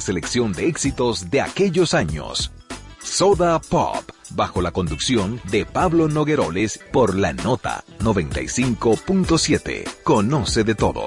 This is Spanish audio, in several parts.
Selección de éxitos de aquellos años. Soda Pop, bajo la conducción de Pablo Nogueroles por la nota 95.7. Conoce de todo.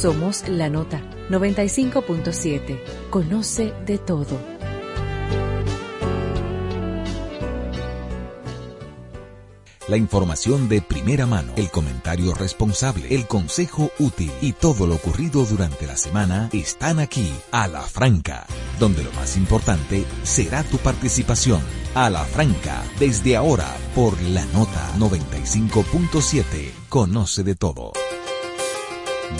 Somos la nota 95.7. Conoce de todo. La información de primera mano, el comentario responsable, el consejo útil y todo lo ocurrido durante la semana están aquí, a la franca, donde lo más importante será tu participación. A la franca, desde ahora, por la nota 95.7. Conoce de todo.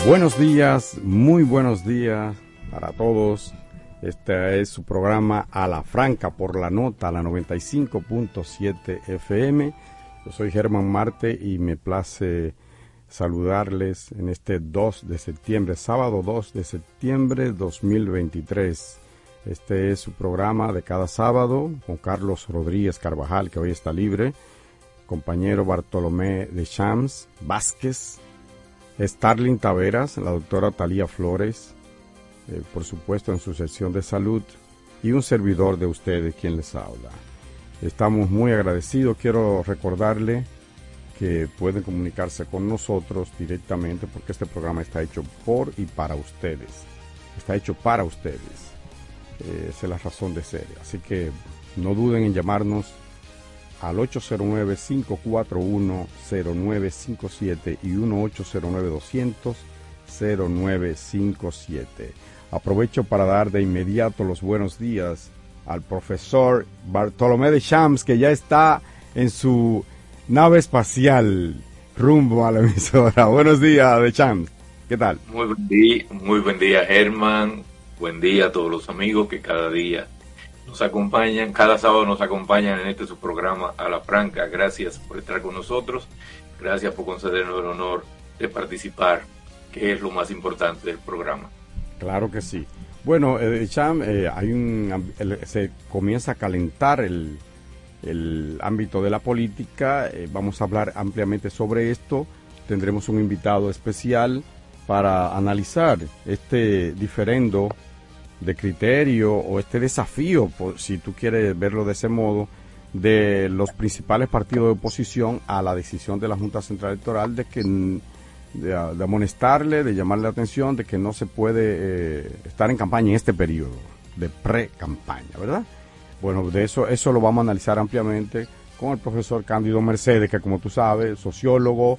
Buenos días, muy buenos días para todos. Este es su programa A la Franca por la nota, la 95.7 FM. Yo soy Germán Marte y me place saludarles en este 2 de septiembre, sábado 2 de septiembre 2023. Este es su programa de cada sábado con Carlos Rodríguez Carvajal, que hoy está libre, compañero Bartolomé de Chams Vázquez, Starling Taveras, la doctora Talía Flores, eh, por supuesto en su sección de salud, y un servidor de ustedes quien les habla. Estamos muy agradecidos. Quiero recordarle que pueden comunicarse con nosotros directamente porque este programa está hecho por y para ustedes. Está hecho para ustedes. Eh, esa es la razón de ser. Así que no duden en llamarnos al 809-541-0957 y 1-809-200-0957. Aprovecho para dar de inmediato los buenos días al profesor Bartolomé de Champs, que ya está en su nave espacial rumbo a la emisora. Buenos días, de Champs. ¿Qué tal? Muy buen día, muy buen día, Germán. Buen día a todos los amigos que cada día nos acompañan, cada sábado nos acompañan en este su programa a la franca. Gracias por estar con nosotros, gracias por concedernos el honor de participar, que es lo más importante del programa. Claro que sí. Bueno, eh, Cham, eh, hay un, se comienza a calentar el, el ámbito de la política. Eh, vamos a hablar ampliamente sobre esto. Tendremos un invitado especial para analizar este diferendo de criterio o este desafío, por, si tú quieres verlo de ese modo, de los principales partidos de oposición a la decisión de la Junta Central Electoral de que de, amonestarle, de llamarle la atención de que no se puede eh, estar en campaña en este periodo de pre-campaña, ¿verdad? Bueno, de eso eso lo vamos a analizar ampliamente con el profesor Cándido Mercedes, que como tú sabes, sociólogo,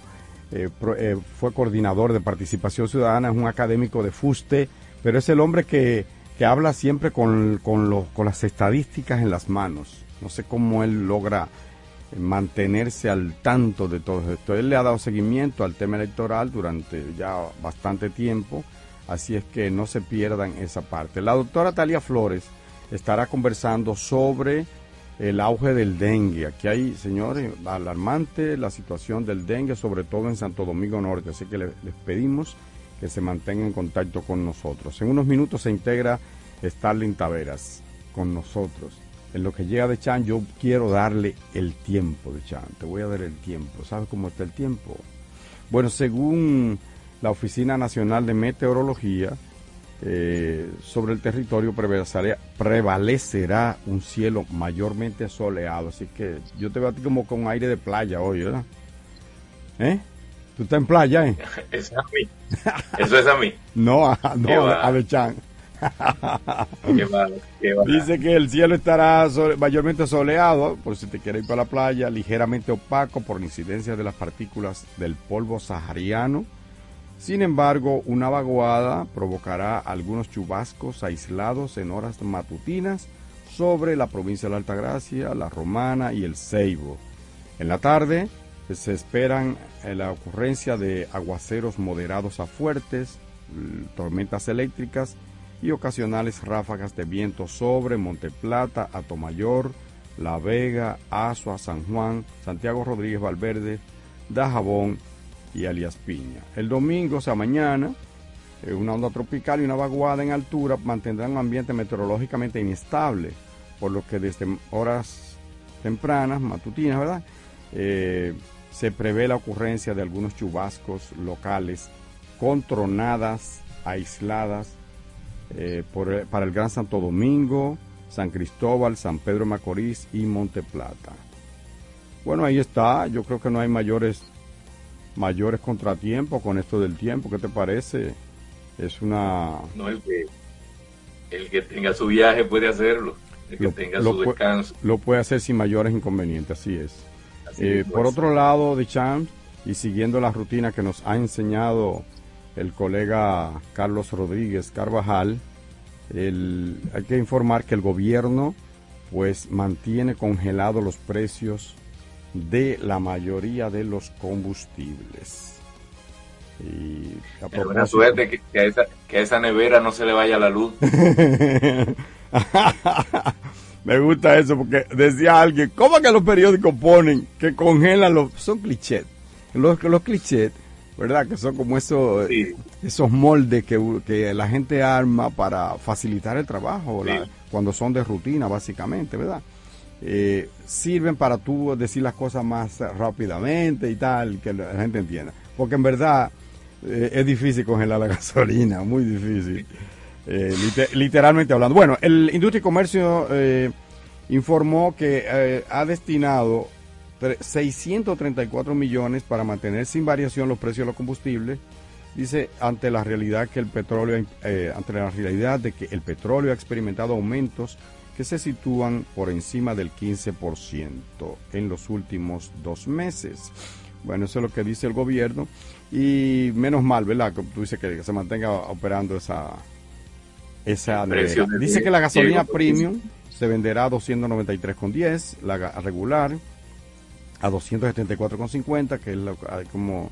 eh, eh, fue coordinador de participación ciudadana, es un académico de fuste, pero es el hombre que que habla siempre con, con, con, las estadísticas en las manos. No sé cómo él logra mantenerse al tanto de todo esto. Él le ha dado seguimiento al tema electoral durante ya bastante tiempo, así es que no se pierdan esa parte. La doctora Talia Flores estará conversando sobre el auge del dengue. Aquí hay, señores, alarmante la situación del dengue, sobre todo en Santo Domingo Norte, así que les, les pedimos que se mantenga en contacto con nosotros. En unos minutos se integra Starling Taveras con nosotros. En lo que llega de Chan, yo quiero darle el tiempo de Chan. Te voy a dar el tiempo. ¿Sabes cómo está el tiempo? Bueno, según la Oficina Nacional de Meteorología, eh, sobre el territorio prevalecerá, un cielo mayormente soleado. Así que yo te veo a ti como con aire de playa hoy, ¿verdad? ¿Eh? ¿Tú estás en playa, eh? Eso es a mí. Eso es a mí. no, a, no, a Bechan. Dice que el cielo estará mayormente soleado, por si te quieres ir para la playa, ligeramente opaco por incidencia de las partículas del polvo sahariano. Sin embargo, una vaguada provocará algunos chubascos aislados en horas matutinas sobre la provincia de la Altagracia, la Romana y el Ceibo. En la tarde se esperan eh, la ocurrencia de aguaceros moderados a fuertes, tormentas eléctricas y ocasionales ráfagas de viento sobre Monteplata, Atomayor, La Vega, Azua, San Juan, Santiago Rodríguez Valverde, Dajabón y Alias Piña. El domingo, o sea, mañana, eh, una onda tropical y una vaguada en altura mantendrán un ambiente meteorológicamente inestable, por lo que desde horas tempranas, matutinas, ¿verdad? Eh, se prevé la ocurrencia de algunos chubascos locales con tronadas aisladas eh, para el Gran Santo Domingo, San Cristóbal, San Pedro Macorís y Monte Plata. Bueno, ahí está. Yo creo que no hay mayores mayores contratiempos con esto del tiempo. ¿Qué te parece? Es una... No, el que, el que tenga su viaje puede hacerlo. El que tenga su descanso. Lo puede hacer sin mayores inconvenientes, así es. Eh, por otro lado, de Champ, y siguiendo la rutina que nos ha enseñado el colega Carlos Rodríguez Carvajal, hay que informar que el gobierno pues mantiene congelados los precios de la mayoría de los combustibles. Y a buena suerte que, a esa, que, a esa, nevera no se le vaya la luz. Me gusta eso porque decía alguien, ¿cómo que los periódicos ponen que congelan los... Son clichés. Los, los clichés, ¿verdad? Que son como esos, esos moldes que, la gente arma para facilitar el trabajo, cuando son de rutina, básicamente, ¿verdad? Eh, sirven para tú decir las cosas más rápidamente y tal, que la gente entienda. Porque en verdad eh, es difícil congelar la gasolina, muy difícil. Eh, literalmente hablando. Bueno, el Industria y Comercio eh, informó que eh, ha destinado 634 millones para mantener sin variación los precios de los combustibles. Dice ante la realidad que el petróleo, ante la realidad de que el petróleo ha experimentado aumentos que se sitúan por encima del 15% en los últimos dos meses. Bueno, eso es lo que dice el gobierno y menos mal, ¿verdad? Tú dices que se mantenga operando esa, esa Dice que la gasolina premium se venderá a 293,10, la regular a 274,50, que es como,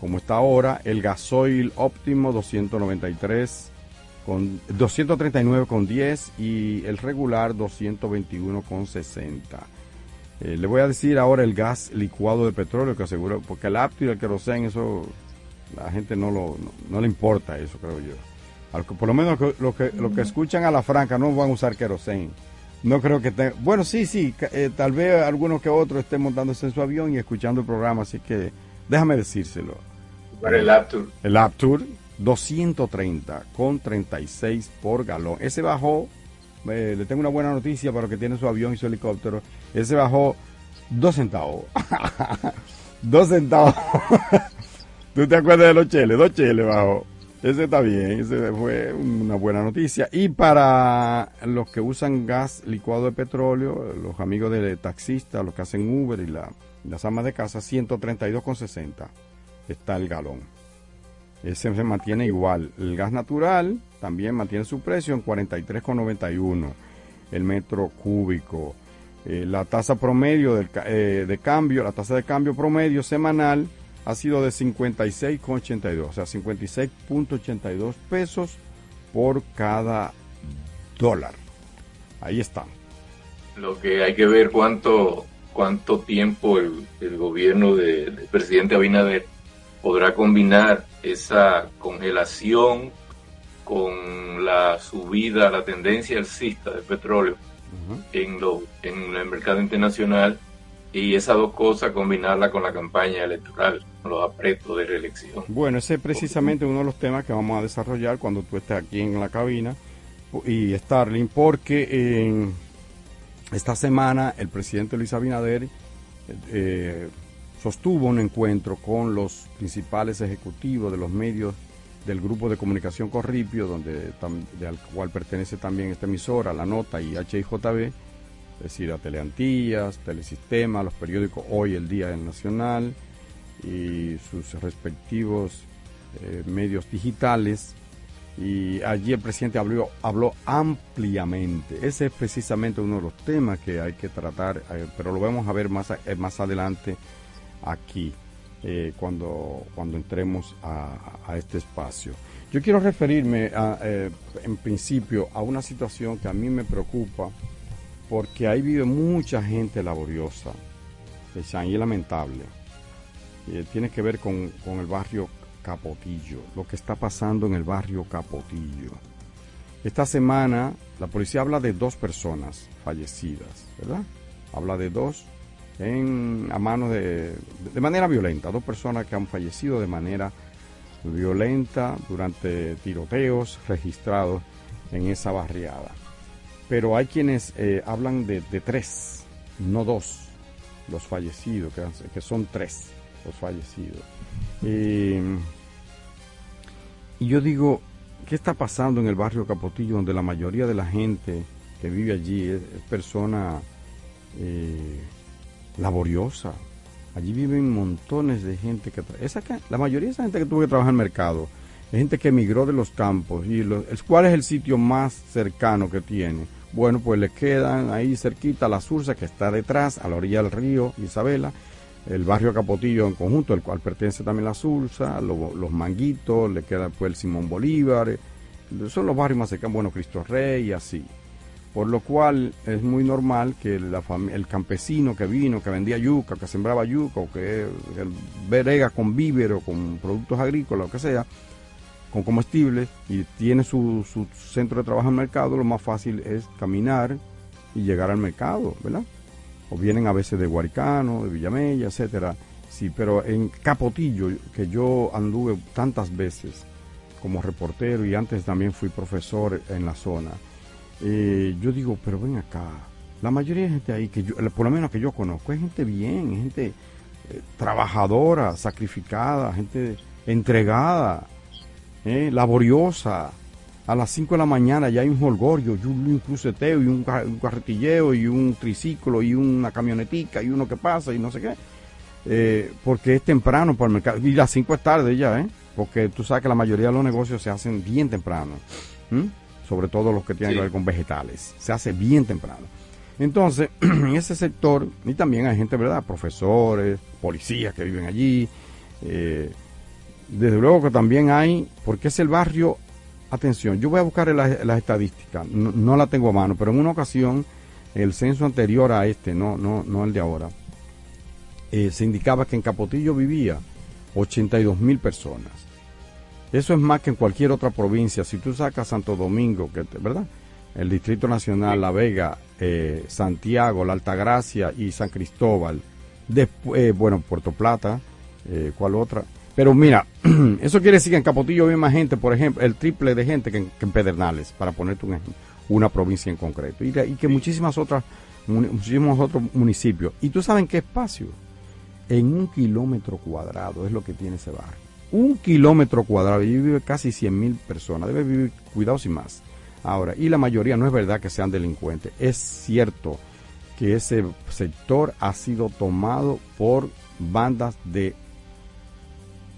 como está ahora, el gasoil óptimo 293 con 239,10 y el regular 221,60. Eh, le voy a decir ahora el gas licuado de petróleo que aseguro, porque el apto y el querosén, eso la gente no, lo, no le importa eso, creo yo por lo menos lo que, escuchan a la franca no van a usar querosén. No creo que te, bueno, sí, sí, eh, tal vez algunos que otros estén montándose en su avión y escuchando el programa, así que déjame decírselo. Para el Aptur. El Aptur, 230 con 36 por galón. Ese bajó, eh, le tengo una buena noticia para los que tienen su avión y su helicóptero, ese bajó dos centavos. dos centavos. ¿Tú te acuerdas de los cheles? Dos cheles bajó. Ese está bien, ese fue una buena noticia. Y para los que usan gas licuado de petróleo, los amigos de taxistas, los que hacen Uber y la, las amas de casa, 132,60 está el galón. Ese se mantiene igual. El gas natural también mantiene su precio en 43,91 el metro cúbico. Eh, la tasa promedio eh, de cambio, la tasa de cambio promedio semanal ha sido de 56,82, o sea, 56.82 pesos por cada dólar. Ahí está. Lo que hay que ver cuánto cuánto tiempo el, gobierno del presidente Abinader podrá combinar esa congelación con la subida, la tendencia alcista del petróleo en, lo, en el mercado internacional y esas dos cosas combinarla con la campaña electoral, los apretos de reelección. Bueno, ese es precisamente uno de los temas que vamos a desarrollar cuando tú estés aquí en la cabina y Starling, porque esta semana el presidente Luis Abinader eh, sostuvo un encuentro con los principales ejecutivos de los medios del grupo de comunicación Corripio, donde, al cual pertenece también esta emisora, La Nota y HIJB, es decir, a Teleantillas, Telesistema, los periódicos Hoy, El Día del Nacional y sus respectivos eh, medios digitales. Y allí el presidente habló, habló ampliamente. Ese es precisamente uno de los temas que hay que tratar, eh, pero lo vamos a ver más, eh, más adelante aquí. Cuando, cuando entremos a, este espacio. Yo quiero referirme en principio a una situación que a mí me preocupa porque ahí vive mucha gente laboriosa es lamentable. Eh, tiene que ver con, con el barrio Capotillo, lo que está pasando en el barrio Capotillo. Esta semana la policía habla de dos personas fallecidas, ¿verdad? Habla de dos a manos de, de manera violenta, dos personas que han fallecido de manera violenta durante tiroteos registrados en esa barriada. Pero hay quienes eh, hablan de, tres, no dos, los fallecidos, que, son tres los fallecidos. y yo digo, ¿qué está pasando en el barrio Capotillo, donde la mayoría de la gente que vive allí es, persona eh, laboriosa. Allí viven montones de gente que... Esa, la mayoría de esa gente que tuvo que trabajar en el mercado es gente que emigró de los campos. y ¿Cuál es el sitio más cercano que tiene? Bueno, pues le quedan ahí cerquita la Sursa, que está detrás, a la orilla del río Isabela, el barrio Capotillo en conjunto, el cual pertenece también la Sursa, los Manguitos, le queda pues el Simón Bolívar, eh, son los barrios más cercanos, bueno, Cristo Rey y así. Por lo cual es muy normal que la el campesino que vino, que vendía yuca, que sembraba yuca, o que, verega con víveres con productos agrícolas, o que sea, con comestibles, y tiene su, su centro de trabajo en el mercado, lo más fácil es caminar y llegar al mercado, ¿verdad? O vienen a veces de Guaricano, de Villamella, etcétera. Sí, pero en Capotillo, que yo anduve tantas veces como reportero y antes también fui profesor en la zona, eh, yo digo, pero ven acá, la mayoría de gente ahí, que yo, por lo menos que yo conozco, es gente bien, gente eh, trabajadora, sacrificada, gente entregada, eh, laboriosa. A las 5 de la mañana ya hay un holgorio, y un, cruceteo, y un, carretilleo, y un triciclo, y una camionetica, y uno que pasa, y no sé qué. porque es temprano para el mercado. Y las 5 es tarde ya, ¿eh? Porque tú sabes que la mayoría de los negocios se hacen bien temprano sobre todo los que tienen que ver con vegetales. Se hace bien temprano. Entonces, en ese sector, y también hay gente, ¿verdad? Profesores, policías que viven allí. Eh, desde luego que también hay, porque es el barrio, atención, yo voy a buscar las estadísticas, no, la tengo a mano, pero en una ocasión, el censo anterior a este, no, no, no el de ahora, eh, se indicaba que en Capotillo vivía 82 mil personas. Eso es más que en cualquier otra provincia. Si tú sacas Santo Domingo, que ¿verdad? El Distrito Nacional, La Vega, eh, Santiago, La Altagracia y San Cristóbal. Después, eh, bueno, Puerto Plata, ¿cuál otra? Pero mira, eso quiere decir que en Capotillo hay más gente, por ejemplo, el triple de gente que en, Pedernales, para ponerte un una provincia en concreto. Y, y que muchísimas otras, muchísimos otros municipios. ¿Y tú sabes qué espacio? En un kilómetro cuadrado es lo que tiene ese barrio un kilómetro cuadrado y vive casi 100 mil personas. Debe vivir cuidados y más. Ahora, y la mayoría no es verdad que sean delincuentes. Es cierto que ese sector ha sido tomado por bandas de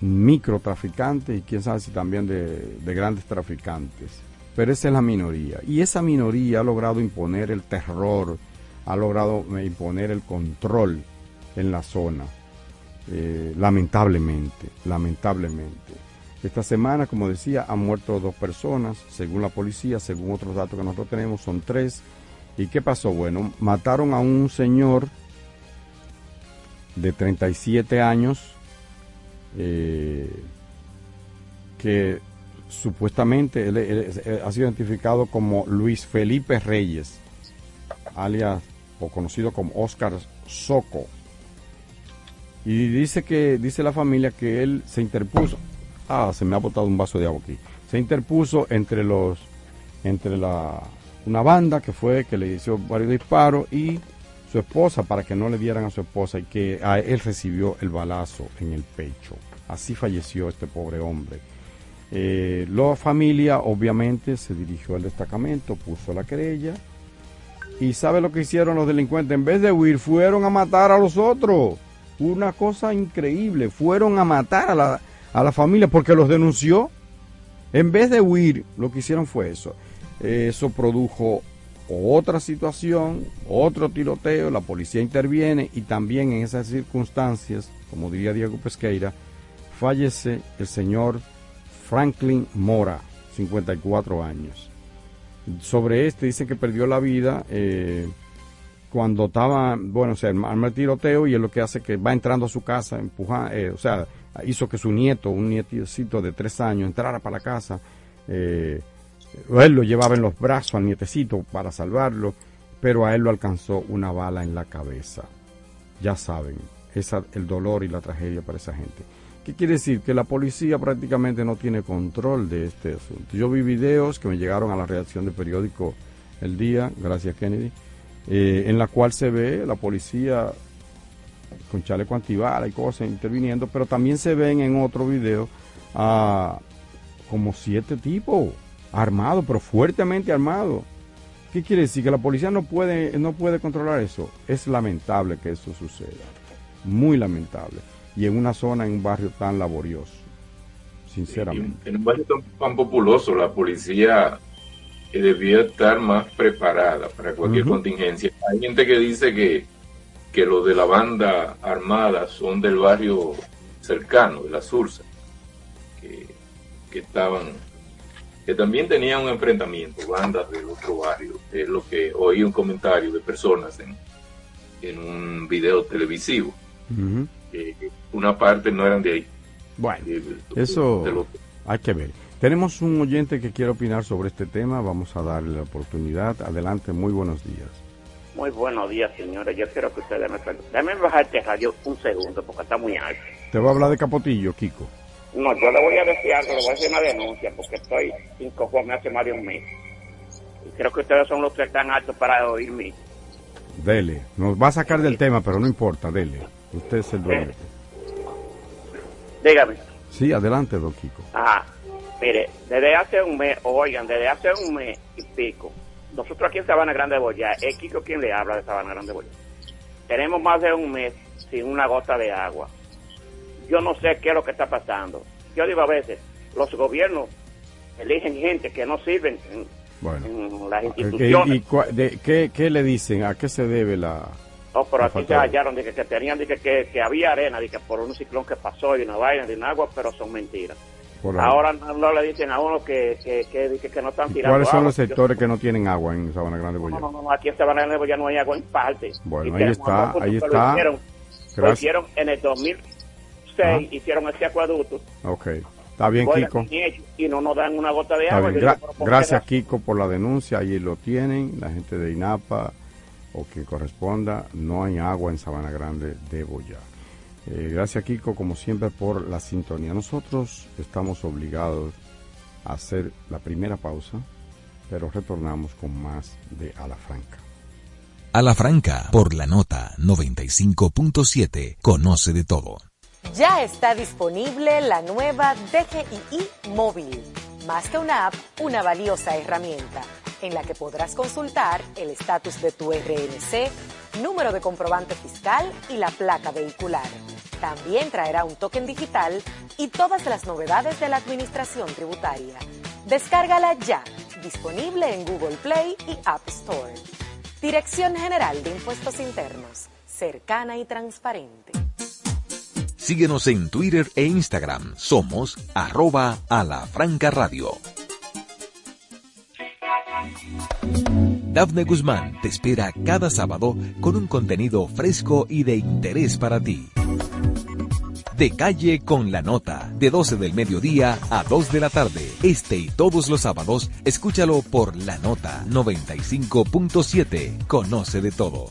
microtraficantes y quién sabe si también de, de grandes traficantes. Pero esa es la minoría. Y esa minoría ha logrado imponer el terror, ha logrado imponer el control en la zona. Eh, lamentablemente, lamentablemente. Esta semana, como decía, han muerto dos personas, según la policía, según otros datos que nosotros tenemos, son tres. ¿Y qué pasó? Bueno, mataron a un señor de 37 años eh, que supuestamente ha sido identificado como Luis Felipe Reyes, alias o conocido como Oscar Soco y dice que, dice la familia que él se interpuso. Ah, se me ha botado un vaso de agua aquí. Se interpuso entre los, entre la, una banda que fue, que le hizo varios disparos y su esposa para que no le dieran a su esposa y que a él recibió el balazo en el pecho. Así falleció este pobre hombre. Eh, la familia obviamente se dirigió al destacamento, puso la querella y sabe lo que hicieron los delincuentes. En vez de huir, fueron a matar a los otros. Una cosa increíble. Fueron a matar a la, a la familia porque los denunció. En vez de huir, lo que hicieron fue eso. Eso produjo otra situación, otro tiroteo, la policía interviene y también en esas circunstancias, como diría Diego Pesqueira, fallece el señor Franklin Mora, 54 años. Sobre este dicen que perdió la vida eh, cuando estaba, bueno, o sea, arma el tiroteo y es lo que hace que va entrando a su casa, empuja, eh, o sea, hizo que su nieto, un nietecito de tres años, entrara para la casa. Eh, él lo llevaba en los brazos al nietecito para salvarlo, pero a él lo alcanzó una bala en la cabeza. Ya saben, esa, el dolor y la tragedia para esa gente. ¿Qué quiere decir? Que la policía prácticamente no tiene control de este asunto. Yo vi videos que me llegaron a la redacción del periódico El Día, gracias Kennedy, eh, en la cual se ve la policía con chaleco antibala y cosas interviniendo, pero también se ven en otro video a como siete tipos armados, pero fuertemente armados. ¿Qué quiere decir? Que la policía no puede, no puede controlar eso. Es lamentable que eso suceda. Muy lamentable y en una zona, en un barrio tan laborioso, sinceramente. En un barrio tan, populoso, la policía eh, debía estar más preparada para cualquier contingencia. Hay gente que dice que, que los de la banda armada son del barrio cercano, de la Sursa, que, que estaban que también tenían un enfrentamiento, bandas del otro barrio, es lo que oí un comentario de personas en, en un video televisivo una parte no eran de ahí. Bueno, eso hay que ver. Tenemos un oyente que quiere opinar sobre este tema, vamos a darle la oportunidad. Adelante, muy buenos días. Muy buenos días, señores. Yo quiero que ustedes me Déjenme bajar este radio un segundo porque está muy alto. Te voy a hablar de Capotillo, Kiko. No, yo le voy a decir algo, le voy a hacer una denuncia porque estoy sin cojones hace más de un mes. Y creo que ustedes son los que están altos para oírme. Dele, nos va a sacar del tema, pero no importa, dele. Usted es el dueño. Dígame. Sí, adelante, don Kiko. Ajá. Mire, desde hace un mes, oigan, desde hace un mes y pico, nosotros aquí en Sabana Grande de Boya, es Kiko quien le habla de Sabana Grande de Boya. Tenemos más de un mes sin una gota de agua. Yo no sé qué es lo que está pasando. Yo digo a veces, los gobiernos eligen gente que no sirven en, las instituciones. ¿Y, qué, qué le dicen? ¿A qué se debe la, no, pero aquí se hallaron de que, tenían de que, que, había arena, de que por un ciclón que pasó y una vaina de un agua, pero son mentiras. Ahora no, le dicen a uno que, que, que, que no están tirando ¿Cuáles son los sectores que no tienen agua en Sabana Grande Boya? No, no, no, aquí en Sabana Grande Boya no hay agua en parte. Bueno, ahí está, ahí está. Lo hicieron, en el 2006, hicieron ese acueducto. Ok. Está bien, Kiko. Y no nos dan una gota de agua. gracias, Kiko, por la denuncia. Ahí lo tienen, la gente de INAPA o que corresponda, no hay agua en Sabana Grande de Boyá. Eh, gracias Kiko, como siempre, por la sintonía. Nosotros estamos obligados a hacer la primera pausa, pero retornamos con más de A la Franca. A la Franca, por la nota 95.7, conoce de todo. Ya está disponible la nueva DGII móvil. Más que una app, una valiosa herramienta en la que podrás consultar el estatus de tu RNC, número de comprobante fiscal y la placa vehicular. También traerá un token digital y todas las novedades de la administración tributaria. Descárgala ya, disponible en Google Play y App Store. Dirección General de Impuestos Internos, cercana y transparente. Síguenos en Twitter e Instagram. Somos arroba a la franca radio. Dafne Guzmán te espera cada sábado con un contenido fresco y de interés para ti. De calle con la nota, de 12 del mediodía a 2 de la tarde. Este y todos los sábados, escúchalo por la nota 95.7. Conoce de todo.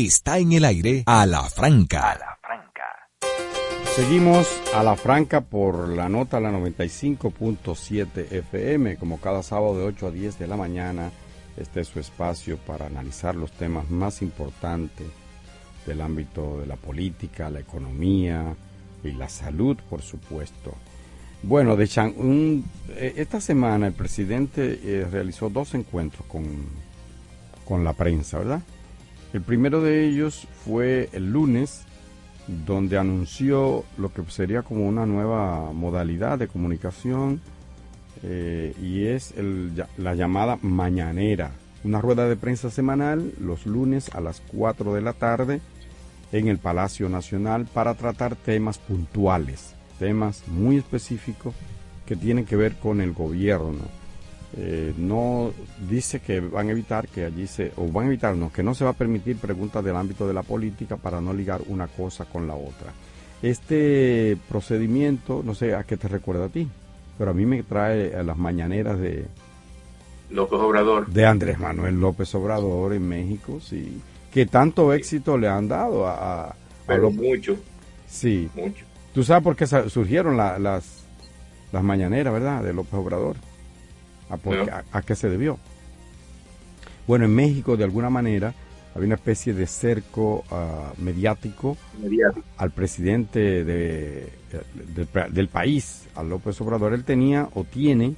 Está en el aire a la franca. Seguimos a la franca por la nota la 95.7 FM, como cada sábado de 8 a 10 de la mañana. Este es su espacio para analizar los temas más importantes del ámbito de la política, la economía y la salud, por supuesto. Bueno, de Chan, un- eh, esta semana el presidente eh, realizó dos encuentros con, con la prensa, ¿verdad? El primero de ellos fue el lunes, donde anunció lo que sería como una nueva modalidad de comunicación eh, y es la llamada mañanera, una rueda de prensa semanal los lunes a las 4 de la tarde en el Palacio Nacional para tratar temas puntuales, temas muy específicos que tienen que ver con el gobierno. Eh, no dice que van a evitar que allí se, o van a evitar, no, que no se va a permitir preguntas del ámbito de la política para no ligar una cosa con la otra. Este procedimiento, no sé a qué te recuerda a ti, pero a mí me trae a las mañaneras de, López Obrador. de Andrés Manuel López Obrador en México, sí, que tanto éxito le han dado a, a- a Pero López- mucho, Sí, mucho. tú sabes por qué surgieron la- las, las mañaneras, ¿verdad? De López Obrador. ¿A, por No. qué- a- a qué se debió? Bueno, en México, de alguna manera, había una especie de cerco ah, mediático Mediático. al presidente de- del, pa- del país, a López Obrador. Él tenía o tiene,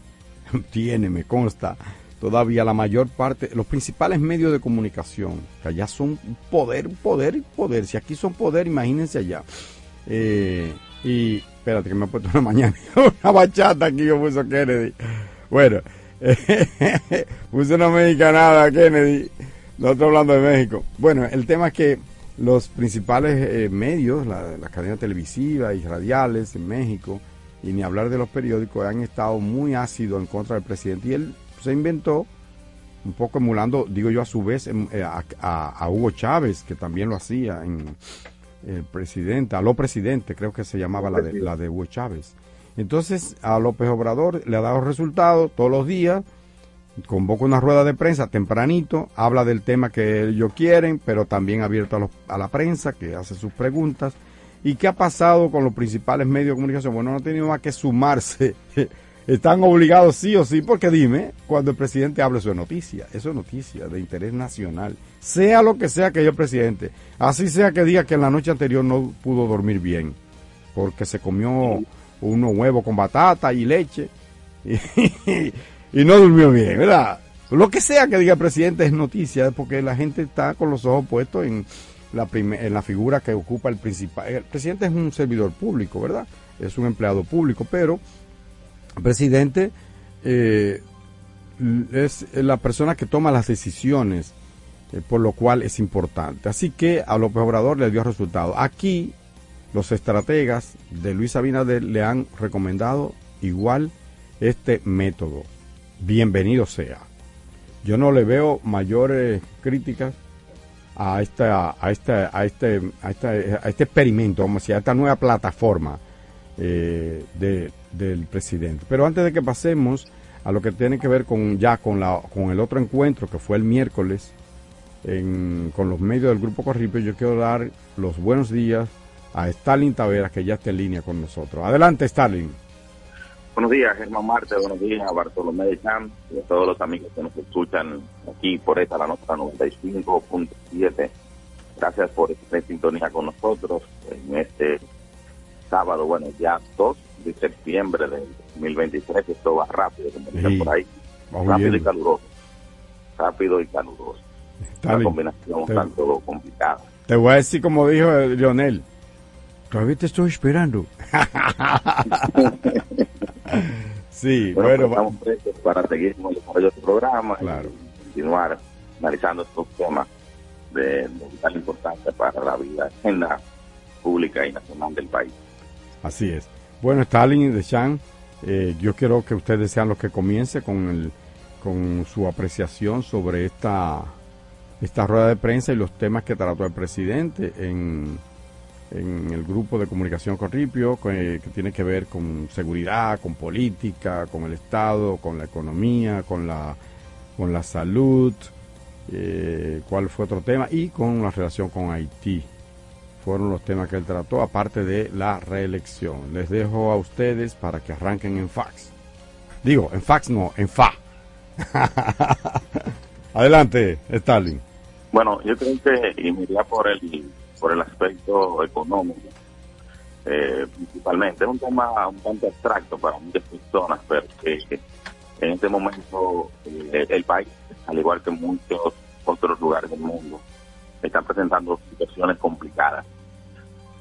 tiene, me consta, todavía la mayor parte, los principales medios de comunicación, que allá son poder, poder, poder. Si aquí son poder, imagínense allá. Eh, y espérate que me ha puesto una mañana una bachata aquí que puso Kennedy. Bueno, puso una mexicanada Kennedy. Nosotros hablando de México. Bueno, el tema es que los principales eh, medios, la- las cadenas televisivas y radiales en México, y ni hablar de los periódicos, han estado muy ácidos en contra del presidente. Y él se inventó, un poco emulando, digo yo a su vez, em, eh, a Hugo Chávez, que también lo hacía en el presidente, a lo presidente, creo que se llamaba la de, la de Hugo Chávez. Entonces, a López Obrador le ha dado resultados todos los días, convoca una rueda de prensa tempranito, habla del tema que ellos quieren, pero también abierto a, la prensa que hace sus preguntas. ¿Y qué ha pasado con los principales medios de comunicación? Bueno, no ha tenido más que sumarse. Están obligados sí o sí, porque dime, cuando el presidente habla, eso es noticia, eso es noticia de interés nacional, sea lo que sea que haya el presidente, así sea que diga que en la noche anterior no pudo dormir bien, porque se comió unos huevos con batata y leche, y, no durmió bien, ¿verdad? Lo que sea que diga el presidente es noticia, porque la gente está con los ojos puestos en la, en la figura que ocupa el principal. El presidente es un servidor público, ¿verdad? Es un empleado público, pero el presidente eh, es la persona que toma las decisiones, eh, por lo cual es importante. Así que a López Obrador le dio resultado. Aquí los estrategas de Luis Abinader le han recomendado igual este método. Bienvenido sea. Yo no le veo mayores críticas a esta, a esta, a este, a a este experimento, vamos a decir, a esta nueva plataforma eh, de- del presidente. Pero antes de que pasemos a lo que tiene que ver con ya con la con el otro encuentro que fue el miércoles en- con los medios del grupo Corripio, yo quiero dar los buenos días a Stalin Taveras que ya está en línea con nosotros. Adelante, Stalin. Buenos días, Germán Marte, buenos días a Bartolomé de Champ y a todos los amigos que nos escuchan aquí por esta la nota 95.7. Gracias por estar en sintonía con nosotros en este sábado, bueno, ya 2 de septiembre del 2023. Esto va rápido, como dicen Sí, por ahí. rápido y caluroso. Rápido y caluroso. Una Stalin, combinación te- tanto complicada. Te voy a decir como dijo Lionel. Todavía te estoy esperando. sí, Bueno, bueno, pues estamos prestos para seguir con de este programa Claro. y continuar analizando estos temas de, de vital importancia para la vida agenda pública y nacional del país. así es. Bueno, Stalin de Chan, eh, yo quiero que ustedes sean los que comience con el, con su apreciación sobre esta esta rueda de prensa y los temas que trató el presidente en en el grupo de comunicación con Ripio, que, tiene que ver con seguridad, con política, con el Estado, con la economía, con la, con la salud, eh, cuál fue otro tema, y con la relación con Haití. Fueron los temas que él trató, aparte de la reelección. Les dejo a ustedes para que arranquen en fax. Digo, en fax no, en fa. Adelante, Stalin. Bueno, yo creo que iría por el por el aspecto económico, eh, principalmente. Es un tema un tanto abstracto para muchas personas, pero que en este momento eh, el país, al igual que muchos otros lugares del mundo, está presentando situaciones complicadas.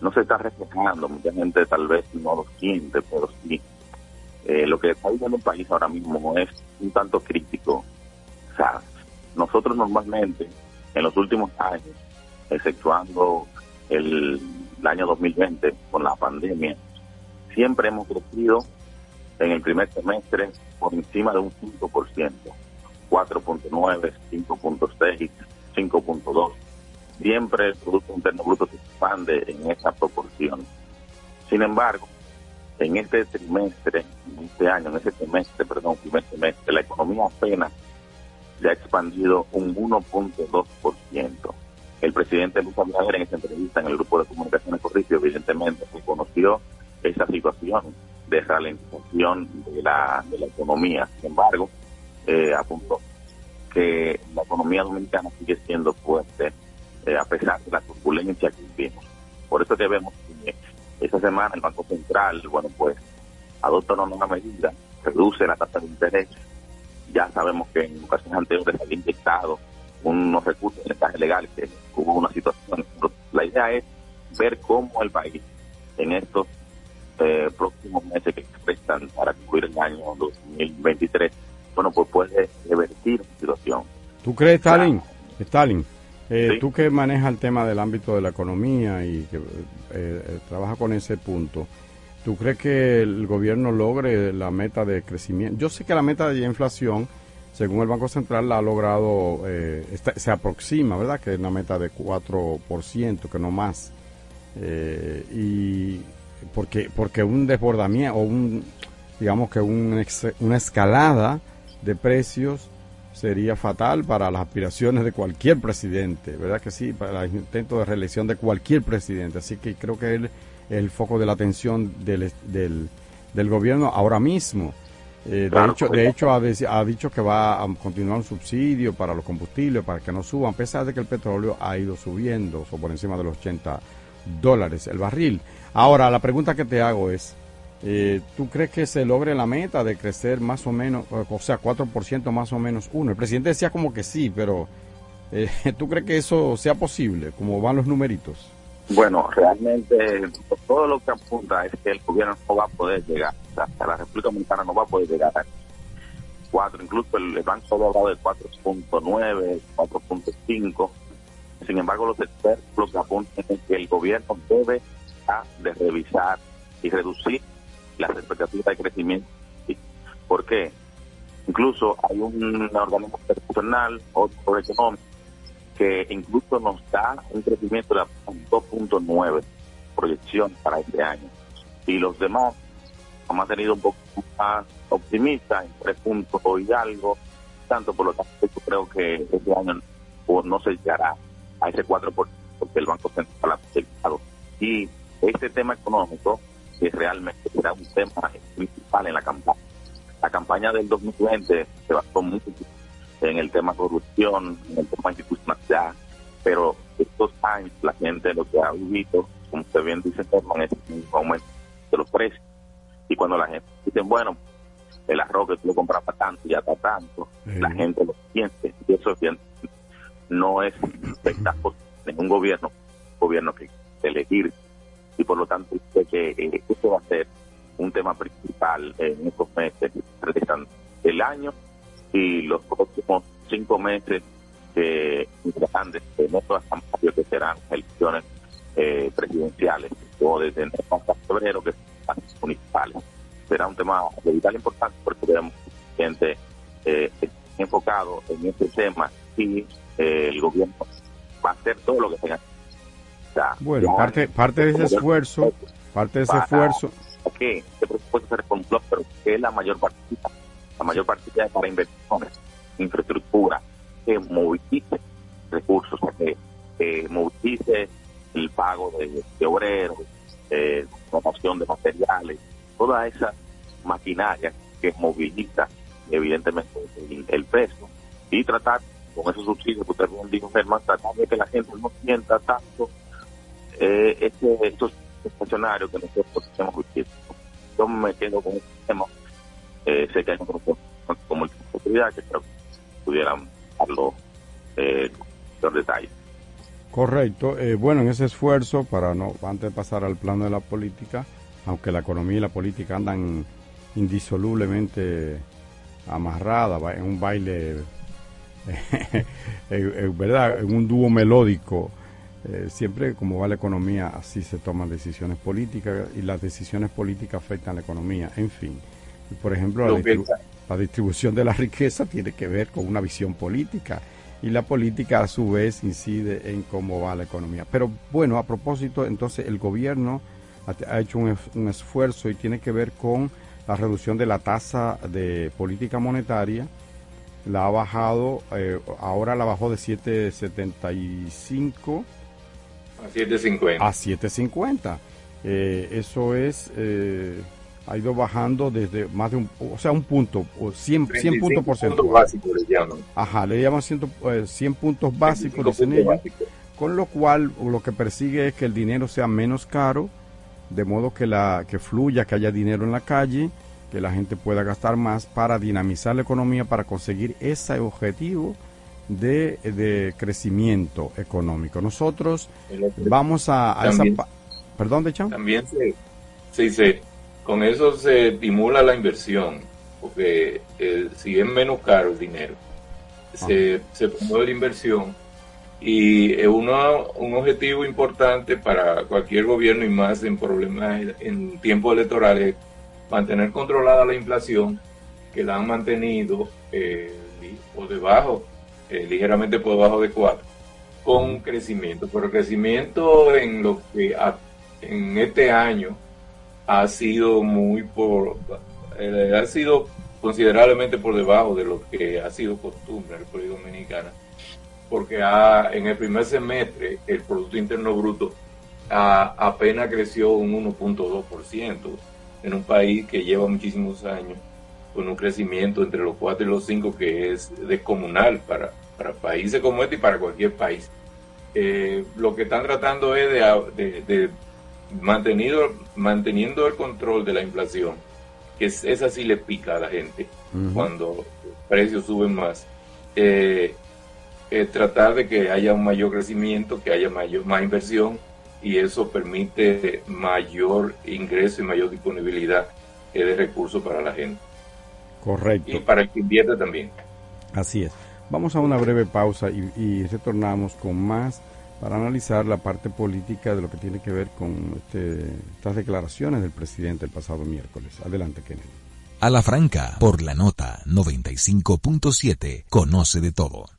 No se está reflejando, mucha gente tal vez no lo siente, pero sí. Eh, lo que está viviendo el país ahora mismo es un tanto crítico. O sea, nosotros normalmente, en los últimos años, exceptuando el, el año 2020 con la pandemia, siempre hemos crecido en el primer semestre por encima de un 5%, 4.9, 5.6, 5.2. Siempre el Producto Interno Bruto se expande en esa proporción. Sin embargo, en este trimestre, en este año, en ese semestre, perdón, primer semestre, la economía apenas se ha expandido un 1.2%. El presidente Luis Abinader en esa entrevista en el grupo de comunicaciones Corripio evidentemente reconoció esa situación de ralentización de la, de la economía. Sin embargo, eh, apuntó que la economía dominicana sigue siendo fuerte eh, a pesar de la turbulencia que vivimos. Por eso que vemos que esta semana el Banco Central, bueno, pues adopta una nueva medida, reduce la tasa de interés. Ya sabemos que en ocasiones anteriores había inyectado unos recursos en el legal, que hubo una situación. La idea es ver cómo el país en estos eh, próximos meses que restan para cubrir el año 2023, bueno, pues puede revertir la situación. ¿Tú crees, Stalin? Stalin, eh, tú que manejas el tema del ámbito de la economía y que eh, eh, trabaja con ese punto, ¿tú crees que el gobierno logre la meta de crecimiento? Yo sé que la meta de inflación, según el Banco Central, la ha logrado, eh, se aproxima, ¿verdad? Que es una meta de 4%, que no más. Eh, y porque, porque un desbordamiento o un, digamos que un una escalada de precios sería fatal para las aspiraciones de cualquier presidente, ¿verdad que sí? Para el intento de reelección de cualquier presidente. Así que creo que él es el foco de la atención del, del, del gobierno ahora mismo. Eh, de hecho, de hecho ha, ha dicho que va a continuar un subsidio para los combustibles, para que no suban, a pesar de que el petróleo ha ido subiendo, o por encima de los 80 dólares el barril. Ahora, la pregunta que te hago es, eh, ¿tú crees que se logre la meta de crecer más o menos, o o sea, 4% más o menos uno? El presidente decía como que sí, pero eh, ¿tú crees que eso sea posible, como van los numeritos? Bueno, realmente todo lo que apunta es que el gobierno no va a poder llegar, o la República Dominicana no va a poder llegar a 4, incluso el, el Banco ha hablado de 4.9, 4.5, sin embargo los expertos lo que apuntan es que el gobierno debe de revisar y reducir las expectativas de crecimiento. ¿Por qué? Incluso hay un organismo internacional, otro económico, que incluso nos da un crecimiento de 2.9 proyección para este año. Y los demás han mantenido un poco más optimistas, en 3 puntos y algo, tanto por lo tanto yo creo que este año pues, no se llegará a ese 4% porque el Banco Central ha proyectado. Y este tema económico que realmente será un tema principal en la campaña. La campaña del 2020 se basó mucho en el tema corrupción, en el tema institucionalidad, pero estos años la gente lo que ha vivido, como usted bien dice, Herman, es un aumento de los precios. Y cuando la gente dice, bueno, el arroz que tú lo compras para tanto, ya está tanto, Sí. la gente lo siente. Y eso es bien, no es espectáculo en un gobierno, un gobierno que elegir. Y por lo tanto, sé que eh, esto va a ser un tema principal en estos meses el año y los próximos cinco meses que grandes de campañas que serán elecciones eh, presidenciales o desde enero hasta febrero que serán municipales. Será un tema de vital importancia porque tenemos gente eh, enfocado en este tema y eh, el gobierno va a hacer todo lo que tenga bueno, parte, parte de ese esfuerzo, parte de ese esfuerzo. Que este presupuesto se pero que es la mayor partida, la mayor partida para inversiones, infraestructura, que movilice recursos, que movilice el pago de, obreros, eh, promoción de materiales, toda esa maquinaria que moviliza evidentemente el, peso y tratar con esos subsidios que usted bien dijo, Germán, tratar de que la gente no sienta tanto eh, este, estos estacionarios que nosotros hemos visto. Yo me quedo con este tema. Eh, sé que hay otros como el seguridad que creo que pudieran darlo eh, los detalles. Correcto. Eh, bueno, en ese esfuerzo, para no antes de pasar al plano de la política, aunque la economía y la política andan indisolublemente amarradas en un baile, ¿verdad? En un dúo melódico. Eh, siempre como va la economía, así se toman decisiones políticas y las decisiones políticas afectan la economía. En fin, por ejemplo, la, la distribución de la riqueza tiene que ver con una visión política y la política a su vez incide en cómo va la economía. Pero bueno, a propósito, entonces el gobierno ha, hecho un, esfuerzo y tiene que ver con la reducción de la tasa de política monetaria. La ha bajado, eh, ahora la bajó de 7,75 a 7,50. A 7,50. Eh, eso es... Eh, ha ido bajando desde más de un, o sea, un punto, o 100, 100 puntos porcentuales. básicos le llaman. Ajá, le llaman 100, 100 eh, puntos básicos, dicen ellos, con lo cual lo que persigue es que el dinero sea menos caro, de modo que, la, que fluya, que haya dinero en la calle, que la gente pueda gastar más para dinamizar la economía, para conseguir ese objetivo de, de crecimiento económico. Nosotros vamos a, a esa... Perdón, de También se, se, se con eso se estimula la inversión, porque eh, si es menos caro el dinero, se, se, promueve la inversión y es uno, un objetivo importante para cualquier gobierno y más en problemas en tiempos electorales, mantener controlada la inflación, que la han mantenido eh, por debajo, eh, ligeramente por debajo de 4, con crecimiento, pero crecimiento en lo que en este año ha sido muy por eh, ha sido considerablemente por debajo de lo que ha sido costumbre en República Dominicana porque ha, en el primer semestre el Producto Interno Bruto apenas creció un 1.2% en un país que lleva muchísimos años con un crecimiento entre los 4 y los 5 que es descomunal para, para países como este y para cualquier país. Eh, lo que están tratando es de mantenido, manteniendo el control de la inflación, que es, esa sí le pica a la gente cuando los precios suben más, eh, tratar de que haya un mayor crecimiento, que haya mayor, más inversión y eso permite mayor ingreso y mayor disponibilidad eh, de recursos para la gente. Correcto. Y para el que invierte también. Así es. Vamos a una breve pausa y, y retornamos con más para analizar la parte política de lo que tiene que ver con este, estas declaraciones del presidente el pasado miércoles. Adelante, Kennedy. A la franca, por la nota 95.7, conoce de todo.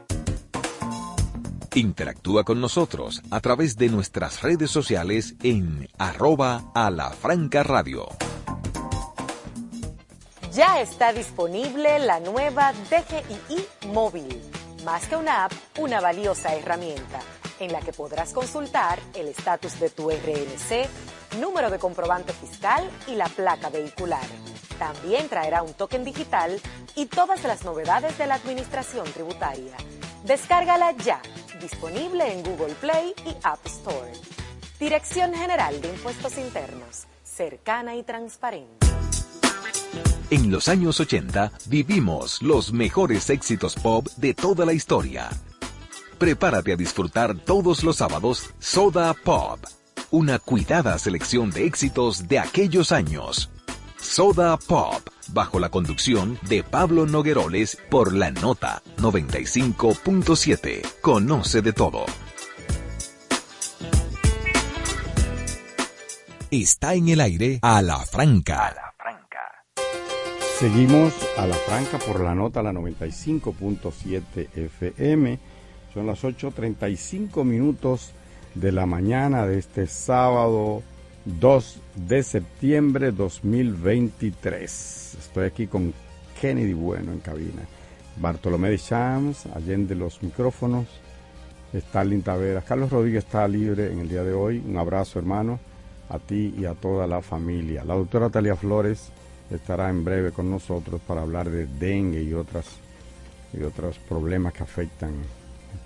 Interactúa con nosotros a través de nuestras redes sociales en arroba a la franca radio. Ya está disponible la nueva DGII móvil. Más que una app, una valiosa herramienta en la que podrás consultar el estatus de tu RNC, número de comprobante fiscal y la placa vehicular. También traerá un token digital y todas las novedades de la administración tributaria. Descárgala ya disponible en Google Play y App Store. Dirección General de Impuestos Internos, cercana y transparente. En los años 80 vivimos los mejores éxitos pop de toda la historia. Prepárate a disfrutar todos los sábados Soda Pop una cuidada selección de éxitos de aquellos años. Soda Pop, bajo la conducción de Pablo Nogueroles por la nota 95.7. Conoce de todo. Está en el aire a la franca. Seguimos a la franca por la nota la 95.7 FM. Son las 8.35 minutos de la mañana de este sábado 2 de septiembre 2023. Estoy aquí con Kennedy Bueno en cabina. Bartolomé de Chams, allende los micrófonos. Stalin Taveras. Carlos Rodríguez está libre en el día de hoy. Un abrazo, hermano, a ti y a toda la familia. La doctora Talia Flores estará en breve con nosotros para hablar de dengue y otras y otros problemas que afectan,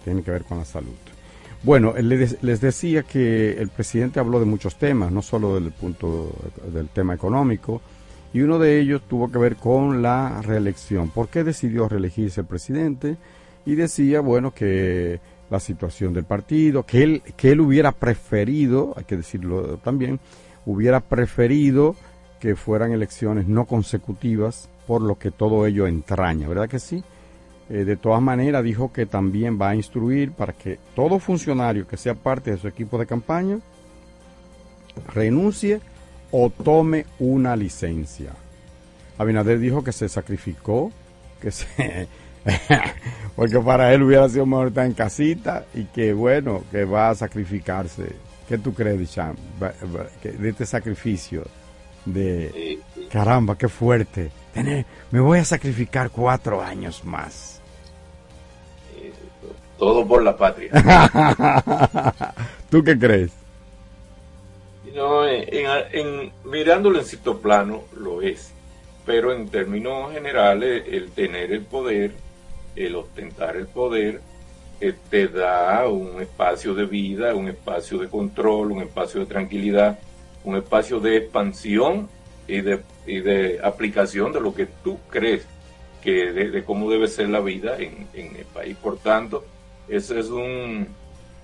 tienen que ver con la salud. Bueno, les, les decía que el presidente habló de muchos temas, no solo del punto del tema económico, y uno de ellos tuvo que ver con la reelección. ¿Por qué decidió reelegirse el presidente? Y decía, bueno, que la situación del partido, que él, que él hubiera preferido, hay que decirlo también, hubiera preferido que fueran elecciones no consecutivas, por lo que todo ello entraña, ¿verdad que sí? Eh, de todas maneras, dijo que también va a instruir para que todo funcionario que sea parte de su equipo de campaña renuncie o tome una licencia. Abinader dijo que se sacrificó, que se porque para él hubiera sido mejor estar en casita y que bueno, que va a sacrificarse. ¿Qué tú crees, Dicham, de este sacrificio? De caramba, qué fuerte. me voy a sacrificar cuatro años más. Todo por la patria. ¿Tú qué crees? No, en, mirándolo en cierto plano lo es, pero en términos generales el tener el poder, el ostentar el poder, eh, te da un espacio de vida, un espacio de control, un espacio de tranquilidad, un espacio de expansión y de, y de aplicación de lo que tú crees que de, cómo debe ser la vida en, en el país. Por tanto, ese es un,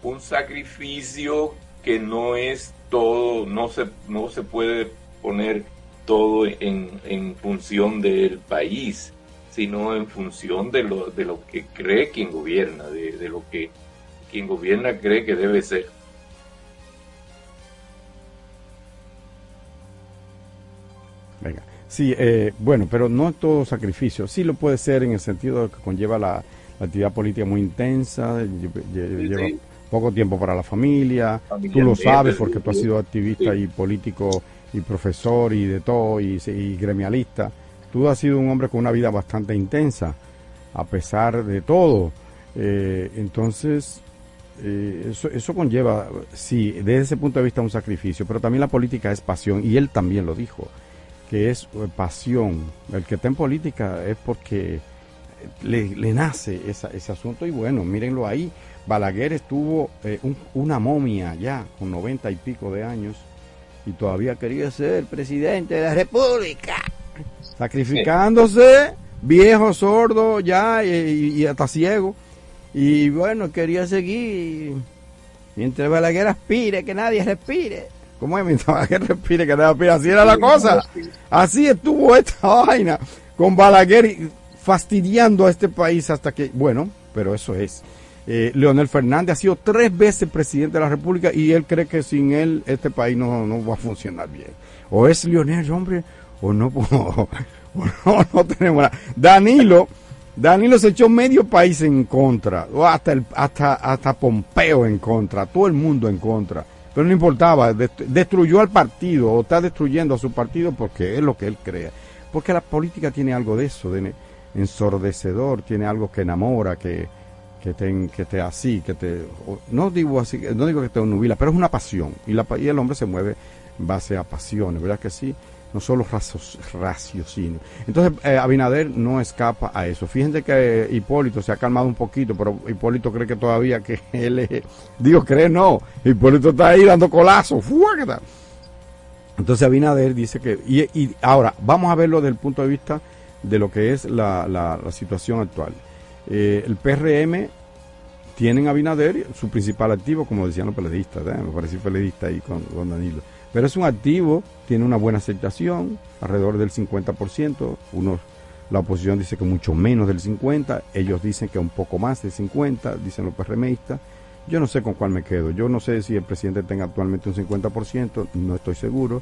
un sacrificio que no es todo, no se, no se puede poner todo en, en función del país, sino en función de lo, de lo que cree quien gobierna, de, de lo que quien gobierna cree que debe ser. Venga. Sí, eh, bueno, pero no todo sacrificio. Sí lo puede ser en el sentido que conlleva la actividad política muy intensa, lleva poco tiempo para la familia, tú lo sabes porque tú has sido activista y político y profesor y de todo y, gremialista. Tú has sido un hombre con una vida bastante intensa, a pesar de todo. Eh, entonces, eh, eso, eso conlleva, sí, desde ese punto de vista un sacrificio, pero también la política es pasión, y él también lo dijo, que es eh, pasión. El que está en política es porque le, nace ese asunto y bueno, mírenlo ahí. Balaguer estuvo eh, una momia ya con noventa y pico de años y todavía quería ser presidente de la República, sacrificándose, viejo, sordo ya y, hasta ciego. Y bueno, quería seguir mientras Balaguer aspire, que nadie respire. ¿Cómo es? Mientras Balaguer respire, que nadie respire. Así era la cosa. Así estuvo esta vaina con Balaguer fastidiando a este país hasta que, bueno, pero eso es. Eh, Leonel Fernández ha sido tres veces presidente de la República y él cree que sin él este país no, no va a funcionar bien. O es Leonel, hombre, o no, o, no, no tenemos nada. Danilo, Danilo se echó medio país en contra, o hasta, el, hasta, hasta Pompeo en contra, todo el mundo en contra. Pero no importaba, destruyó al partido o está destruyendo a su partido porque es lo que él cree. Porque la política tiene algo de eso, ensordecedor, tiene algo que enamora, que, que te, que te así, que te, no digo así, no digo que te nubila, pero es una pasión y, la, y el hombre se mueve base a pasiones, ¿verdad que sí? No solo raciocinio. Entonces, eh, Abinader no escapa a eso. Fíjense que eh, Hipólito se ha calmado un poquito, pero Hipólito cree que todavía que él es, digo, cree no, Hipólito está ahí dando colazo, Entonces Abinader dice que, y, y ahora, vamos a verlo desde el punto de vista de lo que es la, la, situación actual. Eh, el PRM tienen a Abinader su principal activo, como decían los periodistas, ¿eh? me parece periodista ahí con, con Danilo. Pero es un activo, tiene una buena aceptación, alrededor del 50%, unos la oposición dice que mucho menos del 50, ellos dicen que un poco más del 50, dicen los PRMistas. Yo no sé con cuál me quedo. Yo no sé si el presidente tenga actualmente un 50%, no estoy seguro.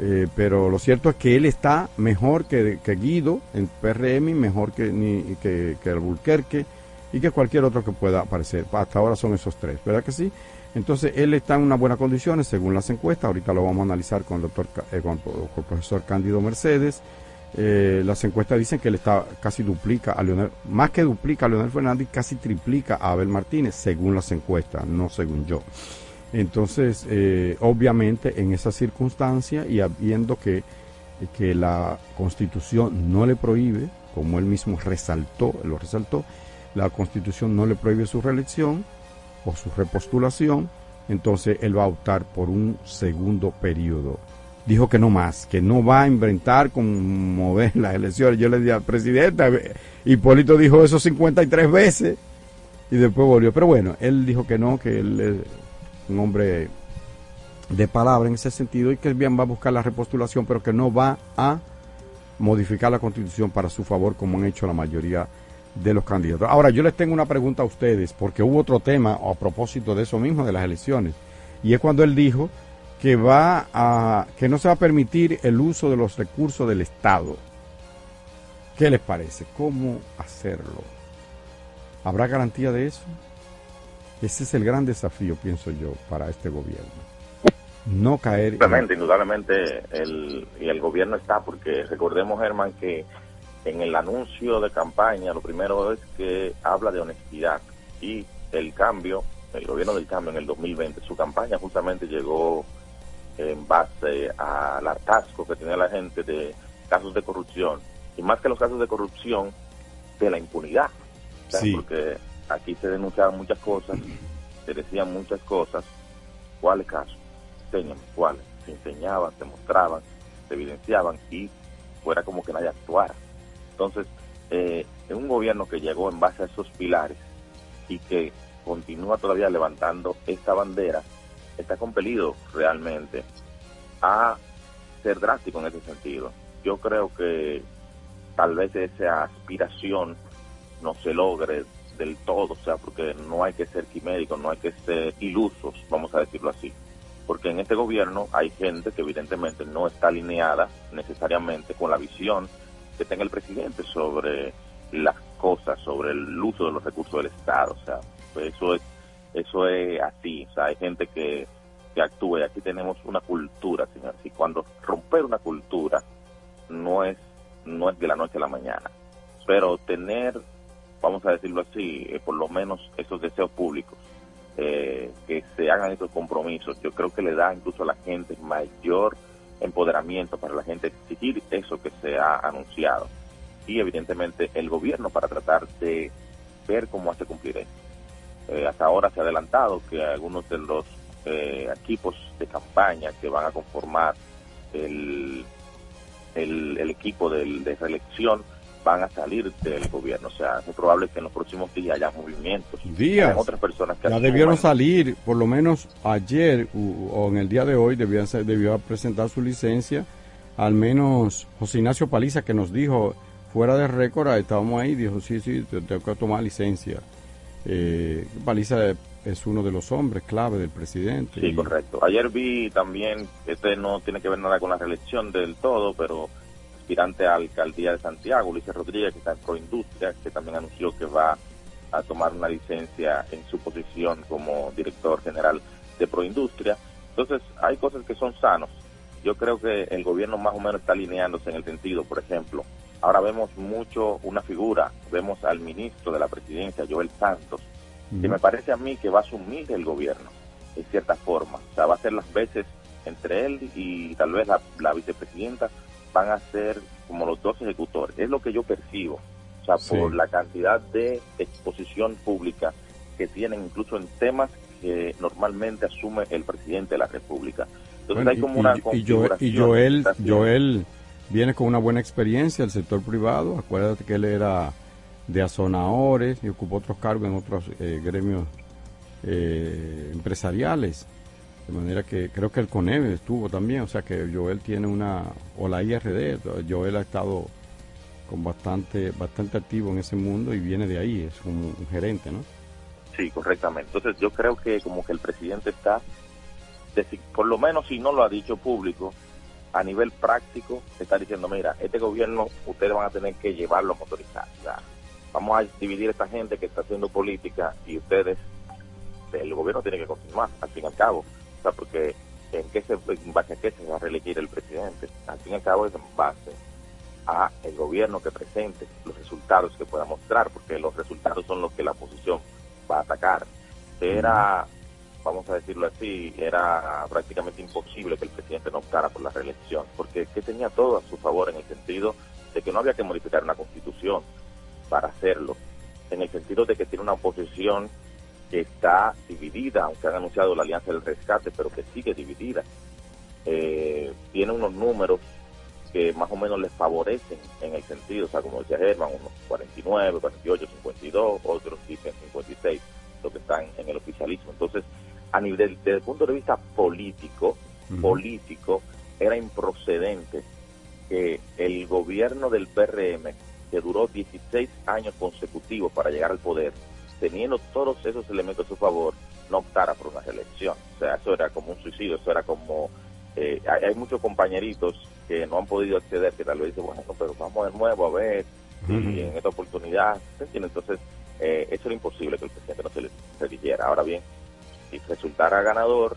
Eh, pero lo cierto es que él está mejor que, que Guido en PRM, mejor que, ni, que, el Bulquerque y que cualquier otro que pueda aparecer. Hasta ahora son esos tres, ¿verdad que sí? Entonces él está en unas buenas condiciones según las encuestas. Ahorita lo vamos a analizar con el, doctor, eh, con, con el profesor Cándido Mercedes. Eh, las encuestas dicen que él está casi duplica a Leonel, más que duplica a Leonel Fernández, casi triplica a Abel Martínez, según las encuestas, no según yo. Entonces, eh, obviamente, en esa circunstancia y viendo que, que la constitución no le prohíbe, como él mismo resaltó, lo resaltó, la constitución no le prohíbe su reelección o su repostulación, entonces él va a optar por un segundo periodo dijo que no más, que no va a inventar como mover las elecciones. Yo le dije al presidente, Hipólito dijo eso 53 veces y después volvió. Pero bueno, él dijo que no, que él es un hombre de palabra en ese sentido y que bien va a buscar la repostulación, pero que no va a modificar la constitución para su favor como han hecho la mayoría de los candidatos. Ahora, yo les tengo una pregunta a ustedes, porque hubo otro tema a propósito de eso mismo, de las elecciones, y es cuando él dijo que va a que no se va a permitir el uso de los recursos del Estado. ¿Qué les parece? ¿Cómo hacerlo? ¿Habrá garantía de eso? Ese es el gran desafío, pienso yo, para este gobierno. No caer. Indudablemente, indudablemente, el, y el gobierno está, porque recordemos, Germán, que en el anuncio de campaña lo primero es que habla de honestidad y el cambio, el gobierno del cambio en el 2020, su campaña justamente llegó en base al hartazgo que tiene la gente de casos de corrupción y más que los casos de corrupción de la impunidad porque aquí se denunciaban muchas cosas se decían muchas cosas. Cuáles casos enseñan cuáles se enseñaban se mostraban se evidenciaban y fuera como que nadie actuara. Entonces eh, un gobierno que llegó en base a esos pilares y que continúa todavía levantando esta bandera está compelido realmente a ser drástico en ese sentido. Yo creo que tal vez esa aspiración no se logre del todo, o sea, porque no hay que ser quiméricos, no hay que ser ilusos, vamos a decirlo así. Porque en este gobierno hay gente que evidentemente no está alineada necesariamente con la visión que tenga el presidente sobre las cosas, sobre el uso de los recursos del Estado, o sea, pues eso es eso es así, o sea, hay gente que, que actúe, aquí tenemos una cultura, señor, y cuando romper una cultura no es, no es de la noche a la mañana, pero tener, vamos a decirlo así, eh, por lo menos esos deseos públicos, eh, que se hagan esos compromisos, yo creo que le da incluso a la gente mayor empoderamiento para la gente exigir eso que se ha anunciado y evidentemente el gobierno para tratar de ver cómo hace cumplir eso. Eh, hasta ahora se ha adelantado que algunos de los equipos de campaña que van a conformar el, el, equipo de reelección van a salir del gobierno. O sea, es probable que en los próximos días haya movimientos. Días. otras personas que ya debieron salir, por lo menos ayer o en el día de hoy, debían debió presentar su licencia. Al menos José Ignacio Paliza, que nos dijo fuera de récord, estábamos ahí, dijo: Sí, sí, tengo que tomar licencia. Eh, Paliza es uno de los hombres clave del presidente. Sí, correcto. Ayer vi también, este no tiene que ver nada con la reelección del todo, pero aspirante a alcaldía de Santiago, Luis Rodríguez, que está en Proindustria, que también anunció que va a tomar una licencia en su posición como director general de Proindustria. Entonces, hay cosas que son sanos. Yo creo que el gobierno más o menos está alineándose en el sentido, por ejemplo, ahora vemos mucho una figura, vemos al ministro de la presidencia, Joel Santos, que me parece a mí que va a asumir el gobierno, en cierta forma. O sea, va a ser las veces entre él y tal vez la, vicepresidenta van a ser como los dos ejecutores. Es lo que yo percibo. O sea, por la cantidad de exposición pública que tienen incluso en temas que normalmente asume el presidente de la República. Entonces hay como una y, y Joel, Joel viene con una buena experiencia del sector privado. Acuérdate que él era de azonadores y ocupó otros cargos en otros eh, gremios eh, empresariales. De manera que creo que el CONEVE estuvo también, o sea que Joel tiene una, o la IRD, Joel ha estado con bastante, bastante activo en ese mundo y viene de ahí, es un, un gerente, ¿no? Sí, correctamente. Entonces yo creo que como que el presidente está, por lo menos si no lo ha dicho público, a nivel práctico está diciendo, mira, este gobierno ustedes van a tener que llevarlo a motorizar. Sea, vamos a dividir a esta gente que está haciendo política y ustedes, el gobierno tiene que continuar, al fin y al cabo. O sea, porque en, qué se, en base a qué se va a reelegir el presidente. Al fin y al cabo es en base a el gobierno que presente los resultados que pueda mostrar, porque los resultados son los que la oposición va a atacar. Era, vamos a decirlo así, era prácticamente imposible que el presidente no optara por la reelección, porque que tenía todo a su favor en el sentido de que no había que modificar una constitución para hacerlo, en el sentido de que tiene una oposición que está dividida, aunque han anunciado la alianza del rescate, pero que sigue dividida. Eh, tiene unos números que más o menos les favorecen en el sentido, o sea, como decía Germán, unos 49, 48, 52, otros dicen 56, los que están en el oficialismo. Entonces, a nivel, desde el punto de vista político, político, era improcedente que el gobierno del PRM, que duró 16 años consecutivos para llegar al poder, teniendo todos esos elementos a su favor, no optara por una reelección. O sea, eso era como un suicidio, eso era como... Eh, hay, hay, muchos compañeritos que no han podido acceder, que tal vez dicen, bueno, pero vamos de nuevo a ver si en esta oportunidad, Entonces, eh, eso era imposible que el presidente no se le eligiera. Ahora bien, si resultara ganador,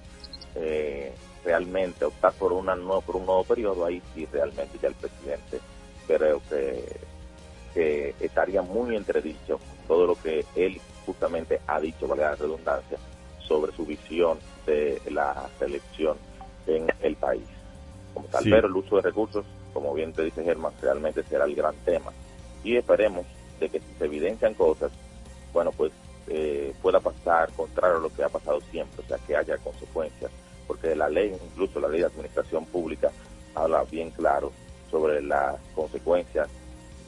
eh, realmente optar por, una nuevo, por un nuevo periodo, ahí sí realmente ya el presidente creo que, que estaría muy entredicho todo lo que él justamente ha dicho, vale la redundancia, sobre su visión de la selección en el país. Como tal, Sí. pero el uso de recursos, como bien te dice Germán, realmente será el gran tema. Y esperemos de que si se evidencian cosas, bueno, pues eh, pueda pasar contrario a lo que ha pasado siempre, o sea, que haya consecuencias, porque la ley, incluso la ley de administración pública, habla bien claro sobre las consecuencias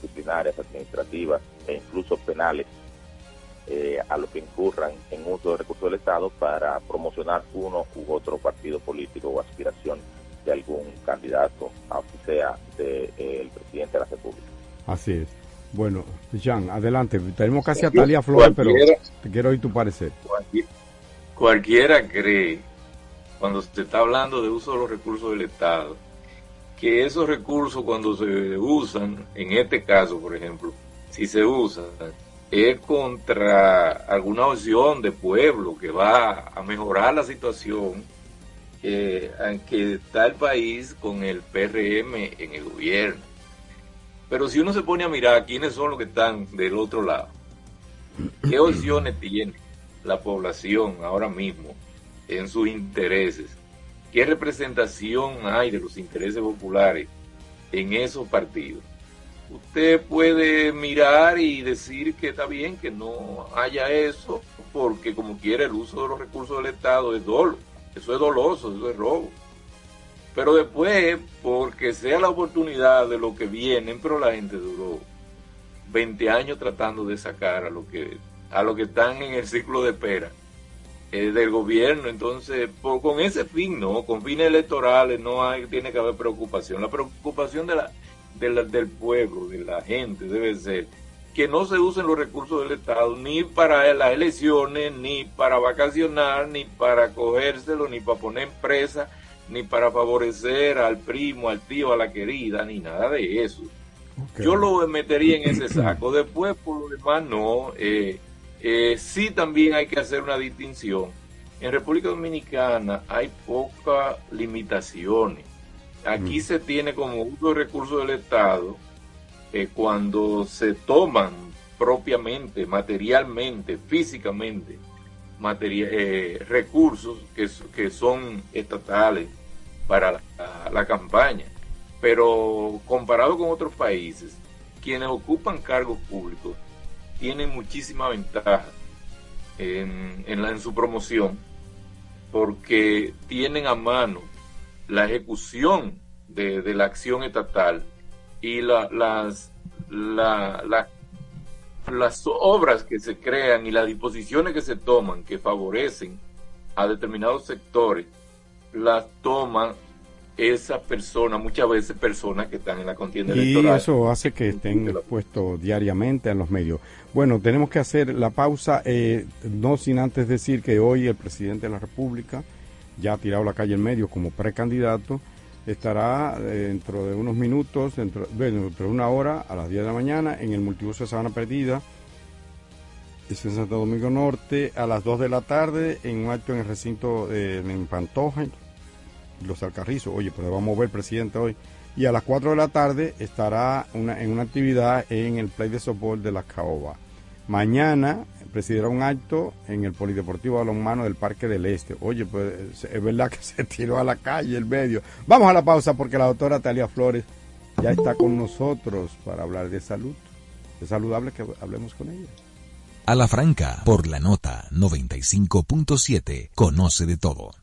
disciplinarias, administrativas e incluso penales eh, a lo que incurran en uso de recursos del Estado para promocionar uno u otro partido político o aspiración de algún candidato, aunque sea del presidente de la República. Así es. Bueno, Jean, adelante. Tenemos casi a Talia Flores, pero Cualquiera. te quiero oír tu parecer. Cualquier- cualquiera cree, cuando se está hablando de uso de los recursos del Estado, que esos recursos cuando se usan, en este caso, por ejemplo, si se usan, es contra alguna opción de pueblo que va a mejorar la situación eh, en que está el país con el PRM en el gobierno. Pero si uno se pone a mirar quiénes son los que están del otro lado, ¿Qué opciones tiene la población ahora mismo en sus intereses? ¿Qué representación hay de los intereses populares en esos partidos? Usted puede mirar y decir que está bien que no haya eso, porque como quiera el uso de los recursos del Estado es dolo, eso es doloso, eso es robo. Pero después, porque sea la oportunidad de lo que vienen, pero la gente duró 20 años tratando de sacar a lo que a lo que están en el ciclo de espera eh, del gobierno. Entonces por, con ese fin no con fines electorales no hay tiene que haber preocupación. La preocupación de la, de la- del pueblo de la gente debe ser que no se usen los recursos del Estado ni para las elecciones ni para vacacionar ni para cogérselo ni para poner presa ni para favorecer al primo al tío a la querida ni nada de eso yo lo metería en ese saco. Después, por lo demás, no. Eh, eh, sí también hay que hacer una distinción. En República Dominicana hay pocas limitaciones. Aquí se tiene como uso de recursos del Estado eh, cuando se toman propiamente, materialmente, físicamente, materia- eh, recursos que, que son estatales para la- la campaña. Pero comparado con otros países, quienes ocupan cargos públicos tienen muchísima ventaja en, en la- en su promoción porque tienen a mano la ejecución de, de la acción estatal y la- las, la- la- las obras que se crean y las disposiciones que se toman que favorecen a determinados sectores, las toman esa persona, muchas veces personas que están en la contienda y electoral. eso hace que estén expuestos diariamente en los medios. Bueno, tenemos que hacer la pausa, eh, no sin antes decir que hoy el presidente de la República ya tirado la calle en medio como precandidato, estará eh, dentro de unos minutos, dentro, dentro de una hora, a las 10 de la mañana, en el multiuso de Sabana Perdida, es en Santo Domingo Norte, a las 2 de la tarde, en un acto en el recinto de en Pantoja, los Alcarrizos. Oye, pues vamos a ver presidente hoy. Y a las 4 de la tarde estará en una actividad en el play de softball de la Caoba. Mañana presidirá un acto en el Polideportivo Balonmano del Parque del Este. Oye, pues es verdad que se tiró a la calle el medio. Vamos a la pausa porque la doctora Talia Flores ya está con nosotros para hablar de salud. Es saludable que hablemos con ella. A la franca, por la nota 95.7, conoce de todo.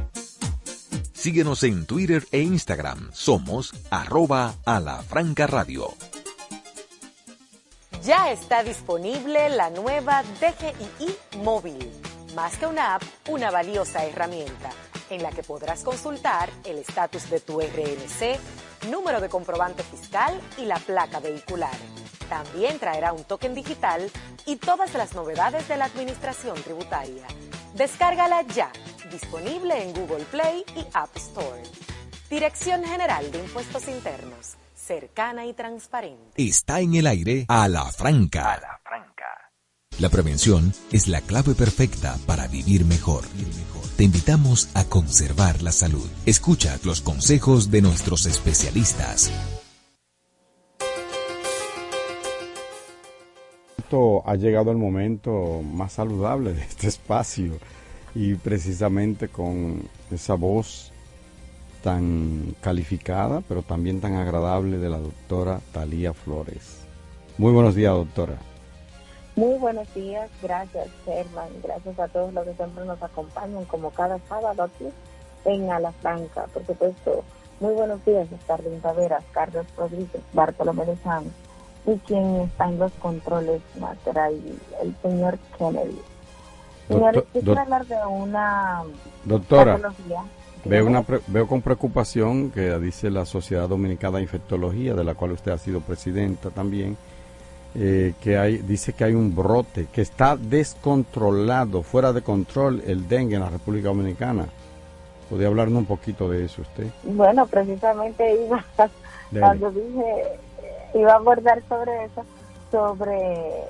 Síguenos en Twitter e Instagram. Somos arroba a la franca radio. Ya está disponible la nueva DGII móvil. Más que una app, una valiosa herramienta en la que podrás consultar el estatus de tu RNC, número de comprobante fiscal y la placa vehicular. También traerá un token digital y todas las novedades de la administración tributaria. Descárgala ya, disponible en Google Play y App Store. Dirección General de Impuestos Internos, cercana y transparente. Está en el aire a la franca. La prevención es la clave perfecta para vivir mejor. Te invitamos a conservar la salud. Escucha los consejos de nuestros especialistas. Esto ha llegado el momento más saludable de este espacio y precisamente con esa voz tan calificada, pero también tan agradable de la doctora Talía Flores. Muy buenos días, doctora. Muy buenos días, gracias Herman, gracias a todos los que siempre nos acompañan como cada sábado aquí en A la Franca, por supuesto. Muy buenos días, Starling Taveras, Carlos Rodríguez, Bartolomé de Sanz y quien está en los controles, Matera, el señor Kennedy. Señores, hablar de una Doctora. Veo, una pre- veo con preocupación que dice la Sociedad Dominicana de Infectología, de la cual usted ha sido presidenta también, eh, que hay, dice que hay un brote, que está descontrolado, fuera de control el dengue en la República Dominicana. ¿Podría hablarnos un poquito de eso usted? Bueno, precisamente iba, cuando dije, iba a abordar sobre eso, sobre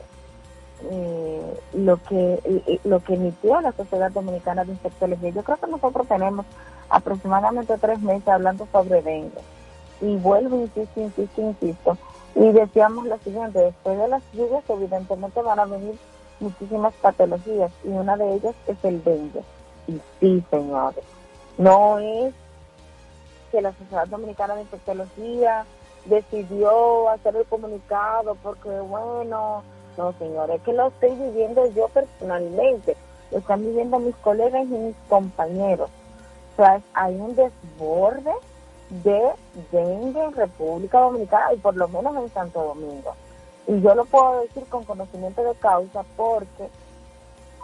eh, lo que eh, lo que emitió la Sociedad Dominicana de Infectología. Yo creo que nosotros tenemos aproximadamente tres meses hablando sobre dengue. Y vuelvo, insisto, insisto, insisto. Y decíamos lo siguiente, después de las lluvias evidentemente van a venir muchísimas patologías y una de ellas es el dengue. Y sí, señores, no es que la Sociedad Dominicana de Infectología decidió hacer el comunicado porque, bueno, no, señores, es que lo estoy viviendo yo personalmente, lo están viviendo mis colegas y mis compañeros. O sea, hay un desborde de dengue en República Dominicana y por lo menos en Santo Domingo. Y yo lo puedo decir con conocimiento de causa porque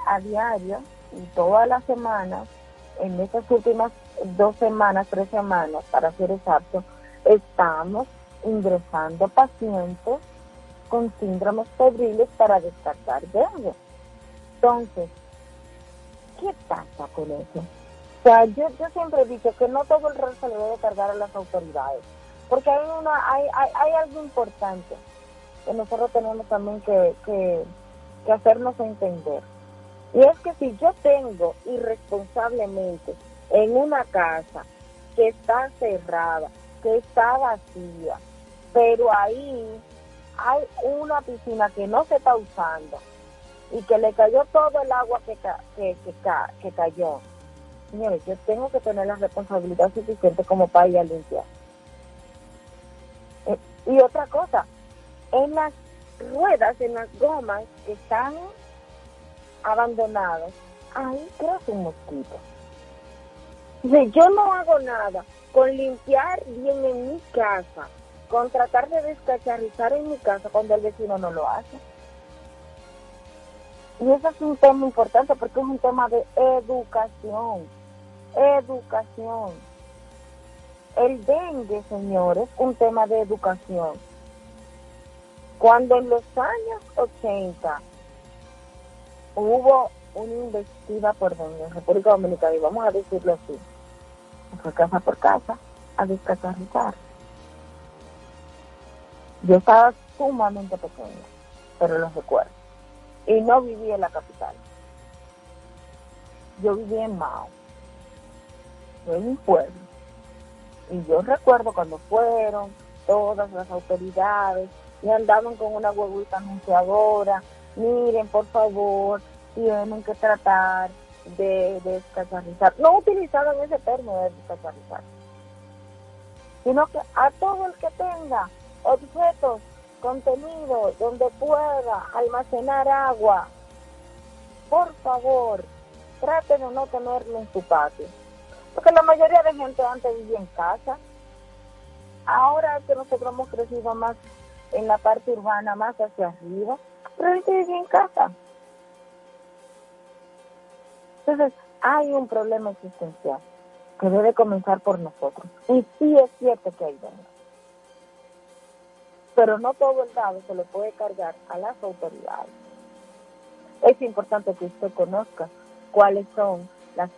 a diario y todas las semanas, en estas últimas dos semanas, tres semanas, para ser exacto, estamos ingresando pacientes con síndromes febriles para descartar dengue. Entonces, ¿qué pasa con eso? O sea, yo, yo siempre he dicho que no todo el rol se le debe cargar a las autoridades, porque hay, una, hay, hay, algo importante que nosotros tenemos también que, que hacernos entender. Y es que si yo tengo irresponsablemente en una casa que está cerrada, que está vacía, pero ahí hay una piscina que no se está usando y que le cayó todo el agua que, ca- que, ca- que cayó. Señores, yo tengo que tener la responsabilidad suficiente como para ir a limpiar. Eh, y otra cosa, en las ruedas, en las gomas que están abandonadas, ahí crece un mosquito. Si yo no hago nada con limpiar bien en mi casa, con tratar de descacharrizar en mi casa cuando el vecino no lo hace. Y eso es un tema importante porque es un tema de educación. Educación. El dengue, señores, un tema de educación. Cuando en los años 80 hubo una investida por dengue en República Dominicana, y vamos a decirlo así, fue casa por casa a descacharrizar. Yo estaba sumamente pequeña, pero lo recuerdo. Y no viví en la capital. Yo viví en Mao, en un pueblo. Y yo recuerdo cuando fueron todas las autoridades y andaban con una huevita anunciadora. Miren, por favor, tienen que tratar de descacharrizar. No utilizaban ese término de descacharrizar, sino que a todo el que tenga objetos, contenido, donde pueda almacenar agua, por favor, trate de no tenerlo en su patio. Porque la mayoría de gente antes vivía en casa. Ahora que nosotros hemos crecido más en la parte urbana, más hacia arriba, pero antes en casa. Entonces, hay un problema existencial que debe comenzar por nosotros. Y sí es cierto que hay dengue. Pero no todo el dado se le puede cargar a las autoridades. Es importante que usted conozca cuáles son las,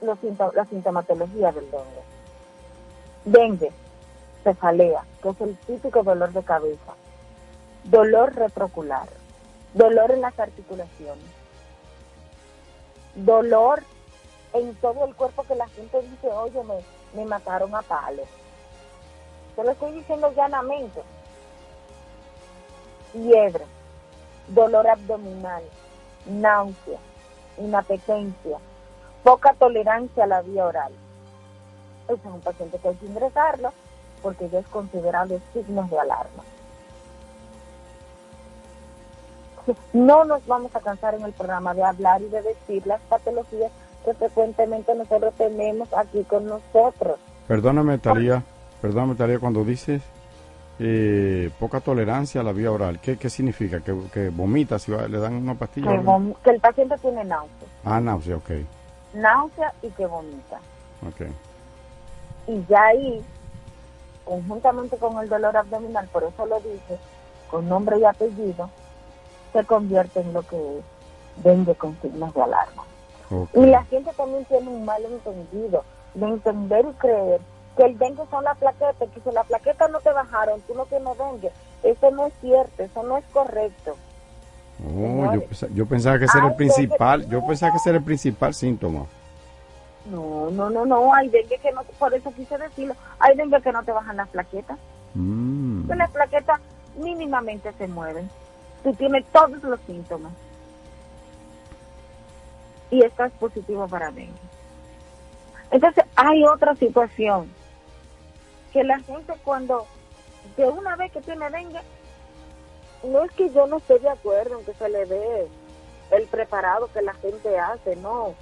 los la sintomatología del dengue. Dengue, cefalea, que es el típico dolor de cabeza, dolor retrocular, dolor en las articulaciones, dolor en todo el cuerpo que la gente dice, oye, me, me mataron a palos. Yo lo estoy diciendo llanamente. Fiebre, dolor abdominal, náusea, inapetencia, poca tolerancia a la vía oral. Ese es un paciente que hay que ingresarlo porque ya es considerado signos de alarma. No nos vamos a cansar en el programa de hablar y de decir las patologías que frecuentemente nosotros tenemos aquí con nosotros. Perdóname, Talía, perdóname, Talía, cuando dices eh, poca tolerancia a la vía oral, ¿qué, qué significa? ¿Que, que vomita si va- le dan una pastilla? Que, el paciente tiene náusea, Ah, náusea, ok, náusea y que vomita. ok. Y ya ahí, conjuntamente con el dolor abdominal, por eso lo dije, con nombre y apellido, se convierte en lo que es dengue con signos de alarma. Y la gente también tiene un mal entendido de entender y creer que el dengue son las plaquetas, que si las plaquetas no te bajaron, tú no tienes dengue. Eso no es cierto, eso no es correcto. Oh, yo, yo pensaba que ese era el principal, yo pensaba que ese era el principal síntoma. No, no, no, no, hay dengue que no, por eso quise decirlo, hay dengue que no te bajan las plaquetas. Mm. que las plaquetas mínimamente se mueven. Tú tienes todos los síntomas. Y estás positivo para dengue. Entonces hay otra situación. Que la gente cuando, de una vez que tiene dengue, no es que yo no esté de acuerdo en que se le dé el preparado que la gente hace, no.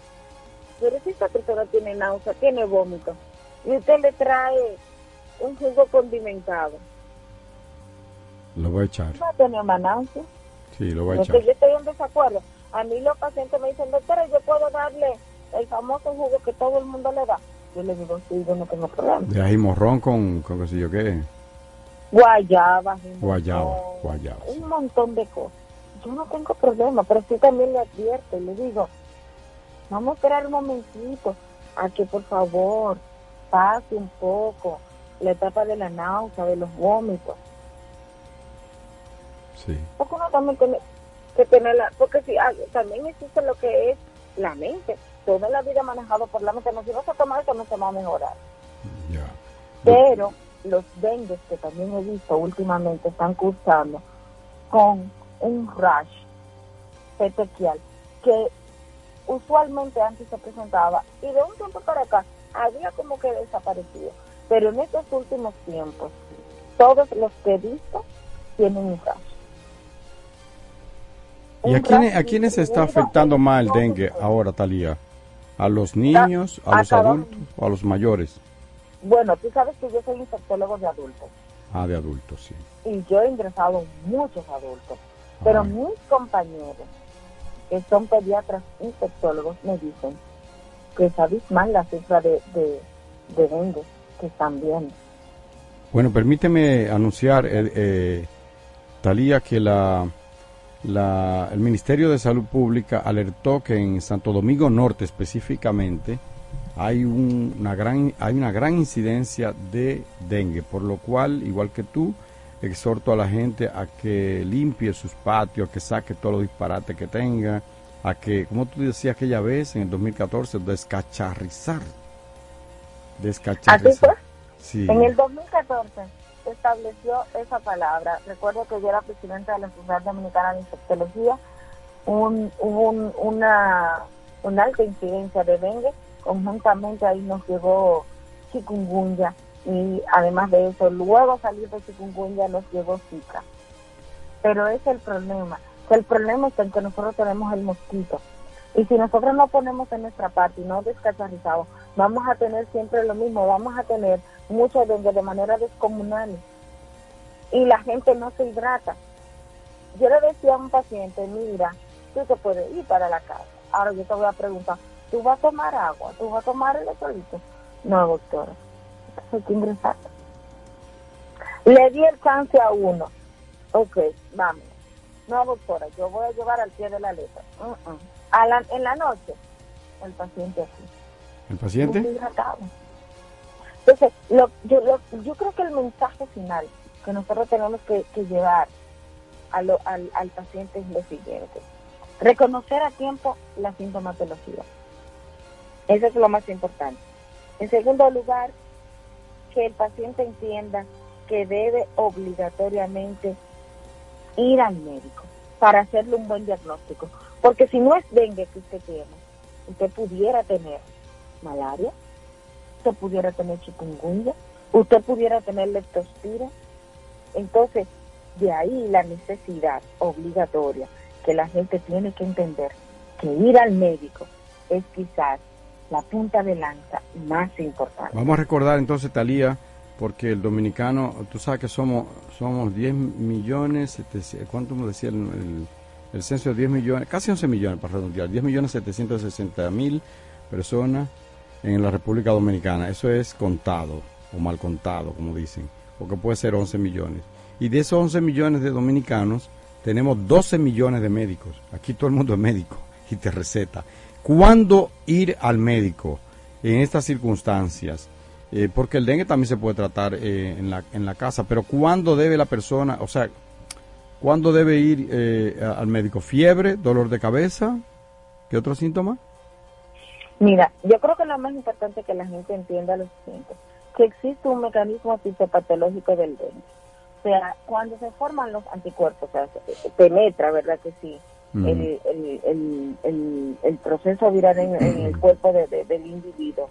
Pero si esta persona tiene náusea, tiene vómito, y usted le trae un jugo condimentado, Lo voy a echar, va a tener más náusea. sí, lo voy a No, echar. que yo estoy en desacuerdo. A mí los pacientes me dicen, doctora, yo puedo darle el famoso jugo que todo el mundo le da. Yo le digo, sí, yo no tengo problema. De ahí morrón con, con qué sé yo qué, Guayaba, guayaba, guayaba. un montón de cosas. Yo no tengo problema, pero sí también le advierto y le digo, vamos a esperar un momentito a que por favor pase un poco la etapa de la náusea, de los vómitos. Sí, Porque uno también tiene que tenerla, porque si ah, también existe lo que es la mente. Toda la vida manejado por la mente. No, si no se toma eso, no se va a mejorar. Pero los dengues que también he visto últimamente están cursando con un rash petequial, que usualmente antes se presentaba y de un tiempo para acá había como que desaparecido. Pero en estos últimos tiempos, todos los que he visto tienen un caso. ¿Y a quiénes, a quiénes se está afectando más el dengue ahora, Talía? ¿A los niños, a los adultos o a los mayores? Bueno, tú sabes que yo soy infectólogo de adultos. Ah, de adultos, sí. Y yo he ingresado muchos adultos. Pero mis compañeros, que son pediatras infectólogos, me dicen que es abismal la cifra de, de, de dengue que están viendo. Bueno, permíteme anunciar, eh, eh, Talía, que la, la, el Ministerio de Salud Pública alertó que en Santo Domingo Norte específicamente hay un- una gran hay una gran incidencia de dengue, por lo cual, igual que tú, exhorto a la gente a que limpie sus patios, a que saque todos los disparates que tenga, a que, como tú decías aquella vez en el 2014, descacharrizar. Descacharrizar. Sí. En el 2014 se estableció esa palabra. Recuerdo que yo era presidenta de la Sociedad Dominicana de Infectología. Un, hubo un- una, una alta incidencia de dengue. Conjuntamente ahí nos llegó chikungunya. Y además de eso, luego salir de chikungunya nos llegó Zika. Pero es el problema. El problema está en que nosotros tenemos el mosquito. Y si nosotros no ponemos en nuestra parte y no descacharrizamos, vamos a tener siempre lo mismo, vamos a tener mucho dengue de manera descomunal. Y la gente no se hidrata. Yo le decía a un paciente, mira, tú te puedes ir para la casa. Ahora yo te voy a preguntar, ¿tú vas a tomar agua? ¿Tú vas a tomar electrolitos? No, doctora. Hay que ingresar. Le di el chance a uno. Ok, vamos. No, doctora, yo voy a llevar al pie de la letra. Mm. A la- en la noche, el paciente así. ¿El paciente? Entonces, lo, yo, lo- yo creo que el mensaje final que nosotros tenemos que, llevar al, paciente es lo siguiente. Reconocer a tiempo la sintomatología. Eso es lo más importante. En segundo lugar, que el paciente entienda que debe obligatoriamente ir al médico para hacerle un buen diagnóstico. Porque si no es dengue que usted tiene, usted pudiera tener malaria, usted pudiera tener chikungunya, usted pudiera tener leptospira. Entonces, de ahí la necesidad obligatoria que la gente tiene que entender que ir al médico es quizás la punta de lanza más importante. Vamos a recordar entonces, Talía, porque el dominicano, tú sabes que somos somos 10 millones, 700, ¿cuánto me decía el, el, censo de 10 millones? Casi 11 millones para redondear, 10 millones 760 mil personas en la República Dominicana. Eso es contado, o mal contado, como dicen, porque puede ser 11 millones. Y de esos 11 millones de dominicanos, tenemos 12 millones de médicos. Aquí todo el mundo es médico y te receta. ¿Cuándo ir al médico en estas circunstancias? Eh, porque el dengue también se puede tratar eh, en, la, en la casa, pero ¿cuándo debe la persona, o sea, cuándo debe ir eh, al médico? ¿Fiebre, dolor de cabeza? ¿Qué otro síntoma? Mira, yo creo que lo más importante es que la gente entienda lo siguiente, que existe un mecanismo fisiopatológico del dengue. O sea, cuando se forman los anticuerpos, o sea, se- penetra, ¿verdad que sí? El, el, el, el, el proceso viral en, en el cuerpo de- de- del individuo.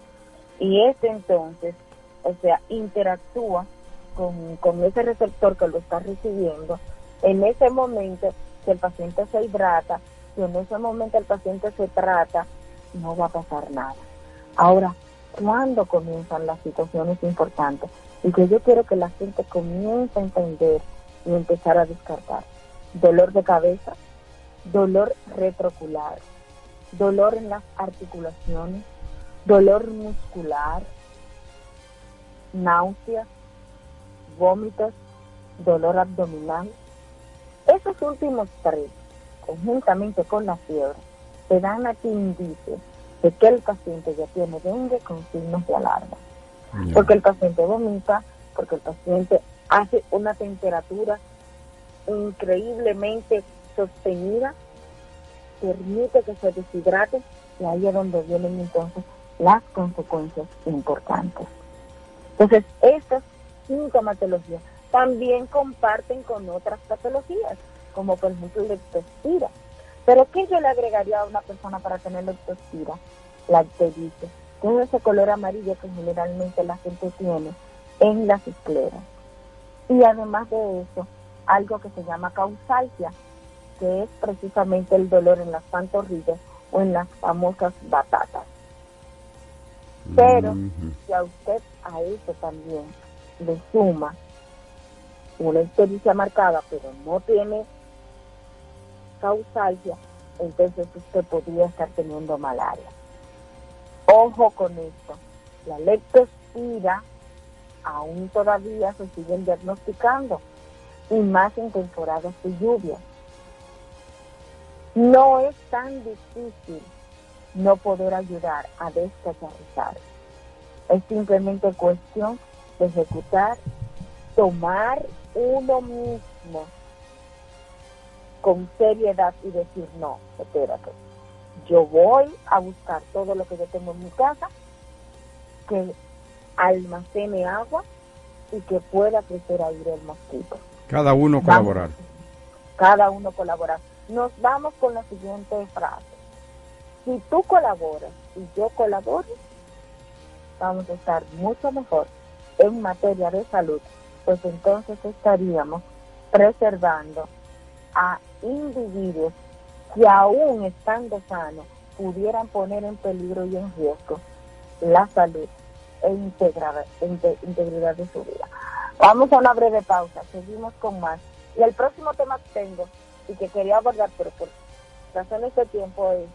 Y este entonces, o sea, interactúa con, con ese receptor que lo está recibiendo. En ese momento, si el paciente se hidrata, si en ese momento el paciente se trata, no va a pasar nada. Ahora, ¿cuándo comienzan las situaciones importantes? Y que yo quiero que la gente comience a entender y empezar a descartar. Dolor de cabeza, dolor retrocular, dolor en las articulaciones, dolor muscular, náuseas, vómitos, dolor abdominal. Esos últimos tres, conjuntamente con la fiebre, te dan aquí indicios de que el paciente ya tiene dengue con signos de alarma. Porque el paciente vomita, porque el paciente hace una temperatura increíblemente sostenida, permite que se deshidrate y ahí es donde vienen entonces las consecuencias importantes. Entonces, estas sintomatologías también comparten con otras patologías, como por ejemplo leptospira. Pero ¿qué yo le agregaría a una persona para tener leptospira? La ictericia, que es ese color amarillo que generalmente la gente tiene en las escleras. Y además de eso, algo que se llama causalgia, que es precisamente el dolor en las pantorrillas o en las famosas batatas. Pero si a usted a eso también le suma una ictericia marcada, pero no tiene causalgia, entonces usted podría estar teniendo malaria. Ojo con esto, la leptospira aún todavía se siguen diagnosticando y más en temporadas de lluvia. No es tan difícil no poder ayudar a descacharrizar. Es simplemente cuestión de ejecutar, tomar uno mismo con seriedad y decir, no, espérate, yo voy a buscar todo lo que yo tengo en mi casa, que almacene agua y que pueda crecer ahí el mosquito. Cada uno colaborar. Cada uno colaborar. Nos vamos con la siguiente frase. Si tú colaboras y yo colaboro, vamos a estar mucho mejor en materia de salud, pues entonces estaríamos preservando a individuos que aún estando sanos pudieran poner en peligro y en riesgo la salud e integrar, integridad de su vida. Vamos a una breve pausa, seguimos con más. Y el próximo tema que tengo y que quería abordar, pero por razones de tiempo, es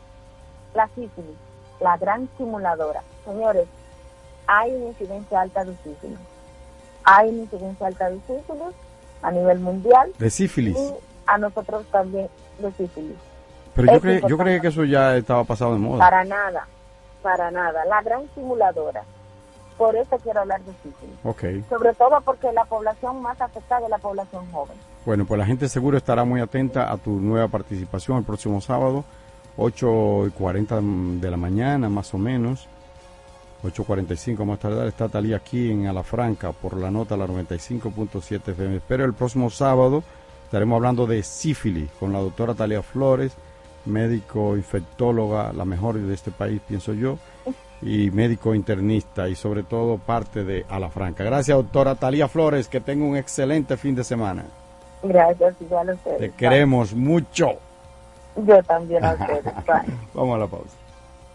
la sífilis, la gran simuladora. Señores, hay una incidencia alta de sífilis. Hay una incidencia alta de sífilis a nivel mundial. De sífilis. Y a nosotros también de sífilis. Pero yo, creo yo creía que eso ya estaba pasado de moda. Para nada, para nada. La gran simuladora. Por eso quiero hablar de sífilis. Ok. Sobre todo porque la población más afectada es la población joven. Bueno, pues la gente seguro estará muy atenta a tu nueva participación el próximo sábado, 8 y 40 de la mañana más o menos. 8.45 más tarde está Talía aquí en Alafranca por la nota la 95.7 FM. Pero el próximo sábado estaremos hablando de sífilis con la doctora Talía Flores, médico infectóloga, la mejor de este país, pienso yo, y médico internista y sobre todo parte de Alafranca. Gracias, doctora Talía Flores, que tenga un excelente fin de semana. Gracias, igual a ustedes. Te queremos mucho. Yo también a ustedes. Bye. Vamos a la pausa.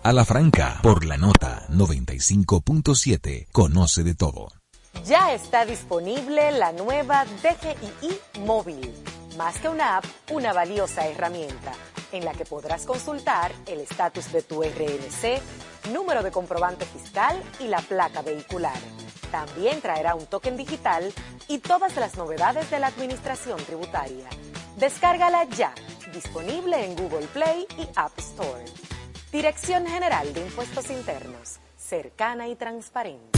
A la franca, por la nota 95.7, conoce de todo. Ya está disponible la nueva DGII móvil. Más que una app, una valiosa herramienta en la que podrás consultar el estatus de tu RNC, número de comprobante fiscal y la placa vehicular. También traerá un token digital y todas las novedades de la administración tributaria. Descárgala ya, disponible en Google Play y App Store. Dirección General de Impuestos Internos, cercana y transparente.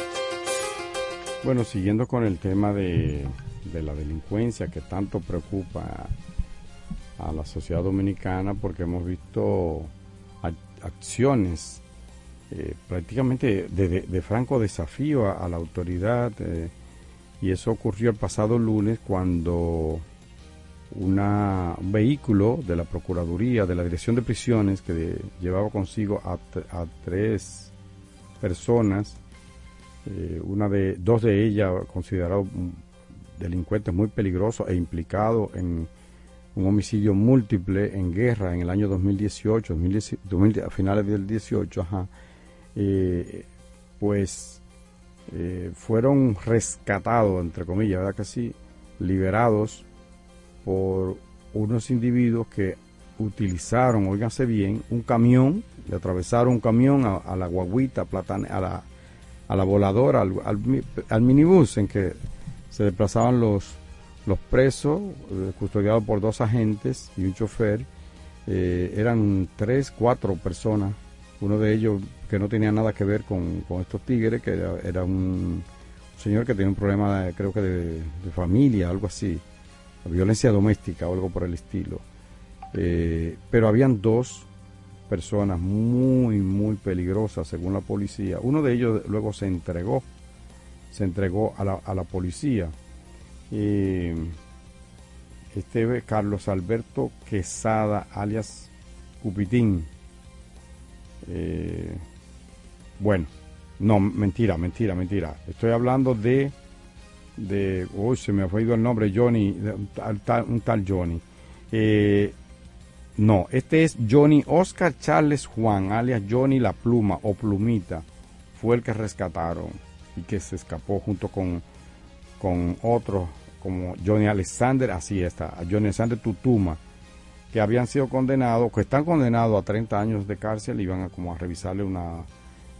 Bueno, siguiendo con el tema de, de la delincuencia que tanto preocupa a la sociedad dominicana, porque hemos visto acciones eh, prácticamente de, franco desafío a, la autoridad eh, y eso ocurrió el pasado lunes cuando una, un vehículo de la Procuraduría, de la Dirección de Prisiones, que llevaba consigo a, a tres personas, eh, una de, dos de ellas considerados delincuentes muy peligrosos e implicados en un homicidio múltiple en guerra en el año 2018, 2010 2000 a finales del 18, ajá, eh, pues eh, fueron rescatados, entre comillas, ¿verdad que sí? Liberados por unos individuos que utilizaron, óiganse bien, un camión, le atravesaron un camión a, a la guaguita, platane- a la, a la voladora, al, al, mi- al minibús en que se desplazaban los, los presos, eh, custodiados por dos agentes y un chofer. Eh, eran tres, cuatro personas. Uno de ellos que no tenía nada que ver con, estos tigres, que era, un señor que tenía un problema, creo que de, de familia, algo así, violencia doméstica o algo por el estilo. Eh, pero habían dos personas muy, muy peligrosas, según la policía. Uno de ellos luego se entregó, se entregó a la, a la policía. Eh, este es Carlos Alberto Quesada, alias Cupitín. Eh, bueno, no, mentira, mentira, mentira. Estoy hablando de, de, uy, se me ha ido el nombre, Johnny, un tal- un tal Johnny. Eh, no, este es Johnny Oscar Charles Juan, alias Johnny La Pluma o Plumita. Fue el que rescataron y que se escapó junto con, con otros como Johnny Alexander, así está, Johnny Alexander Tutuma, que habían sido condenados, que están condenados a 30 años de cárcel, iban a como a revisarle una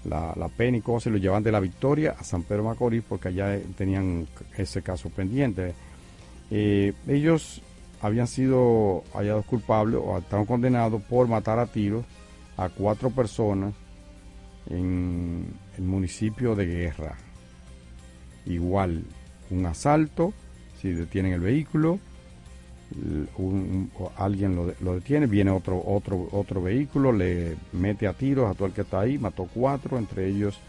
la, pena y cosas, y lo llevan de la Victoria a San Pedro Macorís porque allá tenían ese caso pendiente. Eh, ellos habían sido hallados culpables o estaban condenados por matar a tiros a cuatro personas en el municipio de Guerra. Igual, un asalto, si detienen el vehículo, alguien lo, lo detiene, viene otro, otro, otro vehículo, le mete a tiros a todo el que está ahí, mató cuatro, entre ellos,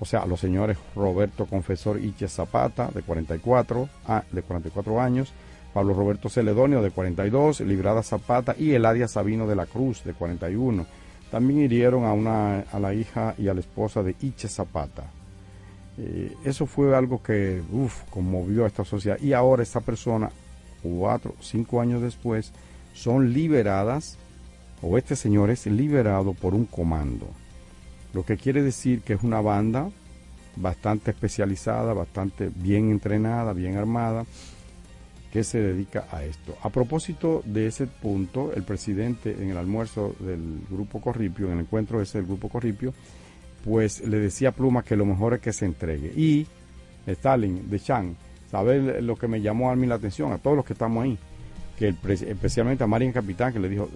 o sea, los señores Roberto Confesor Iche Zapata, de 44, ah, de 44 años, Pablo Roberto Celedonio, de 42, Librada Zapata y Eladia Sabino de la Cruz, de 41. También hirieron a, una, a la hija y a la esposa de Iche Zapata. Eh, eso fue algo que uf, conmovió a esta sociedad. Y ahora esta persona, cuatro, cinco años después, son liberadas, o este señor es liberado por un comando. Lo que quiere decir que es una banda bastante especializada, bastante bien entrenada, bien armada, que se dedica a esto. A propósito de ese punto, el presidente en el almuerzo del Grupo Corripio, en el encuentro ese del Grupo Corripio, pues le decía a Pluma que lo mejor es que se entregue. Y Stalin, de Chan, ¿sabe lo que me llamó a mí la atención? A todos los que estamos ahí, que el especialmente a Marian Capitán, que le dijo,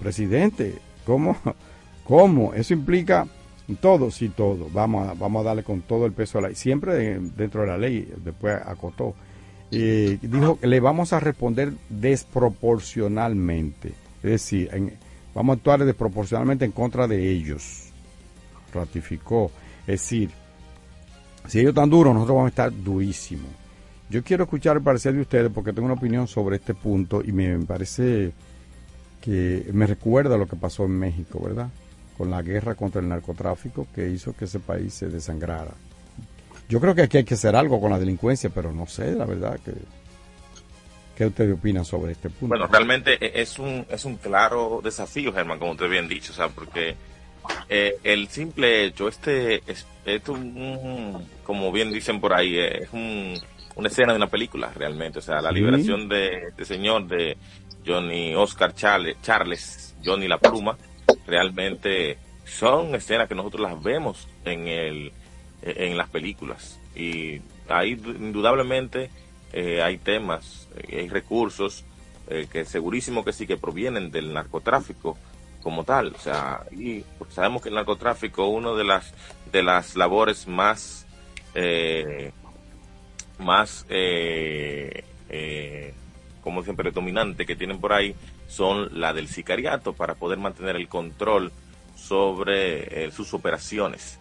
presidente, ¿cómo? ¿Cómo? Eso implica todo, sí, todo. Vamos a, vamos a darle con todo el peso a la ley. Siempre de- dentro de la ley, después acotó. Eh, dijo que le vamos a responder desproporcionalmente. Es decir, en- vamos a actuar desproporcionalmente en contra de ellos. Ratificó. Es decir, si ellos están duros, nosotros vamos a estar durísimos. Yo quiero escuchar el parecer de ustedes porque tengo una opinión sobre este punto y me parece que me recuerda lo que pasó en México, ¿verdad? Con la guerra contra el narcotráfico que hizo que ese país se desangrara. Yo creo que aquí hay que hacer algo con la delincuencia, pero no sé, la verdad, que, ¿qué ustedes opinan sobre este punto? Bueno, realmente e- es un, es un claro desafío, Germán, como usted bien dicho, o sea, porque eh, el simple hecho, este es, un, como bien dicen por ahí, eh, es un, una escena de una película, realmente, o sea, la liberación de este señor, de Johnny Oscar Charles, Charles, Johnny La Pluma, realmente son escenas que nosotros las vemos en el en las películas y ahí indudablemente eh, hay temas hay recursos eh, que segurísimo que sí que provienen del narcotráfico como tal o sea y pues, sabemos que el narcotráfico una de las de las labores más eh, más eh, como siempre predominante que tienen por ahí son la del sicariato para poder mantener el control sobre sus operaciones.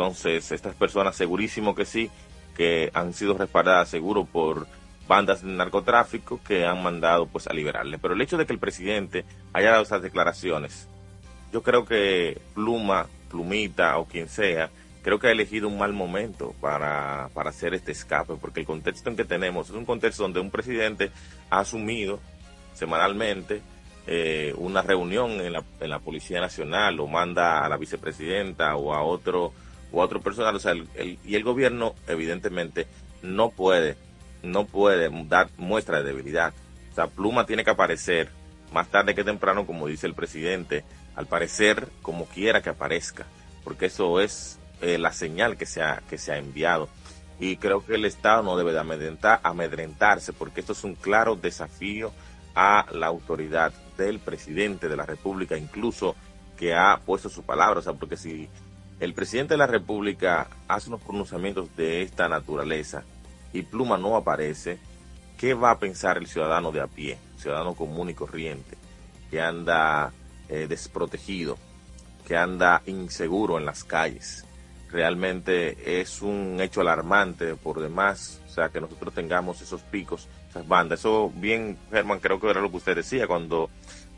Entonces, estas personas segurísimo que sí, que han sido respaldadas seguro por bandas de narcotráfico que han mandado pues a liberarle. Pero el hecho de que el presidente haya dado esas declaraciones, yo creo que Pluma, Plumita o quien sea, creo que ha elegido un mal momento para, para hacer este escape, porque el contexto en que tenemos es un contexto donde un presidente ha asumido semanalmente eh, una reunión en la, en la Policía Nacional o manda a la vicepresidenta o a otro a otro personal, o sea, el, y el gobierno evidentemente no puede no puede dar muestra de debilidad. O sea, Pluma tiene que aparecer más tarde que temprano, como dice el presidente, al parecer como quiera que aparezca, porque eso es eh, la señal que se, ha, que se ha enviado. Y creo que el Estado no debe de amedrentar, amedrentarse, porque esto es un claro desafío a la autoridad del presidente de la República, incluso que ha puesto su palabra. O sea, porque si el presidente de la República hace unos pronunciamientos de esta naturaleza, y Pluma no aparece, ¿qué va a pensar el ciudadano de a pie, ciudadano común y corriente, que anda eh, desprotegido, que anda inseguro en las calles? Realmente es un hecho alarmante por demás, o sea, que nosotros tengamos esos picos, esas bandas. Eso bien, Germán, creo que era lo que usted decía cuando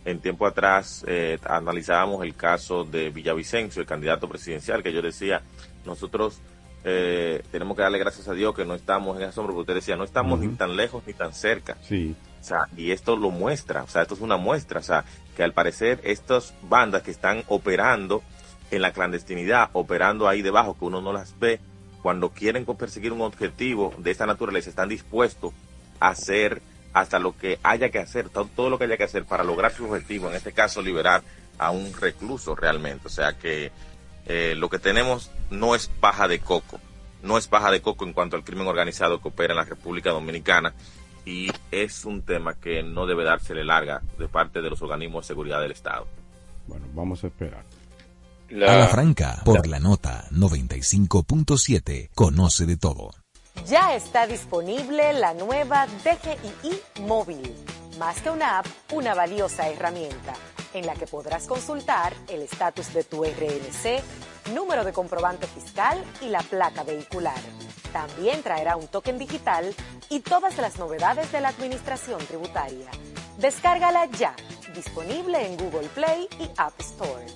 en tiempo atrás eh, analizábamos el caso de Villavicencio, el candidato presidencial, que yo decía, nosotros eh, tenemos que darle gracias a Dios que no estamos en esa sombra, porque usted decía, no estamos ni tan lejos ni tan cerca. Sí. O sea, y esto lo muestra, o sea, esto es una muestra, o sea, que al parecer estas bandas que están operando en la clandestinidad, operando ahí debajo, que uno no las ve, cuando quieren perseguir un objetivo de esta naturaleza, están dispuestos a hacer hasta lo que haya que hacer, todo, todo lo que haya que hacer para lograr su objetivo, en este caso liberar a un recluso realmente. O sea que eh, lo que tenemos no es paja de coco, no es paja de coco en cuanto al crimen organizado que opera en la República Dominicana y es un tema que no debe dársele larga de parte de los organismos de seguridad del Estado. Bueno, vamos a esperar. A la franca, por la nota 95.7, conoce de todo. Ya está disponible la nueva DGII móvil. Más que una app, una valiosa herramienta en la que podrás consultar el estatus de tu RNC, número de comprobante fiscal y la placa vehicular. También traerá un token digital y todas las novedades de la administración tributaria. Descárgala ya, disponible en Google Play y App Store.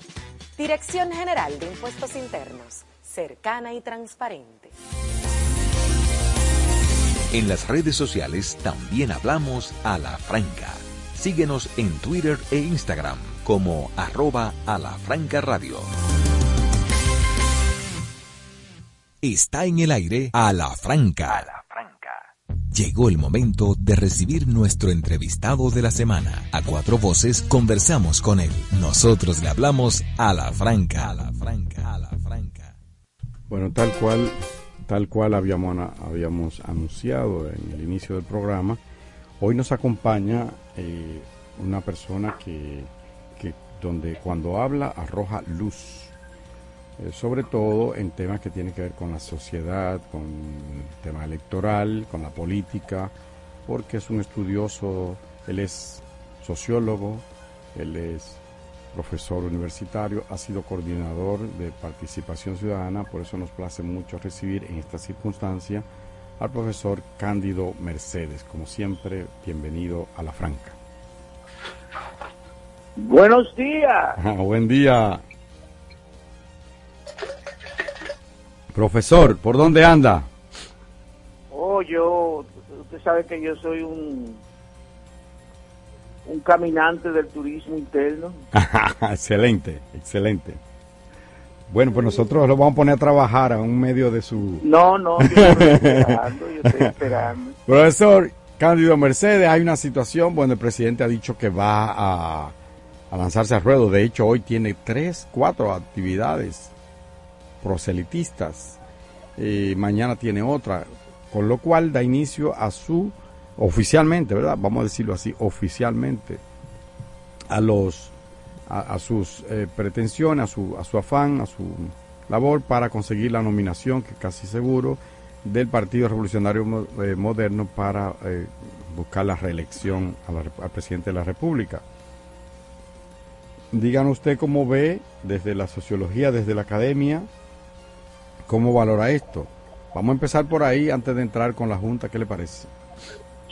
Dirección General de Impuestos Internos, cercana y transparente. En las redes sociales también hablamos a la franca. Síguenos en Twitter e Instagram como arroba a la franca radio. Está en el aire a la franca. Llegó el momento de recibir nuestro entrevistado de la semana. A cuatro voces conversamos con él. Nosotros le hablamos a la franca. A la franca, a la franca. Bueno, tal cual, tal cual habíamos, habíamos anunciado en el inicio del programa, hoy nos acompaña eh, una persona que, donde cuando habla arroja luz, eh, sobre todo en temas que tienen que ver con la sociedad, con el tema electoral, con la política, porque es un estudioso, él es sociólogo, él es profesor universitario, ha sido coordinador de participación ciudadana, por eso nos place mucho recibir en esta circunstancia al profesor Cándido Mercedes. Como siempre, bienvenido a La Franca. Buenos días. buen día. Profesor, ¿por dónde anda? Oh, yo, usted sabe que yo soy un un caminante del turismo interno. excelente, excelente. Bueno, pues nosotros lo vamos a poner a trabajar a un medio de su... No, no, yo estoy esperando, yo estoy esperando. Profesor Cándido Mercedes, hay una situación, bueno, el presidente ha dicho que va a, a lanzarse al ruedo. De hecho, hoy tiene tres, cuatro actividades proselitistas. Y mañana tiene otra, con lo cual da inicio a su, oficialmente, ¿verdad? Vamos a decirlo así, oficialmente, a los a, sus eh, pretensiones, a su, a su afán, a su labor para conseguir la nominación, que casi seguro, del Partido Revolucionario eh, Moderno para eh, buscar la reelección al presidente de la República. díganos usted cómo ve desde la sociología, desde la academia, cómo valora esto. Vamos a empezar por ahí antes de entrar con la Junta, ¿qué le parece?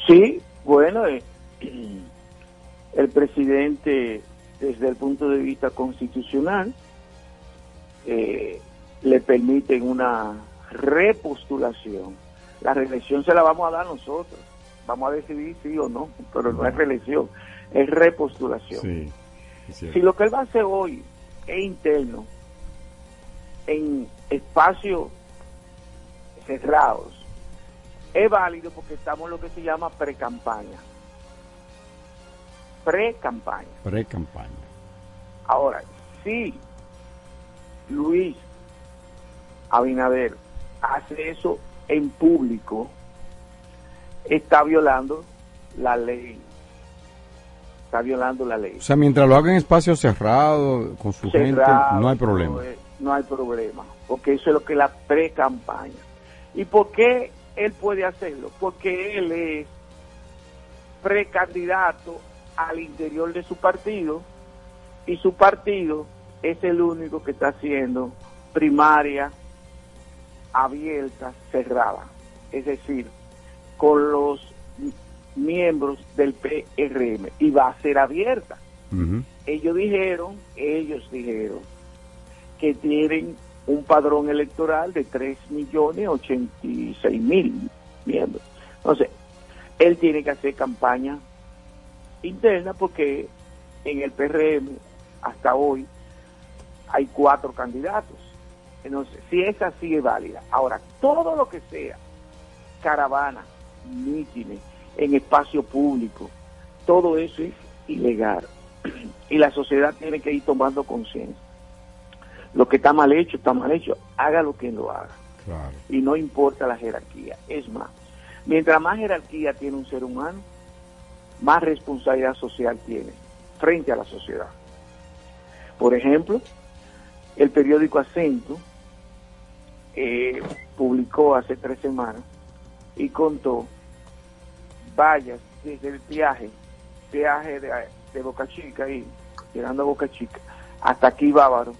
Sí, bueno, eh, el presidente, desde el punto de vista constitucional, eh, le permiten una repostulación. La reelección se la vamos a dar nosotros. Vamos a decidir sí o no, pero no es reelección, es repostulación. Sí, es. Si lo que él va a hacer hoy es interno, en espacios cerrados, es válido porque estamos en lo que se llama pre-campaña. Pre-campaña. Pre-campaña. Ahora, si Luis Abinader hace eso en público, está violando la ley. Está violando la ley. O sea, mientras lo haga en espacios cerrados, con su gente, Cerrado, no hay problema. eh, No hay problema, porque eso es lo que es la pre-campaña. ¿Y por qué él puede hacerlo? Porque él es precandidato al interior de su partido y su partido es el único que está haciendo primaria abierta, cerrada. Es decir, con los miembros del PRM y va a ser abierta. Ellos dijeron, ellos dijeron que tienen un padrón electoral de 3 millones 86 mil miembros. Entonces, él tiene que hacer campaña interna porque en el PRM hasta hoy hay cuatro candidatos. Entonces, si esa sigue válida. Ahora, todo lo que sea caravana, mítines, en espacio público, todo eso es ilegal. Y la sociedad tiene que ir tomando conciencia. Lo que está mal hecho, está mal hecho. Haga lo que lo haga. Claro. Y no importa la jerarquía. Es más, mientras más jerarquía tiene un ser humano, más responsabilidad social tiene frente a la sociedad. Por ejemplo, el periódico Acento eh, publicó hace tres semanas y contó vallas desde el viaje, viaje de, de Boca Chica y llegando a Boca Chica, hasta aquí Bávaro,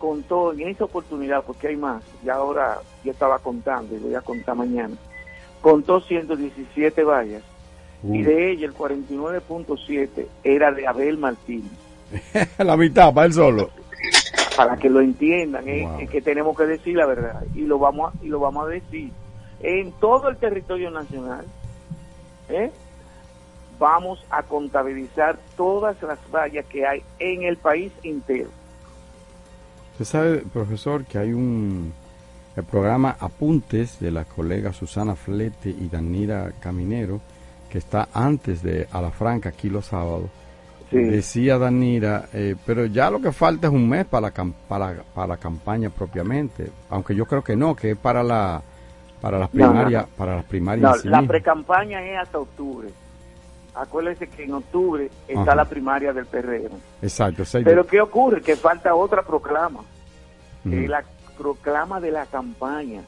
contó en esa oportunidad, porque hay más, y ahora yo estaba contando y voy a contar mañana, contó 117 vallas y de ella el 49.7 era de Abel Martínez. la mitad, para él solo. Para que lo entiendan, Wow. es que tenemos que decir la verdad y lo vamos a, y lo vamos a decir en todo el territorio nacional. ¿eh? Vamos a contabilizar todas las vallas que hay en el país entero. Usted sabe, profesor, que hay un el programa Apuntes de las colegas Susana Flete y Danira Caminero, que está antes de A la Franca, aquí los sábados. Sí. Decía Danira, eh, pero ya lo que falta es un mes para la, para, para la campaña propiamente, aunque yo creo que no, que es para la para las no, primarias, no. para las primarias No, en sí la precampaña es hasta octubre. Acuérdense que en octubre está Ajá. la primaria del PRM. Exacto, seis Pero ¿qué ocurre? Que falta otra proclama. Es la proclama de la campaña.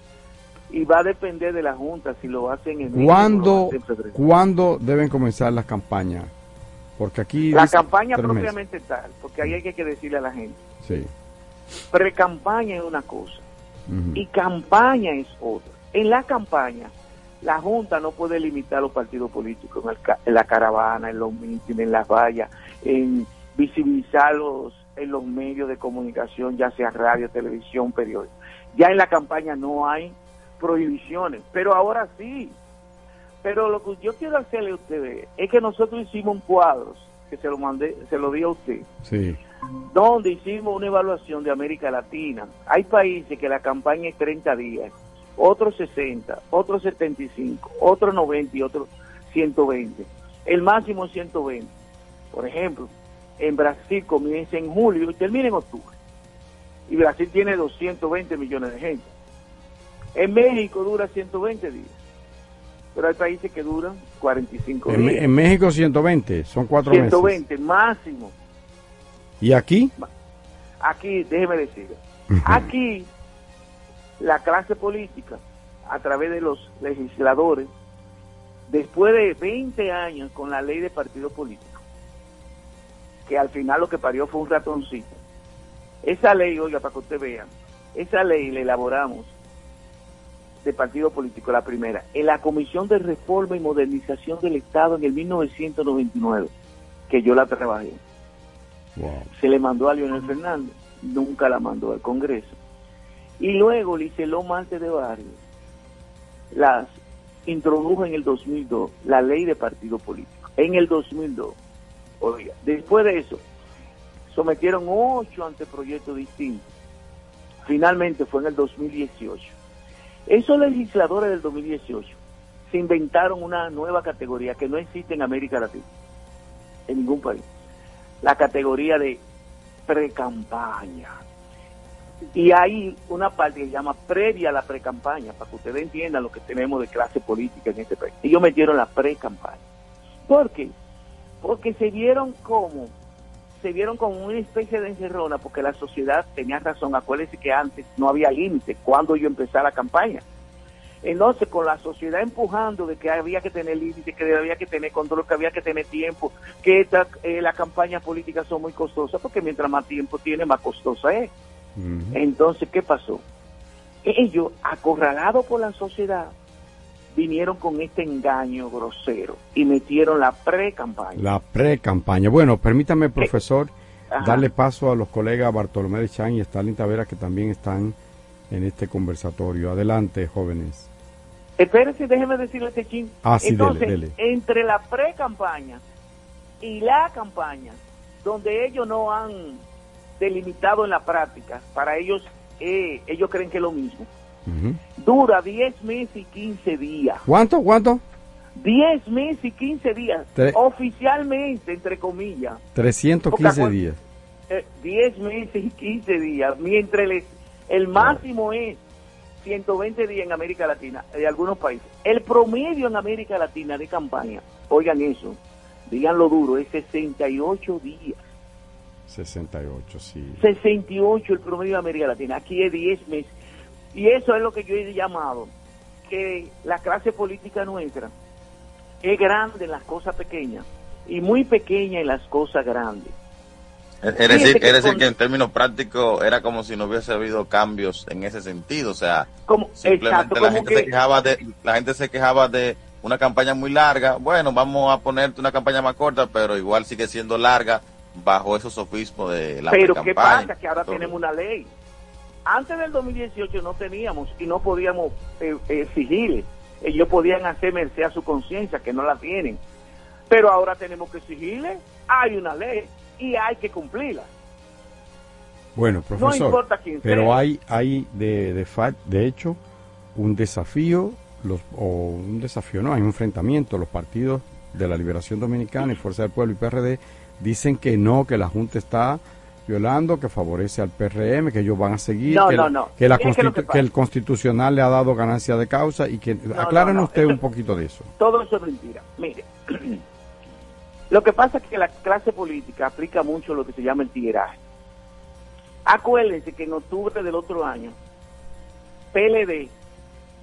Y va a depender de la Junta si lo hacen en ¿Cuándo, hacen. ¿Cuándo deben comenzar las campañas? Porque aquí... La campaña meses. propiamente tal, porque ahí hay que decirle a la gente. Sí. Pre-campaña es una cosa y campaña es otra. En la campaña, la Junta no puede limitar a los partidos políticos en, el en la caravana, en los mítines, en las vallas, en visibilizarlos en los medios de comunicación, ya sea radio, televisión, periódico. Ya en la campaña no hay prohibiciones, pero ahora sí. Pero lo que yo quiero hacerle a ustedes es que nosotros hicimos un cuadro, que se lo mandé, se lo di a usted, Sí. donde hicimos una evaluación de América Latina. Hay países que la campaña es 30 días, otros 60, otros 75, otros 90 y otros 120. El máximo es 120. Por ejemplo, en Brasil comienza en julio y termina en octubre. Y Brasil tiene 220 millones de gente. En México dura 120 días. Pero hay países que duran 45 En, días. en México 120, son cuatro meses. 120 máximo. ¿Y aquí? Aquí, déjeme decir, aquí la clase política, a través de los legisladores, después de 20 años con la ley de partido político, que al final lo que parió fue un ratoncito. Esa ley, oiga, para que usted vea, esa ley la elaboramos de partido político, la primera, en la Comisión de Reforma y Modernización del Estado en el 1999, que yo la trabajé. Se le mandó a Leonel Fernández, nunca la mandó al Congreso. Y luego Liceló Marte de Barrio las introdujo en el 2002 la ley de partido político. En el 2002. Oiga, después de eso, sometieron ocho anteproyectos distintos. Finalmente fue en el 2018. Esos legisladores del 2018 se inventaron una nueva categoría que no existe en América Latina, en ningún país. La categoría de pre-campaña. Y hay una parte que llama previa a la pre-campaña, para que ustedes entiendan lo que tenemos de clase política en este país. Ellos metieron la pre-campaña. ¿Por qué? Porque se vieron como se vieron como una especie de encerrona porque la sociedad tenía razón. Acuérdense que antes no había límite cuando yo empezara la campaña. Entonces, con la sociedad empujando de que había que tener límite, que había que tener control, que había que tener tiempo, que eh, las campañas políticas son muy costosas, porque mientras más tiempo tiene, más costosa es. Entonces, ¿qué pasó? Ellos, acorralados por la sociedad, vinieron con este engaño grosero y metieron la pre-campaña. La pre-campaña. Bueno, permítame, profesor, darle paso a los colegas Bartolomé de Chan y Stalin Tavera que también están en este conversatorio. Adelante, jóvenes. Espérense, déjeme decirle este ching. Ah, sí, Entonces, dele, dele. entre la pre-campaña y la campaña, donde ellos no han delimitado en la práctica, para ellos, eh, ellos creen que es lo mismo. Ujú. Dura 10 meses y 15 días. ¿Cuánto? ¿Cuánto? 10 meses y 15 días. Tre- Oficialmente, entre comillas. 315 Porque, días. eh, 10 meses y 15 días, mientras el, el máximo es 120 días en América Latina, de algunos países. El promedio en América Latina de campaña, oigan eso, díganlo duro, es 68 días. 68, sí. 68 el promedio de América Latina, aquí es 10 meses. Y eso es lo que yo he llamado, que la clase política nuestra es grande en las cosas pequeñas y muy pequeña en las cosas grandes. Es es decir, que es decir con- que en términos prácticos era como si no hubiese habido cambios en ese sentido, o sea, Como, simplemente exacto, la gente que- se quejaba de la gente se quejaba de una campaña muy larga, bueno, vamos a ponerte una campaña más corta, pero igual sigue siendo larga bajo esos sofismos de la Pero ¿qué pasa? Que ahora Todo. tenemos una ley. Antes del 2018 no teníamos y no podíamos eh, exigirle. Ellos podían hacer merced a su conciencia, que no la tienen. Pero ahora tenemos que exigirle. Hay una ley y hay que cumplirla. Bueno, profesor, importa quién pero sea. hay, hay de, de, de hecho un desafío, los, o un desafío, no, hay un enfrentamiento. Los partidos de la Liberación Dominicana y Fuerza del Pueblo y PRD dicen que no, que la Junta está violando, que favorece al PRM, que ellos van a seguir, No, que, no, la- no. que, la Miren que lo constitu- que que el Constitucional le ha dado ganancia de causa y que... aclárenos no, usted un poquito de eso. Todo eso es mentira. Mire, lo que pasa es que la clase política aplica mucho lo que se llama el tigueraje. Acuérdense que en octubre del otro año, PLD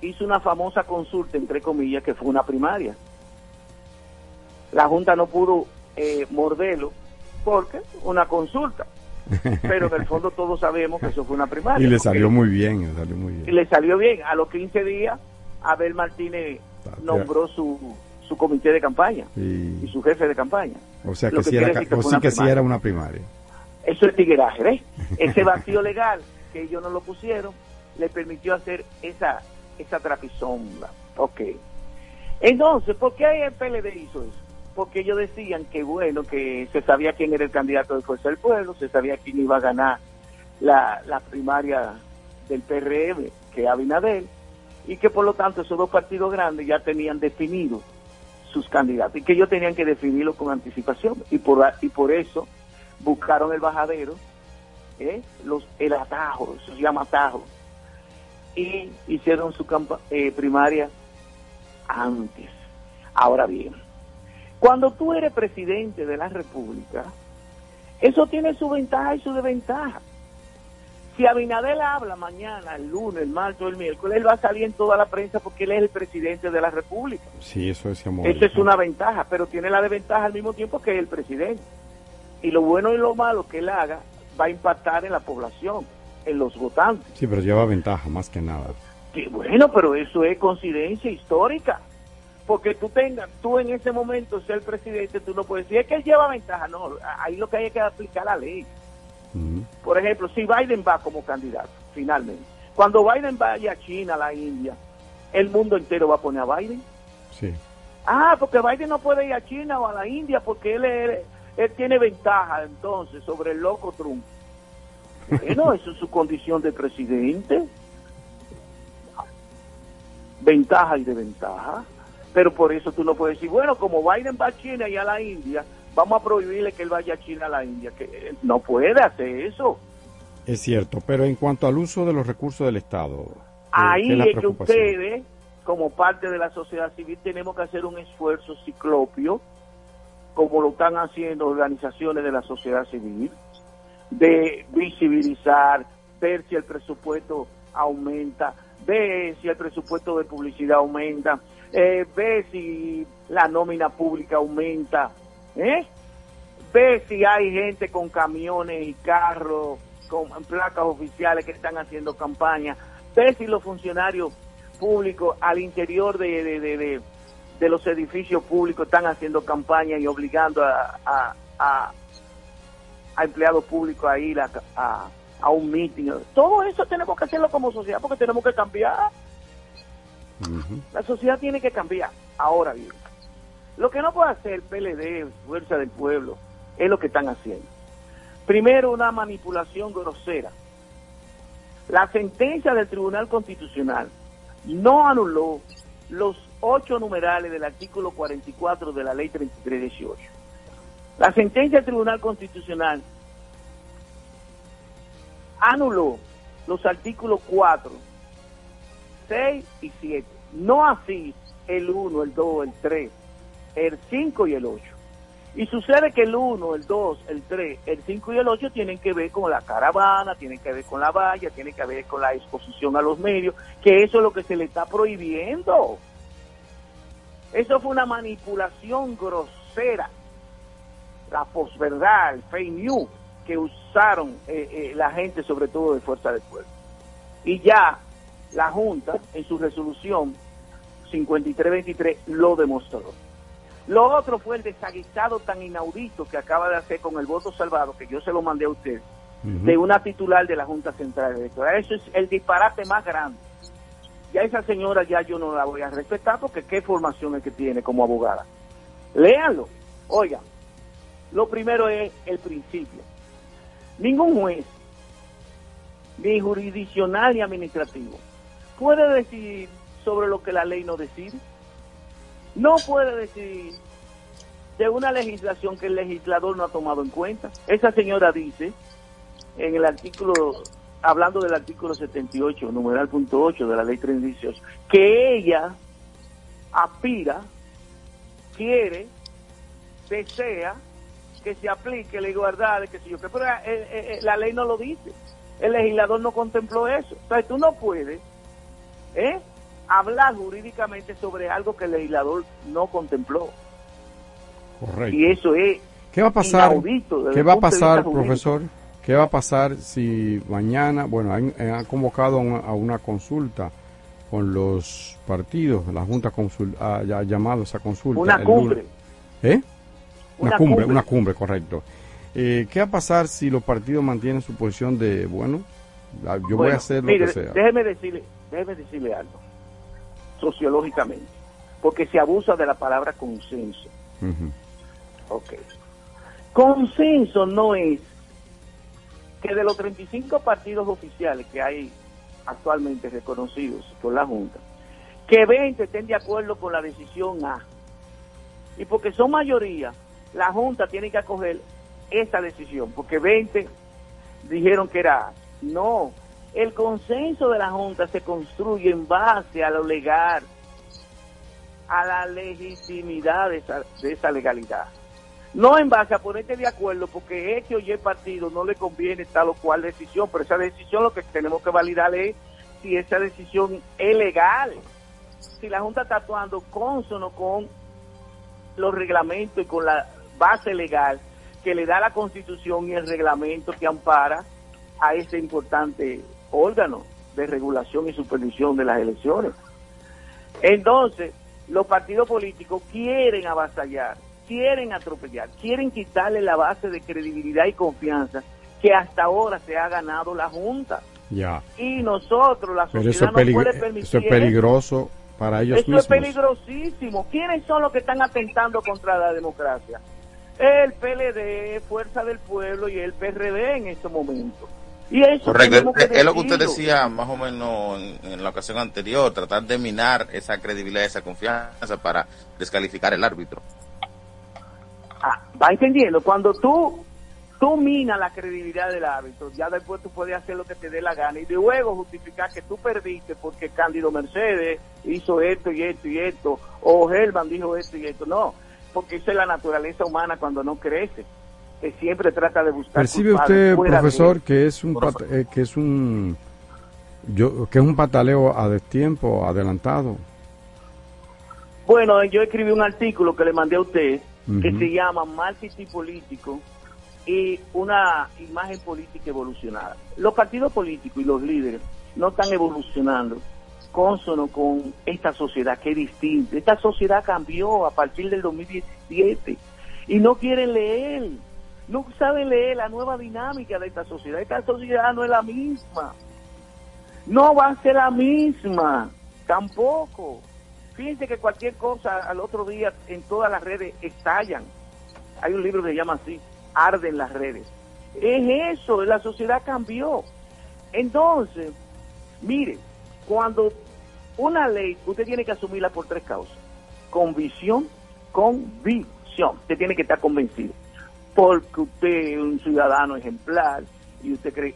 hizo una famosa consulta, entre comillas, que fue una primaria. La Junta no pudo eh, morderlo porque una consulta. Pero en el fondo todos sabemos que eso fue una primaria. Y le salió muy bien, le salió muy y bien. le salió bien. A los 15 días, Abel Martínez nombró su, su comité de campaña Sí. y su jefe de campaña. O sea que, que sí era, quiere decir que o fue sí una que sí primaria. era una primaria. Eso es tigueraje, ¿ves? Ese vacío legal que ellos no lo pusieron le permitió hacer esa, esa trapisonda. Ok. Entonces, ¿por qué el PLD hizo eso? Porque ellos decían que, bueno, que se sabía quién era el candidato de Fuerza del Pueblo, se sabía quién iba a ganar la, la primaria del PRM, que es Abinadel, y que por lo tanto esos dos partidos grandes ya tenían definido sus candidatos y que ellos tenían que definirlo con anticipación y por, y por eso buscaron el bajadero, ¿eh? los, el atajo, eso se llama atajo, y hicieron su campa- eh, primaria antes. Ahora bien, cuando tú eres presidente de la República, eso tiene su ventaja y su desventaja. Si Abinadel habla mañana, el lunes, el martes o el miércoles, él va a salir en toda la prensa porque él es el presidente de la República. Sí, eso decíamos. Esa es una ventaja, pero tiene la desventaja al mismo tiempo que el presidente. Y lo bueno y lo malo que él haga va a impactar en la población, en los votantes. Sí, pero lleva ventaja más que nada. Que bueno, pero eso es coincidencia histórica. Porque tú tengas, tú en ese momento ser el presidente, tú no puedes decir, es que él lleva ventaja. No, ahí lo que hay es que aplicar la ley. Por ejemplo, si Biden va como candidato, finalmente. Cuando Biden vaya a China, a la India, el mundo entero va a poner a Biden. Sí. Ah, porque Biden no puede ir a China o a la India porque él, es- él tiene ventaja entonces sobre el loco Trump. Bueno, eso es su condición de presidente. Ventaja y desventaja. Pero por eso tú no puedes decir, bueno, como Biden va a China y a la India, vamos a prohibirle que él vaya a China a la India. Que no puede hacer eso. Es cierto, pero en cuanto al uso de los recursos del Estado, ¿qué- Ahí es es que ustedes, como parte de la sociedad civil, tenemos que hacer un esfuerzo ciclopio, como lo están haciendo organizaciones de la sociedad civil, de visibilizar, ver si el presupuesto aumenta, ver si el presupuesto de publicidad aumenta, eh, ver si la nómina pública aumenta, ¿eh? ver si hay gente con camiones y carros, con placas oficiales que están haciendo campaña, ver si los funcionarios públicos al interior de, de, de, de- los edificios públicos están haciendo campaña y obligando a, a, a- empleados públicos a ir a, a, a un meeting. Todo eso tenemos que hacerlo como sociedad porque tenemos que cambiar. La sociedad tiene que cambiar. Ahora bien, lo que no puede hacer el PLD, Fuerza del Pueblo, es lo que están haciendo. Primero, una manipulación grosera. La sentencia del Tribunal Constitucional no anuló los ocho numerales del artículo 44 de la Ley 3318. La sentencia del Tribunal Constitucional anuló los artículos 4, 6 y 7. No así el 1, el 2, el 3, el 5 y el 8. Y sucede que el 1, el 2, el 3, el 5 y el 8 tienen que ver con la caravana, tienen que ver con la valla, tienen que ver con la exposición a los medios, que eso es lo que se le está prohibiendo. Eso fue una manipulación grosera, la posverdad, el fake news que usaron eh, eh, la gente, sobre todo de Fuerza del Pueblo. Y ya la Junta, en su resolución 5323, lo demostró. Lo otro fue el desaguisado tan inaudito que acaba de hacer con el voto salvado, que yo se lo mandé a usted, de una titular de la Junta Central Electoral. Eso es el disparate más grande. Ya esa señora ya yo no la voy a respetar porque qué formación es que tiene como abogada. Léanlo. Oigan, lo primero es el principio. Ningún juez, ni jurisdiccional ni administrativo, puede decidir sobre lo que la ley no decide. No puede decidir de una legislación que el legislador no ha tomado en cuenta. Esa señora dice en el artículo, hablando del artículo 78, numeral punto 8 de la ley 318, que ella aspira, quiere, desea que se aplique la igualdad, que sé yo, pero eh, eh, eh, la ley no lo dice. El legislador no contempló eso. Entonces tú no puedes ¿eh? hablar jurídicamente sobre algo que el legislador no contempló. Correcto. Y eso es ¿Qué va a pasar? inaudito ¿Qué va a pasar, profesor? ¿Qué va a pasar si mañana, bueno, han, han convocado a una, consulta con los partidos, la Junta consul, ha, ya ha llamado esa consulta. Una cumbre. ¿Eh? Una, Una cumbre, cumbre. una cumbre, correcto. Eh, ¿Qué va a pasar si los partidos mantienen su posición de, bueno, la- yo voy a hacer lo mire, que sea? Déjeme decirle, déjeme decirle algo, sociológicamente, porque se abusa de la palabra consenso. Ujú. Ok. Consenso no es que de los 35 partidos oficiales que hay actualmente reconocidos por la Junta, que 20 estén de acuerdo con la decisión A. Y porque son mayoría, la Junta tiene que acoger esa decisión, porque 20 dijeron que era A. No, el consenso de la Junta se construye en base a lo legal, a la legitimidad de esa, legalidad. No en base a ponerte de acuerdo porque X o Y partido no le conviene tal o cual decisión, pero esa decisión lo que tenemos que validar es si esa decisión es legal, si la Junta está actuando consono con los reglamentos y con la base legal que le da la constitución y el reglamento que ampara a ese importante órgano de regulación y supervisión de las elecciones. Entonces, los partidos políticos quieren avasallar, quieren atropellar, quieren quitarle la base de credibilidad y confianza que hasta ahora se ha ganado la Junta. Ya. Y nosotros, la Pero sociedad eso no puede permitir eso es peligroso para ellos mismos. es peligrosísimo. ¿Quiénes son los que están atentando contra la democracia? El PLD, Fuerza del Pueblo y el PRD en este momento. Y eso Correcto, es, es lo que usted decía más o menos en, en la ocasión anterior, tratar de minar esa credibilidad, esa confianza para descalificar el árbitro. Ah, va entendiendo, cuando tú, tú minas la credibilidad del árbitro, ya después tú puedes hacer lo que te dé la gana y luego justificar que tú perdiste porque Cándido Mercedes hizo esto y esto y esto, o Helman dijo esto y esto. No, porque esa es la naturaleza humana cuando no crece, que siempre trata de buscar ¿Percibe usted, profesor, que es un pat- eh, que es un yo, que es un pataleo a destiempo, adelantado? Bueno, yo escribí un artículo que le mandé a usted que se llama Marketing Político y una imagen política evolucionada. Los partidos políticos y los líderes no están evolucionando consono con esta sociedad que es distinta. Esta sociedad cambió a partir del 2017 y no quieren leer, no saben leer la nueva dinámica de esta sociedad. Esta sociedad no es la misma. No va a ser la misma, tampoco. Fíjense que cualquier cosa al otro día en todas las redes estallan. Hay un libro que se llama así, Arden las redes. Es eso, la sociedad cambió. Entonces, mire, cuando una ley, usted tiene que asumirla por tres causas. Convicción, convicción. Usted tiene que estar convencido. Porque usted es un ciudadano ejemplar y usted cree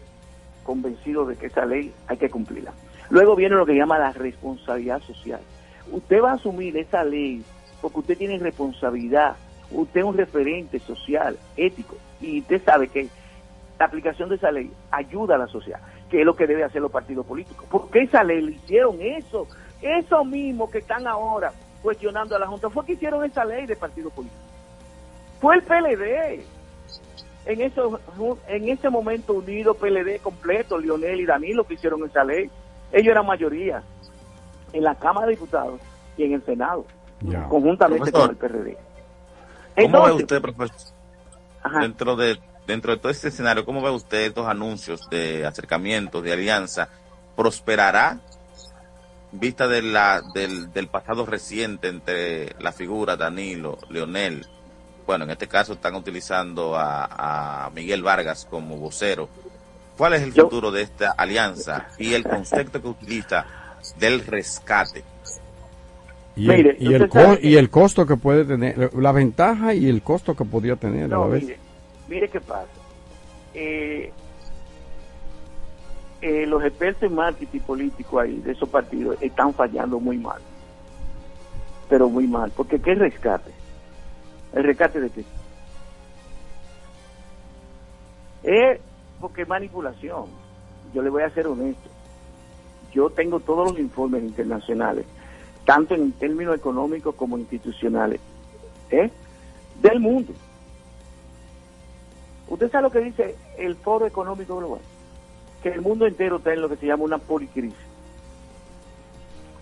convencido de que esa ley hay que cumplirla. Luego viene lo que llama la responsabilidad social. Usted va a asumir esa ley porque usted tiene responsabilidad, usted es un referente social, ético, y usted sabe que la aplicación de esa ley ayuda a la sociedad, que es lo que debe hacer los partidos políticos. Porque esa ley le hicieron eso, eso mismo que están ahora cuestionando a la Junta, fue que hicieron esa ley de partido político. Fue el PLD. En, eso, en ese momento unido PLD completo, Lionel y Danilo que hicieron esa ley. Ellos eran mayoría en la Cámara de Diputados y en el Senado, Ya. conjuntamente Profesor, con el PRD. ¿Cómo ve usted, profesor, dentro de dentro de todo este escenario, cómo ve usted estos anuncios de acercamientos, de alianza? ¿Prosperará vista de la, del, del pasado reciente entre la figura Danilo, Leonel? Bueno, en este caso están utilizando a, a Miguel Vargas como vocero. ¿Cuál es el futuro de esta alianza y el concepto que utiliza del rescate? Y, Mire, el, y, el co- y el costo que puede tener, la ventaja y el costo que podría tener a No, la vez. mire, mire qué pasa. Eh, eh, los expertos en marketing político ahí de esos partidos están fallando muy mal. Pero muy mal. Porque ¿qué rescate? ¿El rescate de qué? Es porque manipulación. Yo le voy a ser honesto. Yo tengo todos los informes internacionales, tanto en términos económicos como institucionales, ¿eh? del mundo. Usted sabe lo que dice el Foro Económico Global, que el mundo entero está en lo que se llama una policrisis.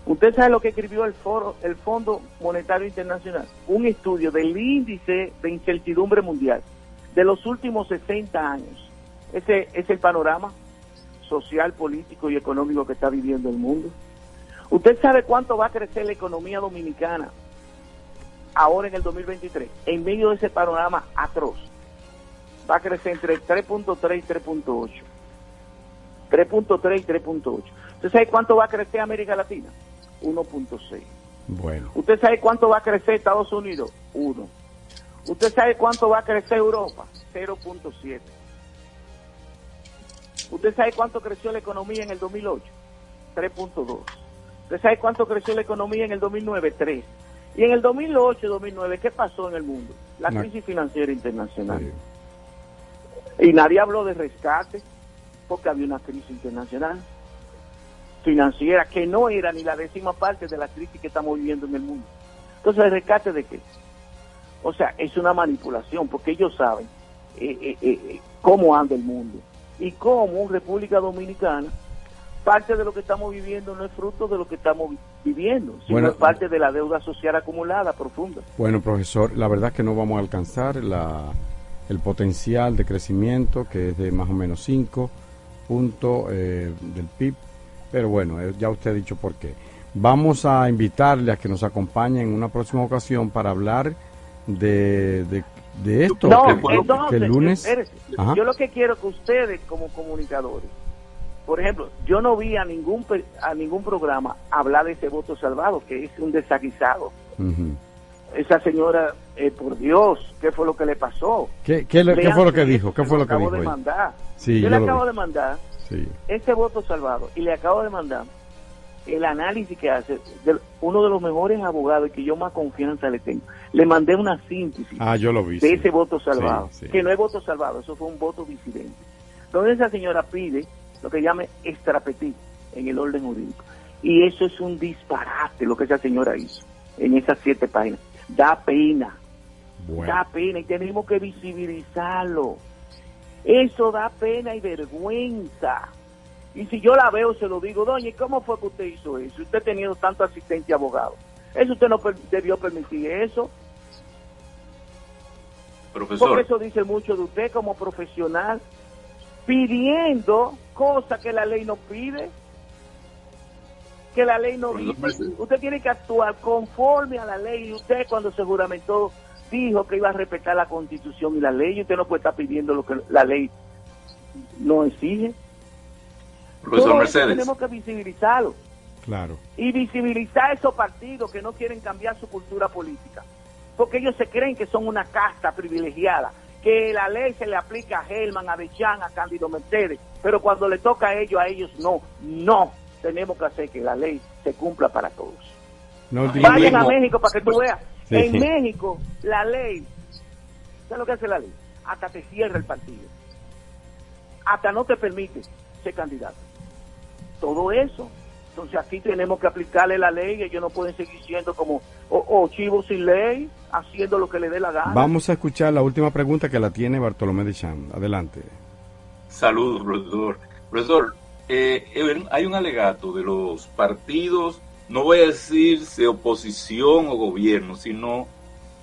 Usted sabe lo que escribió el Fondo Monetario Internacional, un estudio del índice de incertidumbre mundial de los últimos 60 años. Ese es el panorama social, político y económico que está viviendo el mundo. ¿Usted sabe cuánto va a crecer la economía dominicana ahora en el 2023? En medio de ese panorama atroz. Va a crecer entre 3.3 y 3.8. 3.3 y 3.8. ¿Usted sabe cuánto va a crecer América Latina? 1.6. Bueno, ¿Usted sabe cuánto va a crecer Estados Unidos? 1. ¿Usted sabe cuánto va a crecer Europa? 0.7. ¿Usted sabe cuánto creció la economía en el 2008? 3.2. ¿Usted sabe cuánto creció la economía en el 2009? 3. Y en el 2008-2009, ¿qué pasó en el mundo? La crisis financiera internacional. Y nadie habló de rescate porque había una crisis internacional financiera que no era ni la décima parte de la crisis que estamos viviendo en el mundo. Entonces, ¿el rescate de qué? O sea, es una manipulación porque ellos saben eh, eh, eh, cómo anda el mundo y cómo República Dominicana parte de lo que estamos viviendo no es fruto de lo que estamos vi- viviendo, sino Bueno, es parte de la deuda social acumulada profunda. Bueno, profesor, la verdad es que no vamos a alcanzar la, el potencial de crecimiento, que es de más o menos 5 puntos del PIB, pero bueno, eh, ya usted ha dicho por qué. Vamos a invitarle a que nos acompañe en una próxima ocasión para hablar de, de, de esto, No, que, el lunes... espérese. Yo lo que quiero que ustedes como comunicadores, por ejemplo, yo no vi a ningún a ningún programa hablar de ese voto salvado, que es un desaguisado. Esa señora, eh, por Dios, ¿qué fue lo que le pasó? ¿Qué, qué, le- qué Lean fue lo que dijo? ¿Qué fue lo que dijo de ella? mandar. Sí, yo yo le acabo vi. de mandar Sí. ese voto salvado y le acabo de mandar el análisis que hace de uno de los mejores abogados y que yo más confianza le tengo. Le mandé una síntesis Ah, yo lo vi. de sí. ese voto salvado, Sí, que no es voto salvado, eso fue un voto disidente. Donde esa señora pide lo que llame extrapetit en el orden jurídico. Y eso es un disparate lo que esa señora hizo en esas siete páginas. Da pena, Bueno. da pena y tenemos que visibilizarlo. Eso da pena y vergüenza. Y si yo la veo, se lo digo, doña, ¿y cómo fue que usted hizo eso? Usted teniendo tanto asistente abogado. Eso usted no per- debió permitir eso. Profesor. Porque eso dice mucho de usted como profesional, pidiendo cosas que la ley no pide, que la ley no dice. Usted tiene que actuar conforme a la ley y usted cuando se juramentó dijo que iba a respetar la constitución y la ley y usted no puede estar pidiendo lo que la ley no exige. Profesor Todo eso Mercedes. tenemos que visibilizarlo Claro. y visibilizar a esos partidos que no quieren cambiar su cultura política. Porque ellos se creen que son una casta privilegiada, que la ley se le aplica a Helman, a Bechan, a Cándido Mercedes, pero cuando le toca a ellos, a ellos no. No, tenemos que hacer que la ley se cumpla para todos. No, Vayan a México para que tú veas. Sí. En México, la ley, ¿sabes lo que hace la ley? Hasta te cierra el partido. Hasta no te permite ser candidato. Todo eso. Entonces aquí tenemos que aplicarle la ley. Ellos no pueden seguir siendo como o, o chivos sin ley, haciendo lo que le dé la gana. Vamos a escuchar la última pregunta que la tiene Bartolomé de Cham. Adelante. Saludos, profesor. Profesor, eh, eh, hay un alegato de los partidos, no voy a decirse oposición o gobierno, sino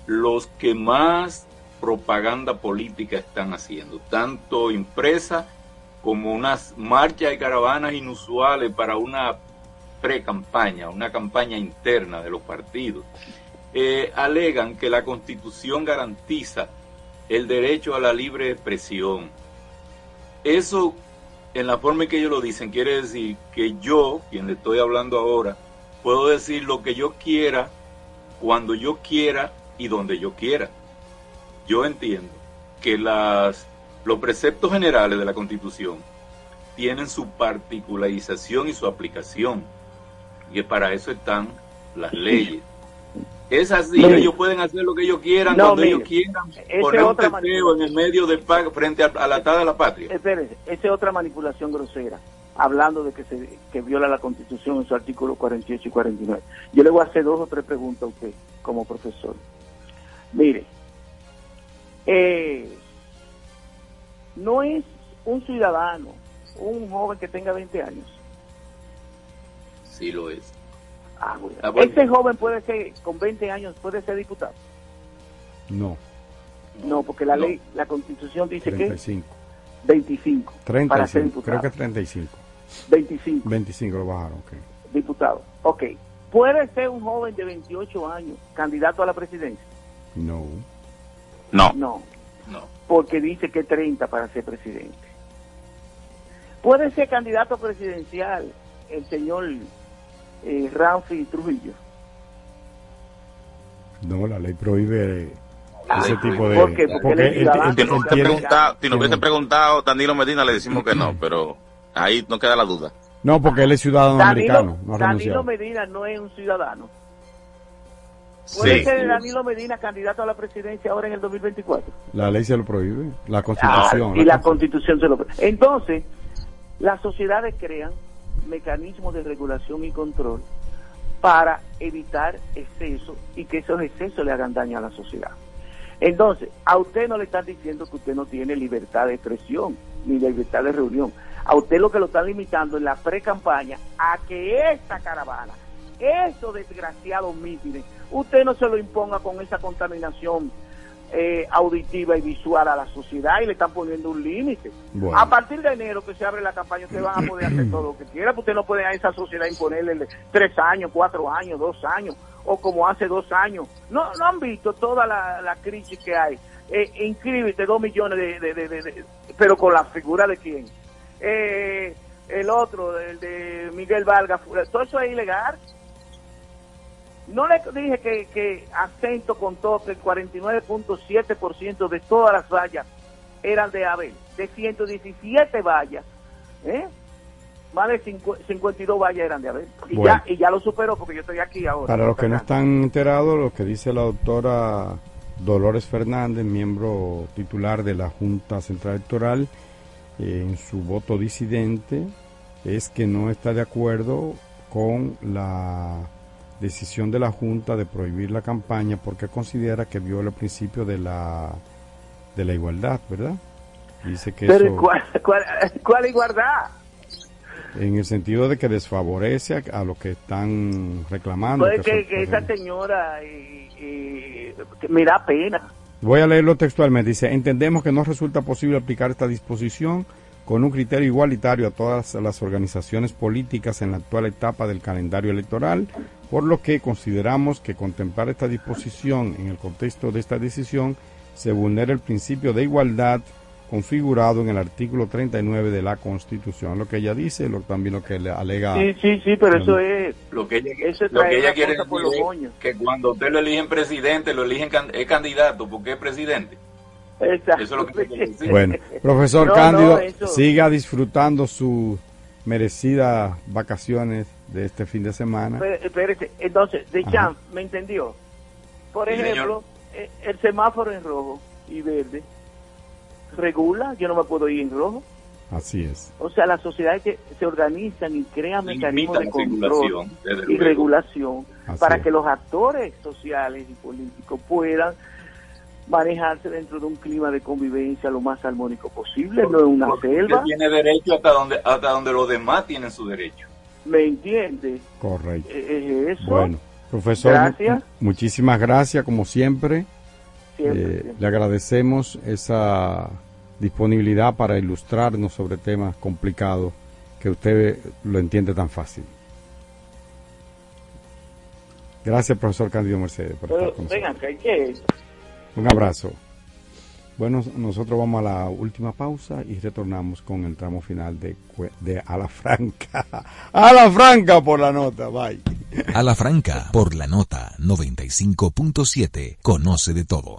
los que más propaganda política están haciendo, tanto impresa como unas marchas y caravanas inusuales para una pre-campaña, una campaña interna de los partidos. Eh, alegan que la constitución garantiza el derecho a la libre expresión. Eso, en la forma en que ellos lo dicen, quiere decir que yo, quien le estoy hablando ahora, puedo decir lo que yo quiera, cuando yo quiera y donde yo quiera. Yo entiendo que las, los preceptos generales de la Constitución tienen su particularización y su aplicación. Y para eso están las leyes. Es así, ellos pueden hacer lo que ellos quieran, No, cuando mire, ellos quieran, poner un teteo en el medio del frente a, a la atada de la patria. Espérese, esa es otra manipulación grosera, hablando de que se que viola la Constitución en su artículo 48 y 49. Yo le voy a hacer dos o tres preguntas a usted como profesor. Mire, eh, no es un ciudadano, un joven que tenga 20 años. Sí lo es. Ah, bueno. Ah, bueno. Ese joven puede ser, con 20 años, puede ser diputado. No. No, porque la ley, la Constitución dice que 35. 25 para ser 35. diputado. Creo que 35. 25 25 lo bajaron, ok. diputado. Ok. ¿Puede ser un joven de 28 años candidato a la presidencia? No. No. No. No. Porque dice que 30 para ser presidente. ¿Puede ser candidato presidencial el señor eh, Ramfi Trujillo? No, la ley prohíbe eh, Ah, ese tipo de... ¿por qué? Porque él. Si nos hubiese tiene- preguntado, si nos hubiese tiene- preguntado Danilo Medina, le decimos que no, pero ahí no queda la duda. No, porque él es ciudadano Danilo, americano, no Danilo. Medina no es un ciudadano. ¿Puede Sí. ser Danilo Medina candidato a la presidencia ahora en el 2024? La ley se lo prohíbe, la Ah, constitución. y la Constitución. constitución se lo Entonces, las sociedades crean mecanismos de regulación y control para evitar excesos y que esos excesos le hagan daño a la sociedad. Entonces, a usted no le están diciendo que usted no tiene libertad de expresión ni libertad de reunión. A usted lo que lo están limitando en la pre-campaña a que esta caravana, estos desgraciados mítines, usted no se lo imponga con esa contaminación eh, auditiva y visual a la sociedad y le están poniendo un límite. Bueno. A partir de enero que se abre la campaña, usted van a poder hacer todo lo que quiera, porque usted no puede a esa sociedad imponerle tres años, cuatro años, dos años, o como hace dos años. No, no han visto toda la, la crisis que hay. Eh, inscríbete dos millones de, de- de- de- de- pero con la figura de quién. Eh, el otro, el de Miguel Vargas, todo eso es ilegal. No le dije que, que acento contó que el 49.7% de todas las vallas eran de Abel, de 117 vallas, ¿eh? más de cincu- 52 vallas eran de Abel. Y, Bueno. ya, y ya lo superó porque yo estoy aquí ahora. Para los que no están enterados, lo que dice la doctora Dolores Fernández, miembro titular de la Junta Central Electoral, en su voto disidente, es que no está de acuerdo con la decisión de la Junta de prohibir la campaña porque considera que viola el principio de la de la igualdad, ¿verdad? Dice que Pero eso ¿cuál, cuál, cuál igualdad? en el sentido de que desfavorece a, a los que están reclamando. Pues que que, son- que esa señora y, y- que me da pena. Voy a leerlo textualmente. Dice, entendemos que no resulta posible aplicar esta disposición con un criterio igualitario a todas las organizaciones políticas en la actual etapa del calendario electoral, por lo que consideramos que contemplar esta disposición en el contexto de esta decisión se vulnera el principio de igualdad configurado en el artículo 39 de la Constitución. Lo que ella dice, lo, también lo que le alega... Sí, sí, sí, pero eso es... Lo que ella, lo que ella la quiere decir que cuando usted lo eligen presidente, lo eligen can- es candidato porque es presidente. Exacto. Eso es lo que quiere decir. Bueno, profesor No, Cándido, no, eso- siga disfrutando sus merecidas vacaciones de este fin de semana. Espérese, espérese. Entonces, de. Champ, ¿me entendió? Por Sí, ejemplo, eh, el semáforo en rojo y verde regula, yo no me puedo ir en rojo. Así es. O sea, las sociedades que se organizan y crean mecanismos de control regulación, y regulación Así para es. que los actores sociales y políticos puedan manejarse dentro de un clima de convivencia lo más armónico posible, no en una selva, tiene derecho hasta donde hasta donde los demás tienen su derecho. ¿me entiende? Correcto. Eh, Es eso. Bueno, profesor, Gracias. mu- muchísimas gracias como siempre. Siempre, Eh, siempre. le agradecemos esa disponibilidad para ilustrarnos sobre temas complicados que usted lo entiende tan fácil. Gracias, profesor Cándido Mercedes, por estar con venga, que... Un abrazo. Bueno, nosotros vamos a la última pausa y retornamos con el tramo final de, de A la Franca. A la Franca por la nota, bye. A la franca, por la nota 95.7, conoce de todo.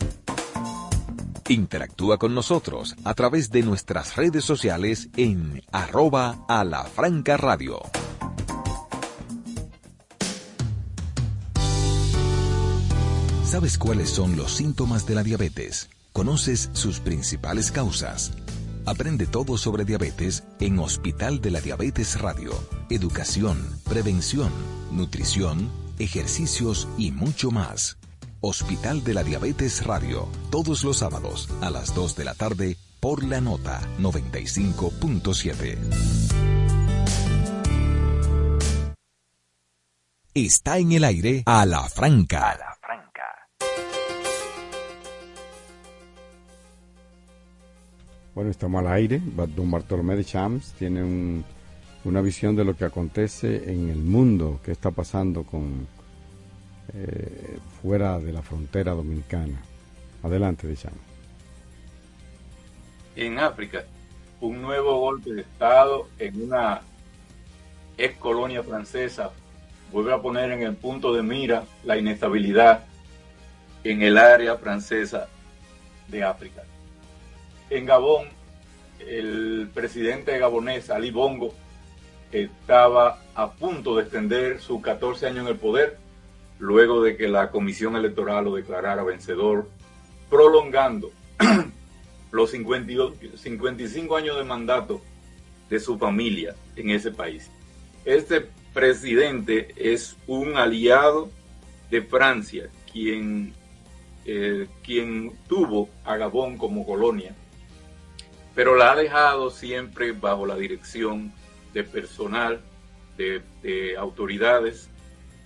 Interactúa con nosotros a través de nuestras redes sociales en arroba a la franca radio. ¿Sabes cuáles son los síntomas de la diabetes? ¿Conoces sus principales causas? Aprende todo sobre diabetes en Hospital de la Diabetes Radio. Educación, prevención, nutrición, ejercicios y mucho más. Hospital de la Diabetes Radio, todos los sábados a las 2 de la tarde por la nota 95.7. Está en el aire a la franca. Bueno, estamos al aire. Don Bartolomé de Champs tiene un- una visión de lo que acontece en el mundo, qué está pasando con eh, fuera de la frontera dominicana. Adelante, de Champs. En África, un nuevo golpe de Estado en una ex colonia francesa vuelve a poner en el punto de mira la inestabilidad en el área francesa de África. En Gabón, el presidente gabonés, Ali Bongo, estaba a punto de extender sus 14 años en el poder, luego de que la comisión electoral lo declarara vencedor, prolongando los 55 años de mandato de su familia en ese país. Este presidente es un aliado de Francia, quien, eh, quien tuvo a Gabón como colonia, pero la ha dejado siempre bajo la dirección de personal, de autoridades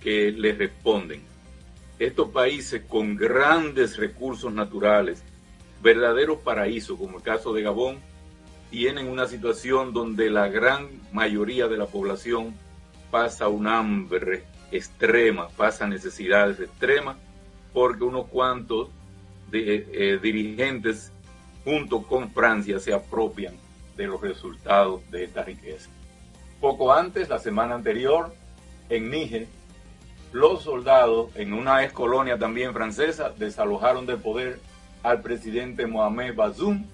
que le responden. Estos países con grandes recursos naturales, verdaderos paraísos, como el caso de Gabón, tienen una situación donde la gran mayoría de la población pasa un hambre extrema, pasa necesidades extremas, porque unos cuantos de, eh, dirigentes junto con Francia se apropian de los resultados de esta riqueza. Poco antes, la semana anterior, en Níger, los soldados en una ex colonia también francesa desalojaron del poder al presidente Mohamed Bazoum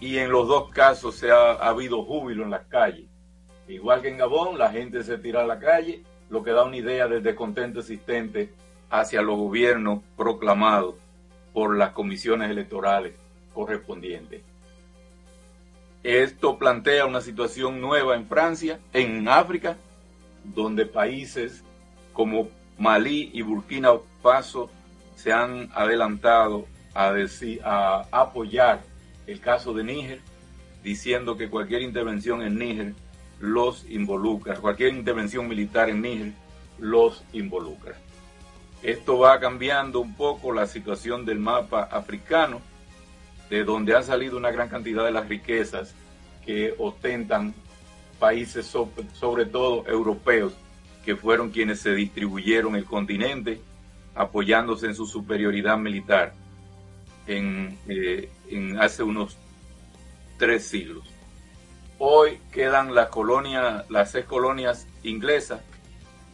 y en los dos casos se ha, ha habido júbilo en las calles. Igual que en Gabón, la gente se tira a la calle, lo que da una idea del descontento existente hacia los gobiernos proclamados por las comisiones electorales correspondientes. Esto plantea una situación nueva en Francia, en África, donde países como Malí y Burkina Faso se han adelantado a, decir, a apoyar el caso de Níger, diciendo que cualquier intervención en Níger los involucra, cualquier intervención militar en Níger los involucra. Esto va cambiando un poco la situación del mapa africano, de donde han salido una gran cantidad de las riquezas que ostentan países, sobre todo europeos, que fueron quienes se distribuyeron el continente apoyándose en su superioridad militar en, eh, hace unos tres siglos. Hoy quedan las colonias, las seis colonias inglesas,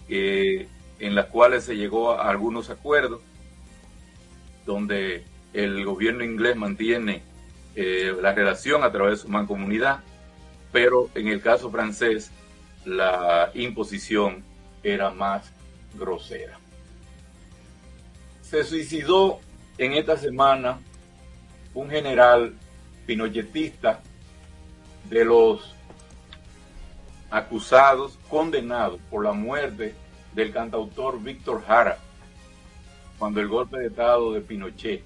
en las cuales se llegó a algunos acuerdos, donde el gobierno inglés mantiene eh, la relación a través de su mancomunidad, pero en el caso francés la imposición era más grosera. Se suicidó en esta semana un general pinochetista de los acusados, condenados por la muerte del cantautor Víctor Jara, cuando el golpe de Estado de Pinochet.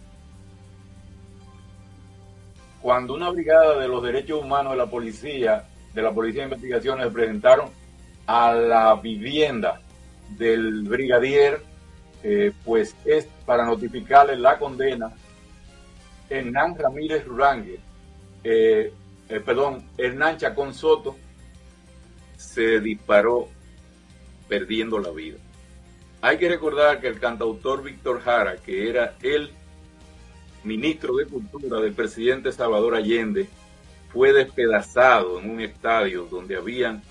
Cuando una brigada de los derechos humanos de la policía, de la Policía de Investigaciones, presentaron a la vivienda del brigadier, eh, pues es para notificarle la condena. Hernán Ramírez Rurangue, eh, eh, perdón, Hernán Chacón Soto se disparó perdiendo la vida. Hay que recordar que el cantautor Víctor Jara, que era el ministro de Cultura del presidente Salvador Allende, fue despedazado en un estadio donde habían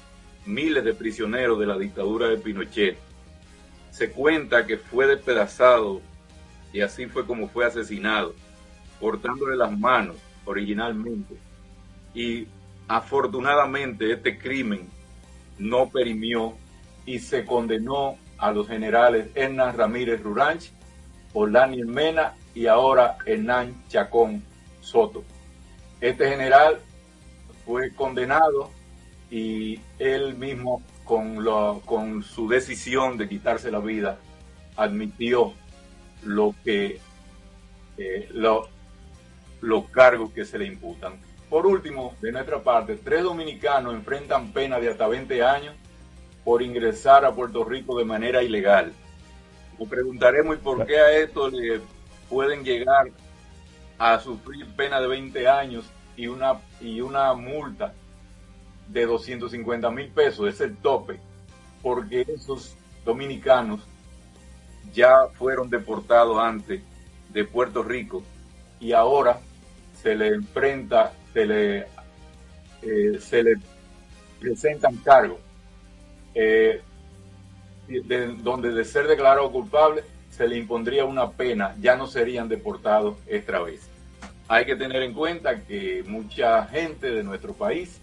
miles de prisioneros de la dictadura de Pinochet. Se cuenta que fue despedazado y así fue como fue asesinado, cortándole las manos originalmente y afortunadamente este crimen no perimió y se condenó a los generales Hernán Ramírez Ruranch, Orlani Mena y ahora Hernán Chacón Soto. Este general fue condenado y él mismo con, lo, con su decisión de quitarse la vida admitió lo que eh, lo, los cargos que se le imputan. Por último, de nuestra parte, tres dominicanos enfrentan pena de hasta 20 años por ingresar a Puerto Rico de manera ilegal. Nos preguntaremos por qué a esto le pueden llegar a sufrir pena de 20 años y una, y una multa de 250 mil pesos, es el tope, porque esos dominicanos ya fueron deportados antes de Puerto Rico y ahora se le enfrenta se le, eh, se le presentan cargos, eh, de, donde de ser declarado culpable se le impondría una pena, ya no serían deportados esta vez. Hay que tener en cuenta que mucha gente de nuestro país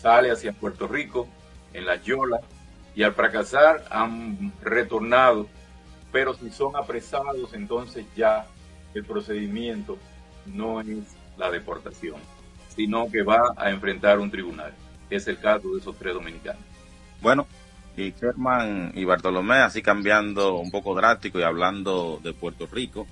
sale hacia Puerto Rico en la Yola y al fracasar han retornado, pero si son apresados entonces ya el procedimiento no es la deportación, sino que va a enfrentar un tribunal. Es el caso de esos tres dominicanos. Bueno, y Sherman y Bartolomé, así cambiando un poco drástico y hablando de Puerto Rico,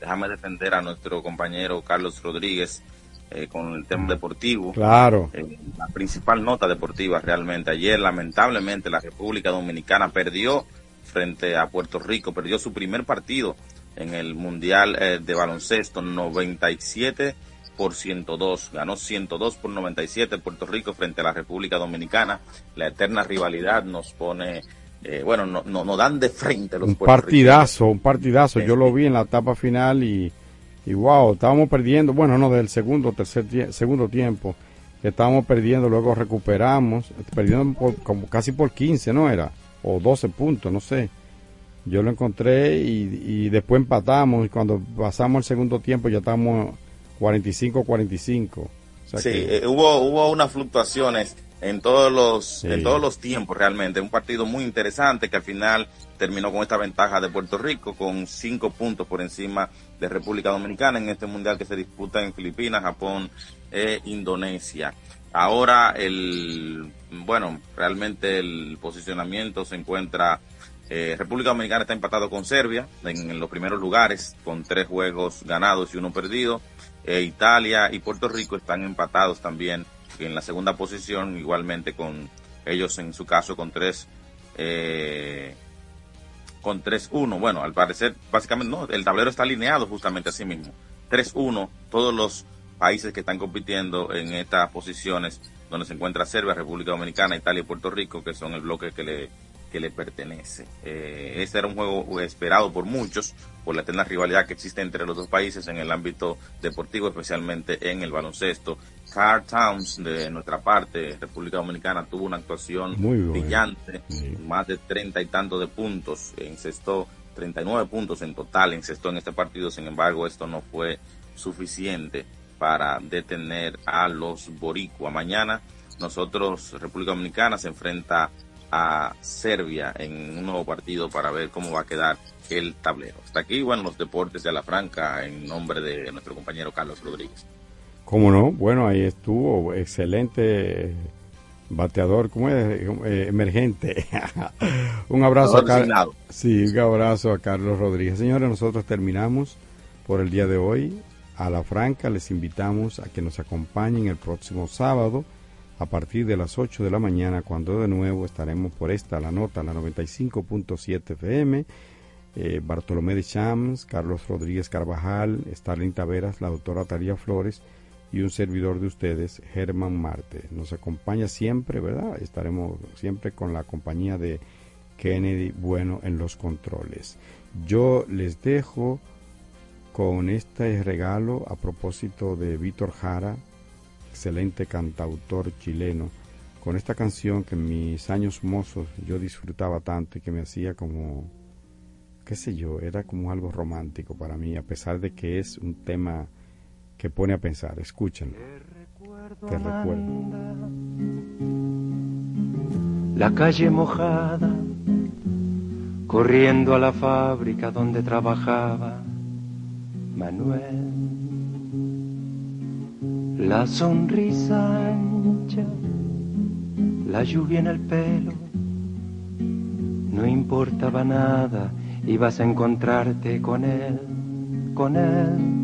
déjame defender a nuestro compañero Carlos Rodríguez eh, con el tema deportivo. Claro. Eh, la principal nota deportiva realmente. Ayer, lamentablemente, la República Dominicana perdió frente a Puerto Rico, perdió su primer partido en el Mundial eh, de Baloncesto, 97 por 102, ganó 102 por 97 Puerto Rico frente a la República Dominicana. La eterna rivalidad nos pone, eh, bueno, no, no, nos dan de frente los Un partidazo, un partidazo. Yo lo vi en la etapa final y, y wow, estábamos perdiendo, bueno, no, del segundo, tercer tie- segundo tiempo, estábamos perdiendo, luego recuperamos, perdiendo por, como casi por 15, ¿no era? O 12 puntos, no sé. Yo lo encontré y, y después empatamos y cuando pasamos el segundo tiempo ya estábamos 45-45. O sea Sí, que- eh, hubo, hubo unas fluctuaciones en todos los, Sí. en todos los tiempos realmente. Un partido muy interesante que al final terminó con esta ventaja de Puerto Rico con cinco puntos por encima de República Dominicana en este mundial que se disputa en Filipinas, Japón e Indonesia. Ahora el, bueno, realmente el posicionamiento se encuentra eh, República Dominicana está empatado con Serbia en, en los primeros lugares con tres juegos ganados y uno perdido. Eh, Italia y Puerto Rico están empatados también en la segunda posición, igualmente con ellos en su caso con tres eh, con 3-1. Bueno, al parecer, básicamente no, el tablero está alineado justamente así mismo. 3-1, todos los países que están compitiendo en estas posiciones donde se encuentra Serbia, República Dominicana, Italia y Puerto Rico, que son el bloque que le, que le pertenece. Eh, este era un juego esperado por muchos, por la eterna rivalidad que existe entre los dos países en el ámbito deportivo, especialmente en el baloncesto. Carl Towns, de nuestra parte, República Dominicana, tuvo una actuación Muy brillante, más de treinta y tantos de puntos, encestó 39 puntos en total, encestó en este partido, sin embargo, esto no fue suficiente para detener a los boricua. Mañana nosotros, República Dominicana, se enfrenta a Serbia en un nuevo partido para ver cómo va a quedar el tablero. Hasta aquí, bueno, los deportes de la Franca en nombre de nuestro compañero Carlos Rodríguez. ¿Cómo no? Bueno, ahí estuvo, excelente bateador, ¿cómo es? Eh, emergente. un abrazo a Car- Designado. Sí, un abrazo a Carlos Rodríguez. Señores, nosotros terminamos por el día de hoy. A la Franca les invitamos a que nos acompañen el próximo sábado a partir de las 8 de la mañana, cuando de nuevo estaremos por esta, la nota, la 95.7 FM. Eh, Bartolomé de Chams, Carlos Rodríguez Carvajal, Starling Taveras, la doctora Taría Flores y un servidor de ustedes, Germán Marte. Nos acompaña siempre, ¿verdad? Estaremos siempre con la compañía de Kennedy Bueno en los controles. Yo les dejo con este regalo a propósito de Víctor Jara, excelente cantautor chileno, con esta canción que en mis años mozos yo disfrutaba tanto y que me hacía como, qué sé yo, era como algo romántico para mí, a pesar de que es un tema que pone a pensar. Escúchenlo. Te recuerdo. la calle mojada, corriendo a la fábrica donde trabajaba Manuel. La sonrisa ancha, la lluvia en el pelo, no importaba nada, ibas a encontrarte con él, con él,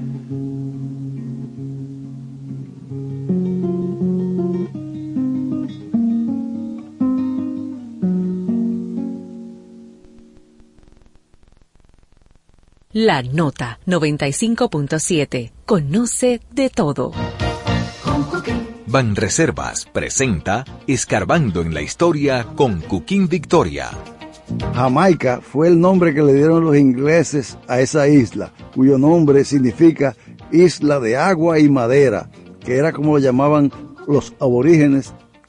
La Nota 95.7. Conoce de todo. Banreservas presenta Escarbando en la Historia con Cuquín Victoria. Jamaica fue el nombre que le dieron los ingleses a esa isla, cuyo nombre significa isla de agua y madera, que era como lo llamaban los aborígenes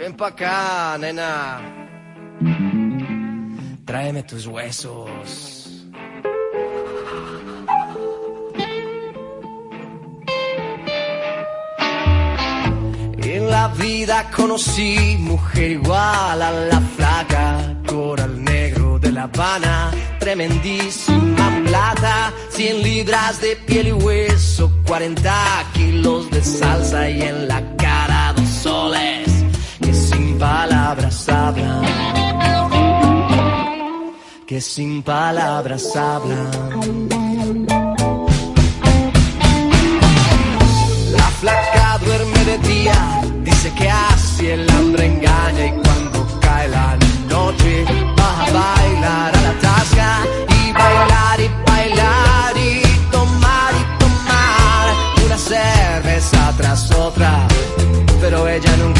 Ven pa' acá, nena. Tráeme tus huesos. En la vida conocí mujer igual a la flaca, coral negro de La Habana, tremendísima plata, 100 libras de piel y hueso, 40 kilos de salsa y en la cara dos soles palabras hablan, que sin palabras hablan. La flaca duerme de día, dice que así el hambre engaña y cuando cae la noche va a bailar a la tasca y bailar y bailar y tomar y tomar una cerveza tras otra, pero ella nunca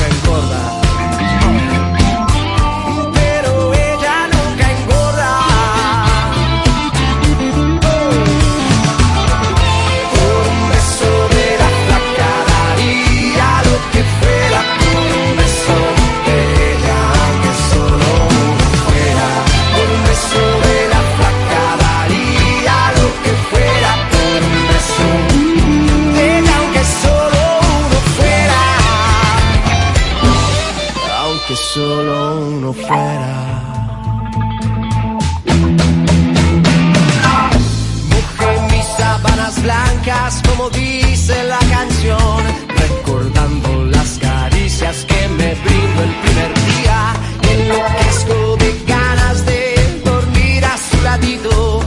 el primer día, enloquezco de ganas de dormir a su ladito,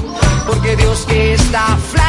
porque Dios que está flaco.